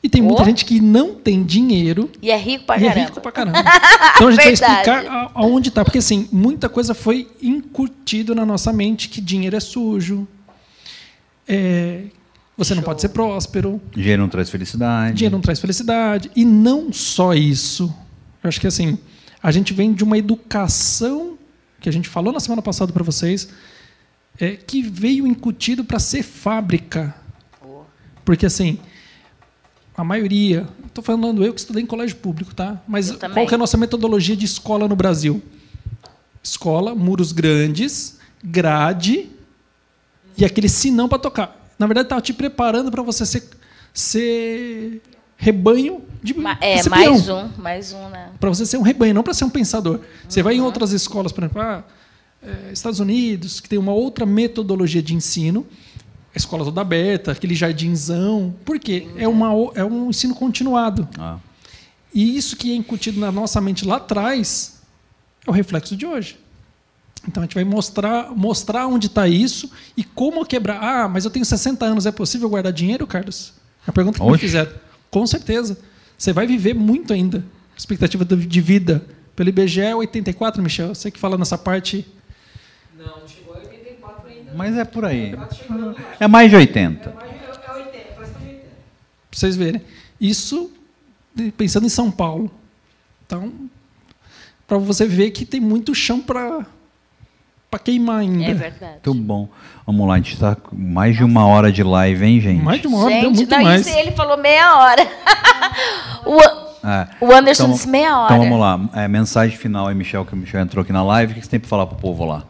Speaker 3: e tem muita
Speaker 2: Oh.
Speaker 3: gente que não tem dinheiro
Speaker 2: E é rico pra
Speaker 3: e é
Speaker 2: caramba.
Speaker 3: rico pra caramba. Então a gente vai explicar a- aonde está, porque assim, muita coisa foi incutido na nossa mente que dinheiro é sujo, é, você não pode ser próspero,
Speaker 1: Dinheiro não traz felicidade.
Speaker 3: dinheiro não traz felicidade. E não só isso. Eu acho que assim, a gente vem de uma educação que a gente falou na semana passada para vocês, é, que veio incutido para ser fábrica. Porque assim, a maioria, estou falando eu que estudei em colégio público, tá? Mas qual que é a nossa metodologia de escola no Brasil? Escola, muros grandes, grade e aquele sinão para tocar. Na verdade, estava te preparando para você ser, ser rebanho de
Speaker 2: É,
Speaker 3: ser
Speaker 2: mais
Speaker 3: peão.
Speaker 2: um, mais um, né?
Speaker 3: Para você ser um rebanho, não para ser um pensador. Você
Speaker 2: Uhum.
Speaker 3: vai em outras escolas, por exemplo, ah, eh, Estados Unidos, que tem uma outra metodologia de ensino, a escola toda aberta, aquele jardinzão. Por quê? É, uma, é um ensino continuado.
Speaker 1: Ah.
Speaker 3: E isso que é incutido na nossa mente lá atrás é o reflexo de hoje. Então a gente vai mostrar, mostrar onde está isso e como quebrar. Ah, mas eu tenho 60 anos, é possível guardar dinheiro, Carlos? É a pergunta que me
Speaker 1: Oxe.
Speaker 3: fizeram. Com certeza. Você vai viver muito ainda. Expectativa de vida. Pelo IBGE é 84, Michel. Você que fala nessa parte.
Speaker 4: Não, não chegou a 84 ainda.
Speaker 1: Mas é por aí. É mais de 80.
Speaker 4: É mais de é 80, parece que é 80.
Speaker 3: Para vocês verem. Isso pensando em São Paulo. Então, para você ver que tem muito chão para queimar ainda.
Speaker 2: É verdade.
Speaker 1: Muito bom. Vamos lá, a gente está com mais de uma hora de live, hein, gente?
Speaker 3: Mais de uma hora, deu
Speaker 2: Gente,
Speaker 3: muito
Speaker 2: não,
Speaker 3: mais.
Speaker 2: isso ele falou meia hora. o,
Speaker 1: É.
Speaker 2: o Anderson
Speaker 1: Então-
Speaker 2: disse meia hora.
Speaker 1: Então vamos lá. É, mensagem final aí, Michel, que o Michel entrou aqui na live. O que você tem para falar pro povo lá?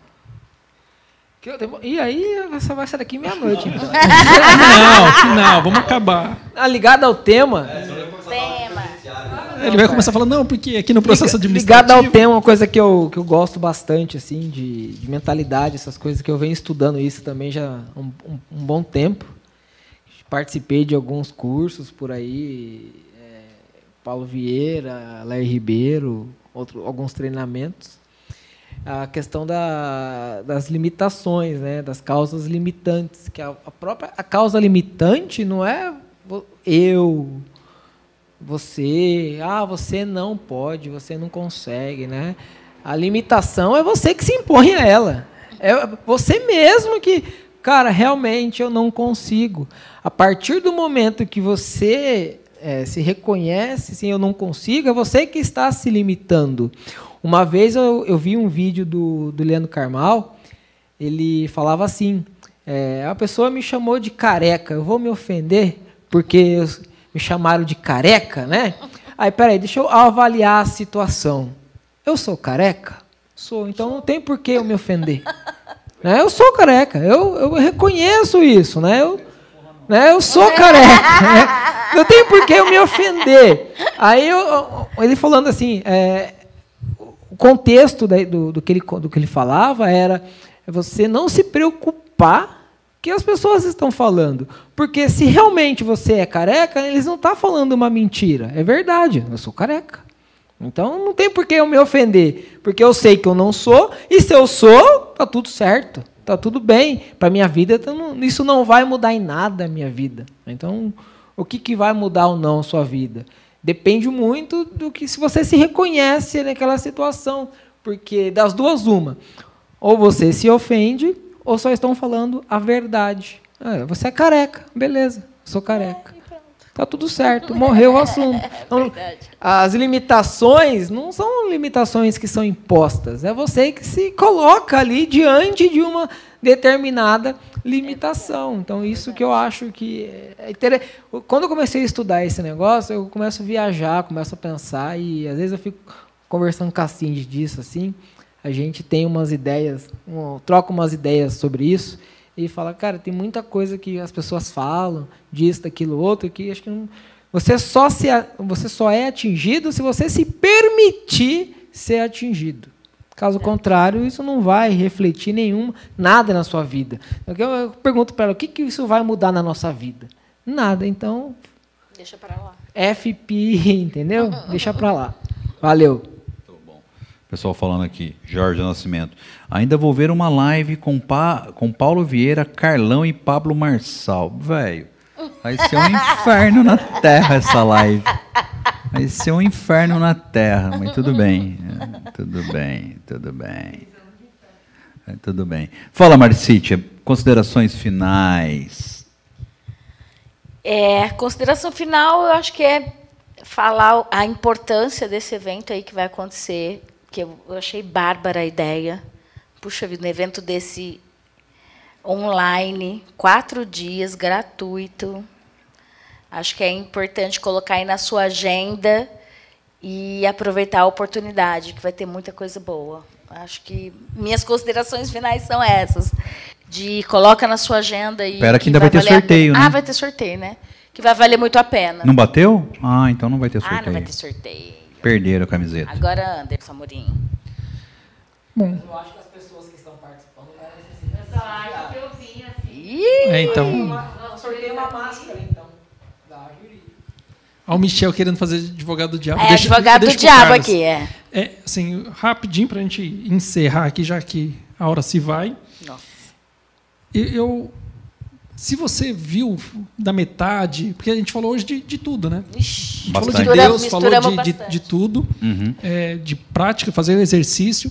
Speaker 6: Que eu demo- E aí, você vai sair daqui meia-noite. então.
Speaker 3: Final, final, vamos acabar.
Speaker 6: Ah, ligado ao tema,
Speaker 2: Tema.
Speaker 3: Ele vai começar a falar, não, porque aqui no processo
Speaker 6: liga-
Speaker 3: administrativo...
Speaker 6: ligado ao tema, uma coisa que eu, que eu gosto bastante, assim, de, de mentalidade, essas coisas que eu venho estudando isso também já há um, um- um bom tempo. Participei de alguns cursos por aí, é, Paulo Vieira, Léo Ribeiro, outro, alguns treinamentos. A questão da, das limitações, né, das causas limitantes, que a, a própria a causa limitante não é eu, você, ah, você não pode, você não consegue, né? A limitação é você que se impõe a ela. É você mesmo que, cara, realmente eu não consigo. A partir do momento que você eh, se reconhece, sim, eu não consigo, é você que está se limitando. Uma vez eu, eu vi um vídeo do, do Leandro Carmal, ele falava assim: é, a pessoa me chamou de careca, eu vou me ofender porque eu- me chamaram de careca, né? Aí, peraí, deixa eu avaliar a situação. Eu sou careca? Sou, então não tem por que eu me ofender. né? Eu sou careca, eu, eu reconheço isso, né? Eu, né? eu sou careca. né? Não tem por que eu me ofender. Aí eu- ele falando assim, é, o contexto da- do, do, que ele, do que ele falava era você não se preocupar que as pessoas estão falando. Porque se realmente você é careca, eles não estão falando uma mentira. É verdade, eu sou careca. Então não tem por que eu me ofender. Porque eu sei que eu não sou, e se eu sou, tá tudo certo. Tá tudo bem. Para minha vida, não- isso não vai mudar em nada a minha vida. Então, o que, que vai mudar ou não a sua vida? Depende muito do que se você se reconhece naquela situação. Porque das duas, uma. Ou você se ofende, ou só estão falando a verdade. Ah, você é careca, beleza, sou careca. Tá tudo certo, morreu o assunto. Então, as limitações não são limitações que são impostas, é você que se coloca ali diante de uma determinada limitação. Então, isso que eu acho que é interessante. Quando eu comecei a estudar esse negócio, eu começo a viajar, começo a pensar, e às vezes eu fico conversando com a Cindy disso, assim, a gente tem umas ideias, um- troca umas ideias sobre isso, e fala, cara, tem muita coisa que as pessoas falam, disso, daquilo, outro, que acho que não, você só se você só é atingido se você se permitir ser atingido. Caso contrário, isso não vai refletir nenhum nada na sua vida. Eu, eu pergunto para ela, o que, que isso vai mudar na nossa vida? Nada. Então,
Speaker 2: Deixa pra lá.
Speaker 6: FP, entendeu? Deixa para lá. Valeu.
Speaker 1: Pessoal falando aqui, Jorge Nascimento. Ainda vou ver uma live com, pa, com Paulo Vieira, Carlão e Pablo Marçal. Velho, vai ser um inferno na terra essa live. Vai ser um inferno na terra, mas tudo bem. É, Tudo bem, tudo bem. É, tudo bem. Fala, Marcítia, considerações finais.
Speaker 2: É, consideração final, eu acho que é falar a importância desse evento aí que vai acontecer, que eu, eu achei bárbara a ideia. Puxa vida, um evento desse online, quatro dias, gratuito. Acho que é importante colocar aí na sua agenda e aproveitar a oportunidade, que vai ter muita coisa boa. Acho que minhas considerações finais são essas. De coloca na sua agenda e.
Speaker 1: Espera que ainda vai ter
Speaker 2: valer a
Speaker 1: sorteio, né?
Speaker 2: Ah, vai ter sorteio, né? Que vai valer muito a pena.
Speaker 1: Não bateu? Ah, então não vai ter
Speaker 2: Ah,
Speaker 1: sorteio.
Speaker 2: não vai ter sorteio.
Speaker 1: Perderam a camiseta.
Speaker 2: Agora, Anderson Amorim.
Speaker 3: Bom,
Speaker 4: Eu acho que as pessoas que estão participando devem se
Speaker 5: Eu só acho que eu vim assim.
Speaker 3: É, então,
Speaker 4: Uma, sorteio uma máscara, então. Da.
Speaker 3: Ó, o Michel querendo fazer advogado do diabo.
Speaker 2: é
Speaker 3: Deixa-
Speaker 2: advogado do
Speaker 3: deixa pro
Speaker 2: diabo
Speaker 3: Carlos.
Speaker 2: aqui, é.
Speaker 3: É, assim, rapidinho para a gente encerrar aqui, já que a hora se vai.
Speaker 2: Nossa.
Speaker 3: Eu- se você viu da metade, porque a gente falou hoje de, de tudo, né? A
Speaker 2: Ixi,
Speaker 3: gente falou de. Deus, falou de, de, de tudo,
Speaker 1: Uhum.
Speaker 3: é, de prática, fazer exercício.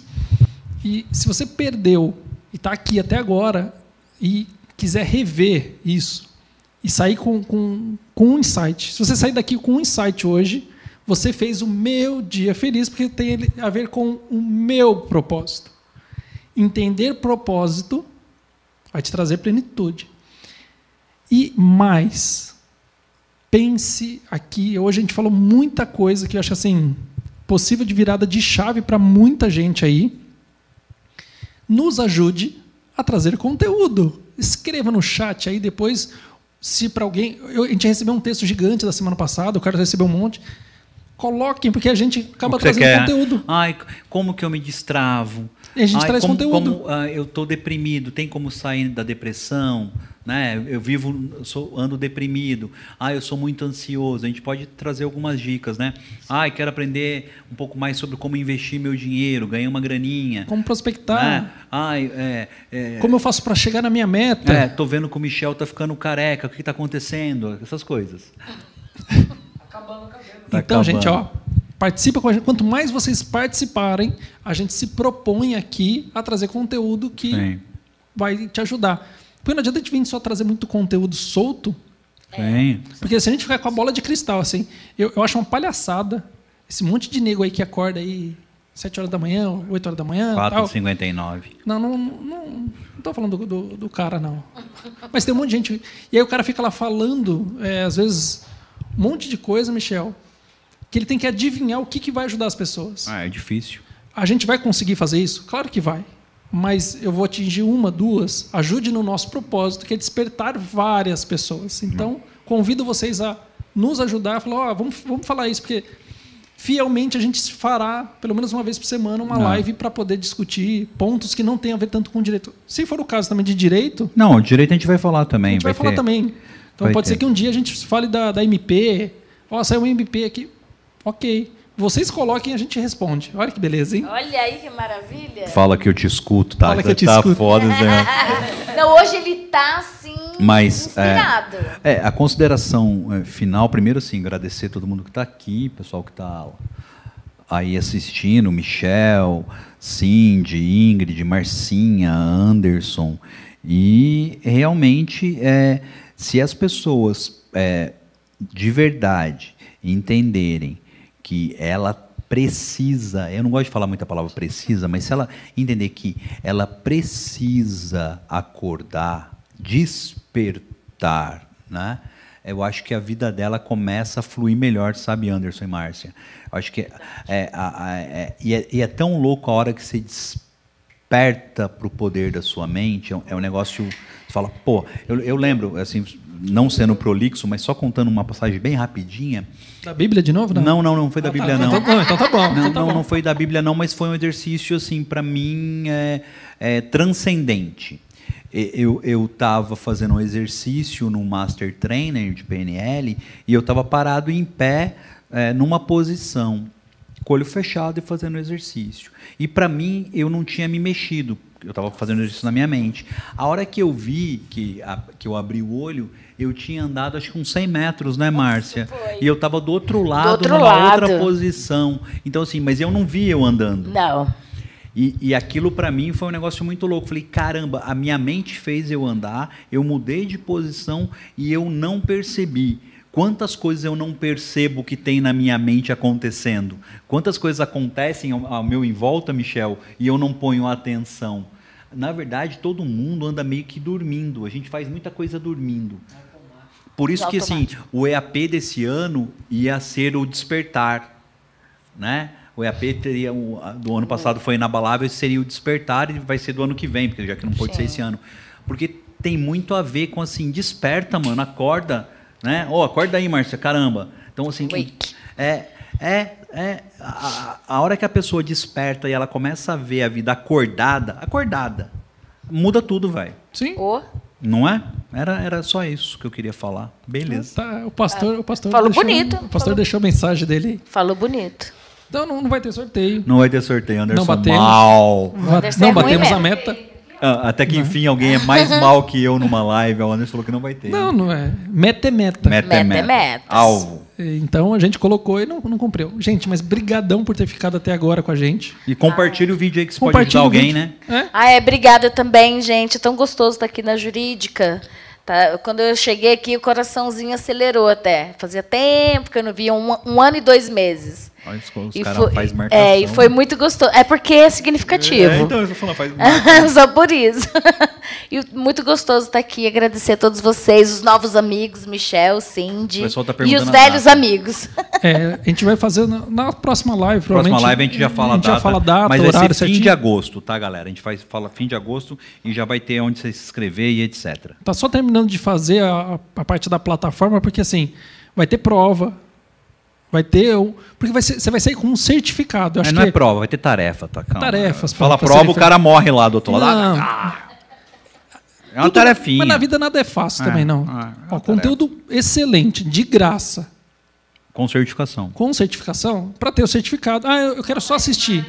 Speaker 3: E se você perdeu e está aqui até agora e quiser rever isso e sair com, com, com um insight, se você sair daqui com um insight hoje, você fez o meu dia feliz, porque tem a ver com o meu propósito. Entender propósito vai te trazer plenitude. E mais, pense aqui, hoje a gente falou muita coisa que eu acho assim, possível de virada de chave para muita gente aí. Nos ajude a trazer conteúdo. Escreva no chat aí depois, se para alguém. eu- a gente recebeu um texto gigante da semana passada, o cara recebeu um monte. Coloquem, porque a gente acaba trazendo
Speaker 1: quer?
Speaker 3: conteúdo.
Speaker 1: Ai, como que eu me destravo?
Speaker 3: E a gente
Speaker 1: Ai,
Speaker 3: traz
Speaker 1: como,
Speaker 3: conteúdo.
Speaker 1: como, ah, eu estou deprimido, tem como sair da depressão? Né? Eu vivo, sou, ando deprimido. Ah, eu sou muito ansioso. A gente pode trazer algumas dicas, né? Ai, quero aprender um pouco mais sobre como investir meu dinheiro, ganhar uma graninha.
Speaker 3: Como prospectar.
Speaker 1: né? Ai, é, é,
Speaker 3: Como eu faço para chegar na minha meta?
Speaker 1: é, tô vendo que o Michel tá ficando careca. O que está acontecendo? Essas coisas.
Speaker 4: Acabando o cabelo.
Speaker 1: Tá
Speaker 3: então,
Speaker 1: acabando.
Speaker 3: gente, ó, participa com a gente. Quanto mais vocês participarem, a gente se propõe aqui a trazer conteúdo que
Speaker 1: Sim.
Speaker 3: vai te ajudar. Porque não adianta a gente vir só trazer muito conteúdo solto,
Speaker 1: Sim.
Speaker 3: porque se a gente ficar com a bola de cristal, assim, eu, eu acho uma palhaçada esse monte de nego aí que acorda aí 7 horas da manhã, 8 horas da manhã. tal.
Speaker 1: 4,59.
Speaker 3: Não, não, não, não tô falando do, do, do cara, não. Mas tem um monte de gente. E aí o cara fica lá falando, é, às vezes, um monte de coisa, Michel. que ele tem que adivinhar o que, que vai ajudar as pessoas.
Speaker 1: Ah, é difícil.
Speaker 3: A gente vai conseguir fazer isso? Claro que vai. Mas eu vou atingir uma, duas. Ajude no nosso propósito, que é despertar várias pessoas. Então, convido vocês a nos ajudar. Falar, ó, vamos, vamos falar isso, porque fielmente a gente fará, pelo menos uma vez por semana, uma
Speaker 1: Não.
Speaker 3: live para poder discutir pontos que não tem a ver tanto com direito. Se for o caso também de direito,
Speaker 1: Não, direito a gente vai falar também.
Speaker 3: a gente vai, falar
Speaker 1: ter-
Speaker 3: também. Então
Speaker 1: vai
Speaker 3: pode
Speaker 1: ter.
Speaker 3: ser que um dia a gente fale da, da MP. Ó, saiu um MP aqui. Ok. Vocês coloquem e a gente responde. Olha que beleza, hein?
Speaker 2: Olha aí que maravilha.
Speaker 1: Fala que eu te escuto, tá?
Speaker 3: Fala que eu te
Speaker 1: tá
Speaker 3: escuto.
Speaker 1: foda, Zé.
Speaker 2: Não, hoje ele tá assim,
Speaker 1: Mas,
Speaker 2: inspirado.
Speaker 1: É, a consideração é, final, primeiro assim, agradecer todo mundo que está aqui, pessoal que está aí assistindo, Michel, Cindy, Ingrid, Marcinha, Anderson. E realmente, é, se as pessoas é, de verdade entenderem que ela precisa, eu não gosto de falar muita palavra precisa, mas se ela entender que ela precisa acordar, despertar, né? Eu acho que a vida dela começa a fluir melhor, sabe, Anderson e Márcia? Eu acho que é, é- e, é, e é tão louco a hora que você desperta para o poder da sua mente. É um, é um negócio. Você fala, pô, eu, eu lembro, assim, não sendo prolixo, mas só contando uma passagem bem rapidinha.
Speaker 3: Da Bíblia de novo?
Speaker 1: Não, não, não foi da
Speaker 3: Ah, tá.
Speaker 1: Bíblia,
Speaker 3: Então
Speaker 1: não.
Speaker 3: tá- não, então tá bom,
Speaker 1: Não,
Speaker 3: então tá
Speaker 1: não,
Speaker 3: bom.
Speaker 1: não foi da Bíblia, não, mas foi um exercício, assim, para mim, é, é, transcendente. Eu eu estava fazendo um exercício no Master Trainer de PNL e eu estava parado em pé, é, numa posição, com o olho fechado e fazendo exercício. E para mim, eu não tinha me mexido. Eu estava fazendo exercício na minha mente. A hora que eu vi que, a- que eu abri o olho, eu tinha andado acho que uns 100 metros, né, Márcia? E eu estava do outro lado,
Speaker 2: outro
Speaker 1: numa
Speaker 2: lado.
Speaker 1: outra posição. Então, assim, mas eu não vi eu andando.
Speaker 2: Não.
Speaker 1: E, e aquilo para mim foi um negócio muito louco. Falei, caramba, a minha mente fez eu andar, eu mudei de posição e eu não percebi. Quantas coisas eu não percebo que tem na minha mente acontecendo? Quantas coisas acontecem ao, ao meu em volta, Michel, e eu não ponho atenção? Na verdade, todo mundo anda meio que dormindo. A gente faz muita coisa dormindo. Por isso que assim, o EAP desse ano ia ser o despertar, né? O EAP teria do ano passado foi inabalável, esse seria o despertar e vai ser do ano que vem, porque já que não pode ser
Speaker 2: Sim.
Speaker 1: esse ano. Porque tem muito a ver com assim, desperta, mano, acorda, né? Ó, acorda aí, Márcia, caramba. Então assim,
Speaker 2: Wake.
Speaker 1: é é é a, a hora que a pessoa desperta e ela começa a ver a vida acordada, acordada, muda tudo, vai.
Speaker 3: Sim.
Speaker 2: Ô,
Speaker 1: Não é? Era, era só isso que eu queria falar. Beleza.
Speaker 3: Tá, o pastor, o pastor
Speaker 2: Falou
Speaker 3: deixou,
Speaker 2: bonito,
Speaker 3: O pastor
Speaker 2: falou.
Speaker 3: deixou a mensagem dele.
Speaker 2: falou bonito.
Speaker 3: Então não, não vai ter sorteio.
Speaker 1: Não vai ter sorteio, Anderson.
Speaker 3: Não batemos.
Speaker 1: Mal.
Speaker 2: Anderson
Speaker 3: não
Speaker 2: é
Speaker 3: batemos a meta.
Speaker 1: Ah, até que enfim alguém é mais mal que eu numa live. O Anderson falou que não vai ter.
Speaker 3: Não, não é. Meta é meta.
Speaker 1: Meta é
Speaker 2: Meta é
Speaker 1: meta.
Speaker 2: meta.
Speaker 1: Alvo.
Speaker 3: Então a gente colocou e não, não cumpriu. Gente, mas brigadão por ter ficado até agora com a gente.
Speaker 1: E compartilhe o vídeo aí que você pode
Speaker 3: Compartilha
Speaker 1: ajudar alguém, né?
Speaker 3: É?
Speaker 2: Ah, é, obrigada também, gente. É tão gostoso estar aqui na jurídica. Tá? Quando eu cheguei aqui, o coraçãozinho acelerou até. Fazia tempo que eu não via, um, um ano e dois meses.
Speaker 1: Olha, os
Speaker 2: E
Speaker 1: caras
Speaker 2: foi-
Speaker 1: fazem marcação.
Speaker 2: É, e foi muito gostoso. É porque é significativo.
Speaker 1: É, então, eu tô falando, faz
Speaker 2: Só por isso. e muito gostoso estar aqui. Agradecer a todos vocês, os novos amigos, Michel, Cindy.
Speaker 1: Tá
Speaker 2: e os velhos
Speaker 1: data.
Speaker 2: amigos.
Speaker 3: É, a gente vai fazer na, na próxima live.
Speaker 1: Próxima
Speaker 3: provavelmente.
Speaker 1: live a gente já fala
Speaker 3: a gente
Speaker 1: data.
Speaker 3: já fala data,
Speaker 1: mas vai
Speaker 3: horário
Speaker 1: ser fim
Speaker 3: certinho.
Speaker 1: de agosto, tá, galera? A gente faz, fala fim de agosto e já vai ter onde você se inscrever e etc.
Speaker 3: Tá só terminando de fazer a, a parte da plataforma, porque assim, vai ter prova, vai ter. um- Porque vai ser- você vai sair com um certificado. Eu acho
Speaker 1: não
Speaker 3: que
Speaker 1: é prova, vai ter tarefa, tá? Calma.
Speaker 3: Tarefas,
Speaker 1: Fala prova,
Speaker 3: serem
Speaker 1: o cara morre lá do outro lado.
Speaker 3: Não.
Speaker 1: É uma
Speaker 3: Tudo-
Speaker 1: tarefinha.
Speaker 3: Mas na vida nada é fácil
Speaker 1: É,
Speaker 3: também, não.
Speaker 1: é, é
Speaker 3: Ó, conteúdo excelente, de graça,
Speaker 1: Com certificação.
Speaker 3: com certificação, para ter o certificado. Ah, eu eu quero só assistir.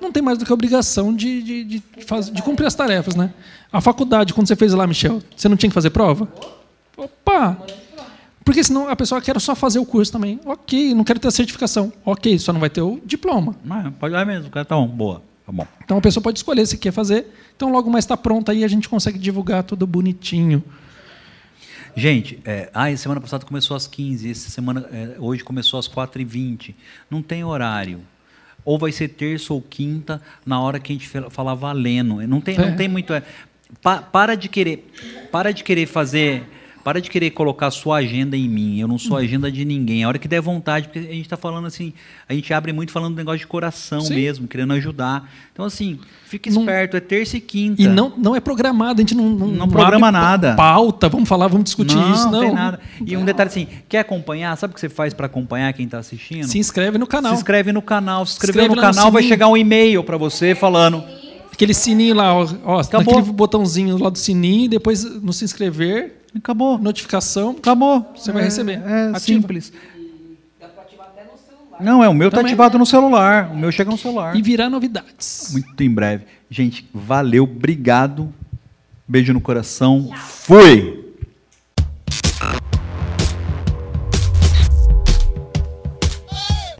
Speaker 3: Não tem mais do que a obrigação de, de, de, faz- de cumprir as tarefas, né? A faculdade, quando você fez lá, Michel, você não tinha que fazer prova? Opa! Porque senão a pessoa quer só fazer o curso também. Ok, não quero ter a certificação. Ok, só não vai ter o diploma.
Speaker 1: Mas pode ir mesmo, cara tá bom, boa. Tá bom.
Speaker 3: Então a pessoa pode escolher se quer fazer. Então logo mais está pronto aí a gente consegue divulgar tudo bonitinho.
Speaker 1: Gente, é, ah, semana passada começou às 15, essa semana, é, hoje começou às 4h20. Não tem horário. Ou vai ser terça ou quinta, na hora que a gente fa- falar valendo. Não tem,
Speaker 3: É.
Speaker 1: não tem muito. é, pa- para de querer. Para de querer fazer. Para de querer colocar sua agenda em mim. Eu não sou
Speaker 3: Hum.
Speaker 1: agenda de ninguém. A hora que der vontade, porque a gente está falando assim, a gente abre muito falando do negócio de coração
Speaker 3: Sim.
Speaker 1: mesmo, querendo ajudar. Então, assim, fique
Speaker 3: Não-
Speaker 1: esperto, é terça e quinta.
Speaker 3: E não, não é programado, a gente não, não,
Speaker 1: Não programa nada.
Speaker 3: Pauta, vamos falar, vamos discutir
Speaker 1: não,
Speaker 3: isso. Não,
Speaker 1: tem nada. E um detalhe assim, quer acompanhar? Sabe o que você faz para acompanhar quem está assistindo?
Speaker 3: Se inscreve no canal.
Speaker 1: Se inscreve no canal. Se inscrever
Speaker 3: Inscreve
Speaker 1: no
Speaker 3: lá no
Speaker 1: canal, vai chegar um e-mail para você falando.
Speaker 3: Aquele sininho lá, ó, naquele botãozinho lá do sininho, depois no se inscrever,
Speaker 1: Acabou.
Speaker 3: notificação.
Speaker 1: Acabou.
Speaker 3: Você vai
Speaker 1: É-
Speaker 3: receber.
Speaker 1: É
Speaker 3: Ativa.
Speaker 1: simples.
Speaker 4: Dá pra ativar até no celular.
Speaker 1: Não, é o meu tá
Speaker 3: Também.
Speaker 1: ativado no celular. O meu chega no celular.
Speaker 3: E virar novidades.
Speaker 1: Muito em breve. Gente, valeu, obrigado. Beijo no coração. Fui!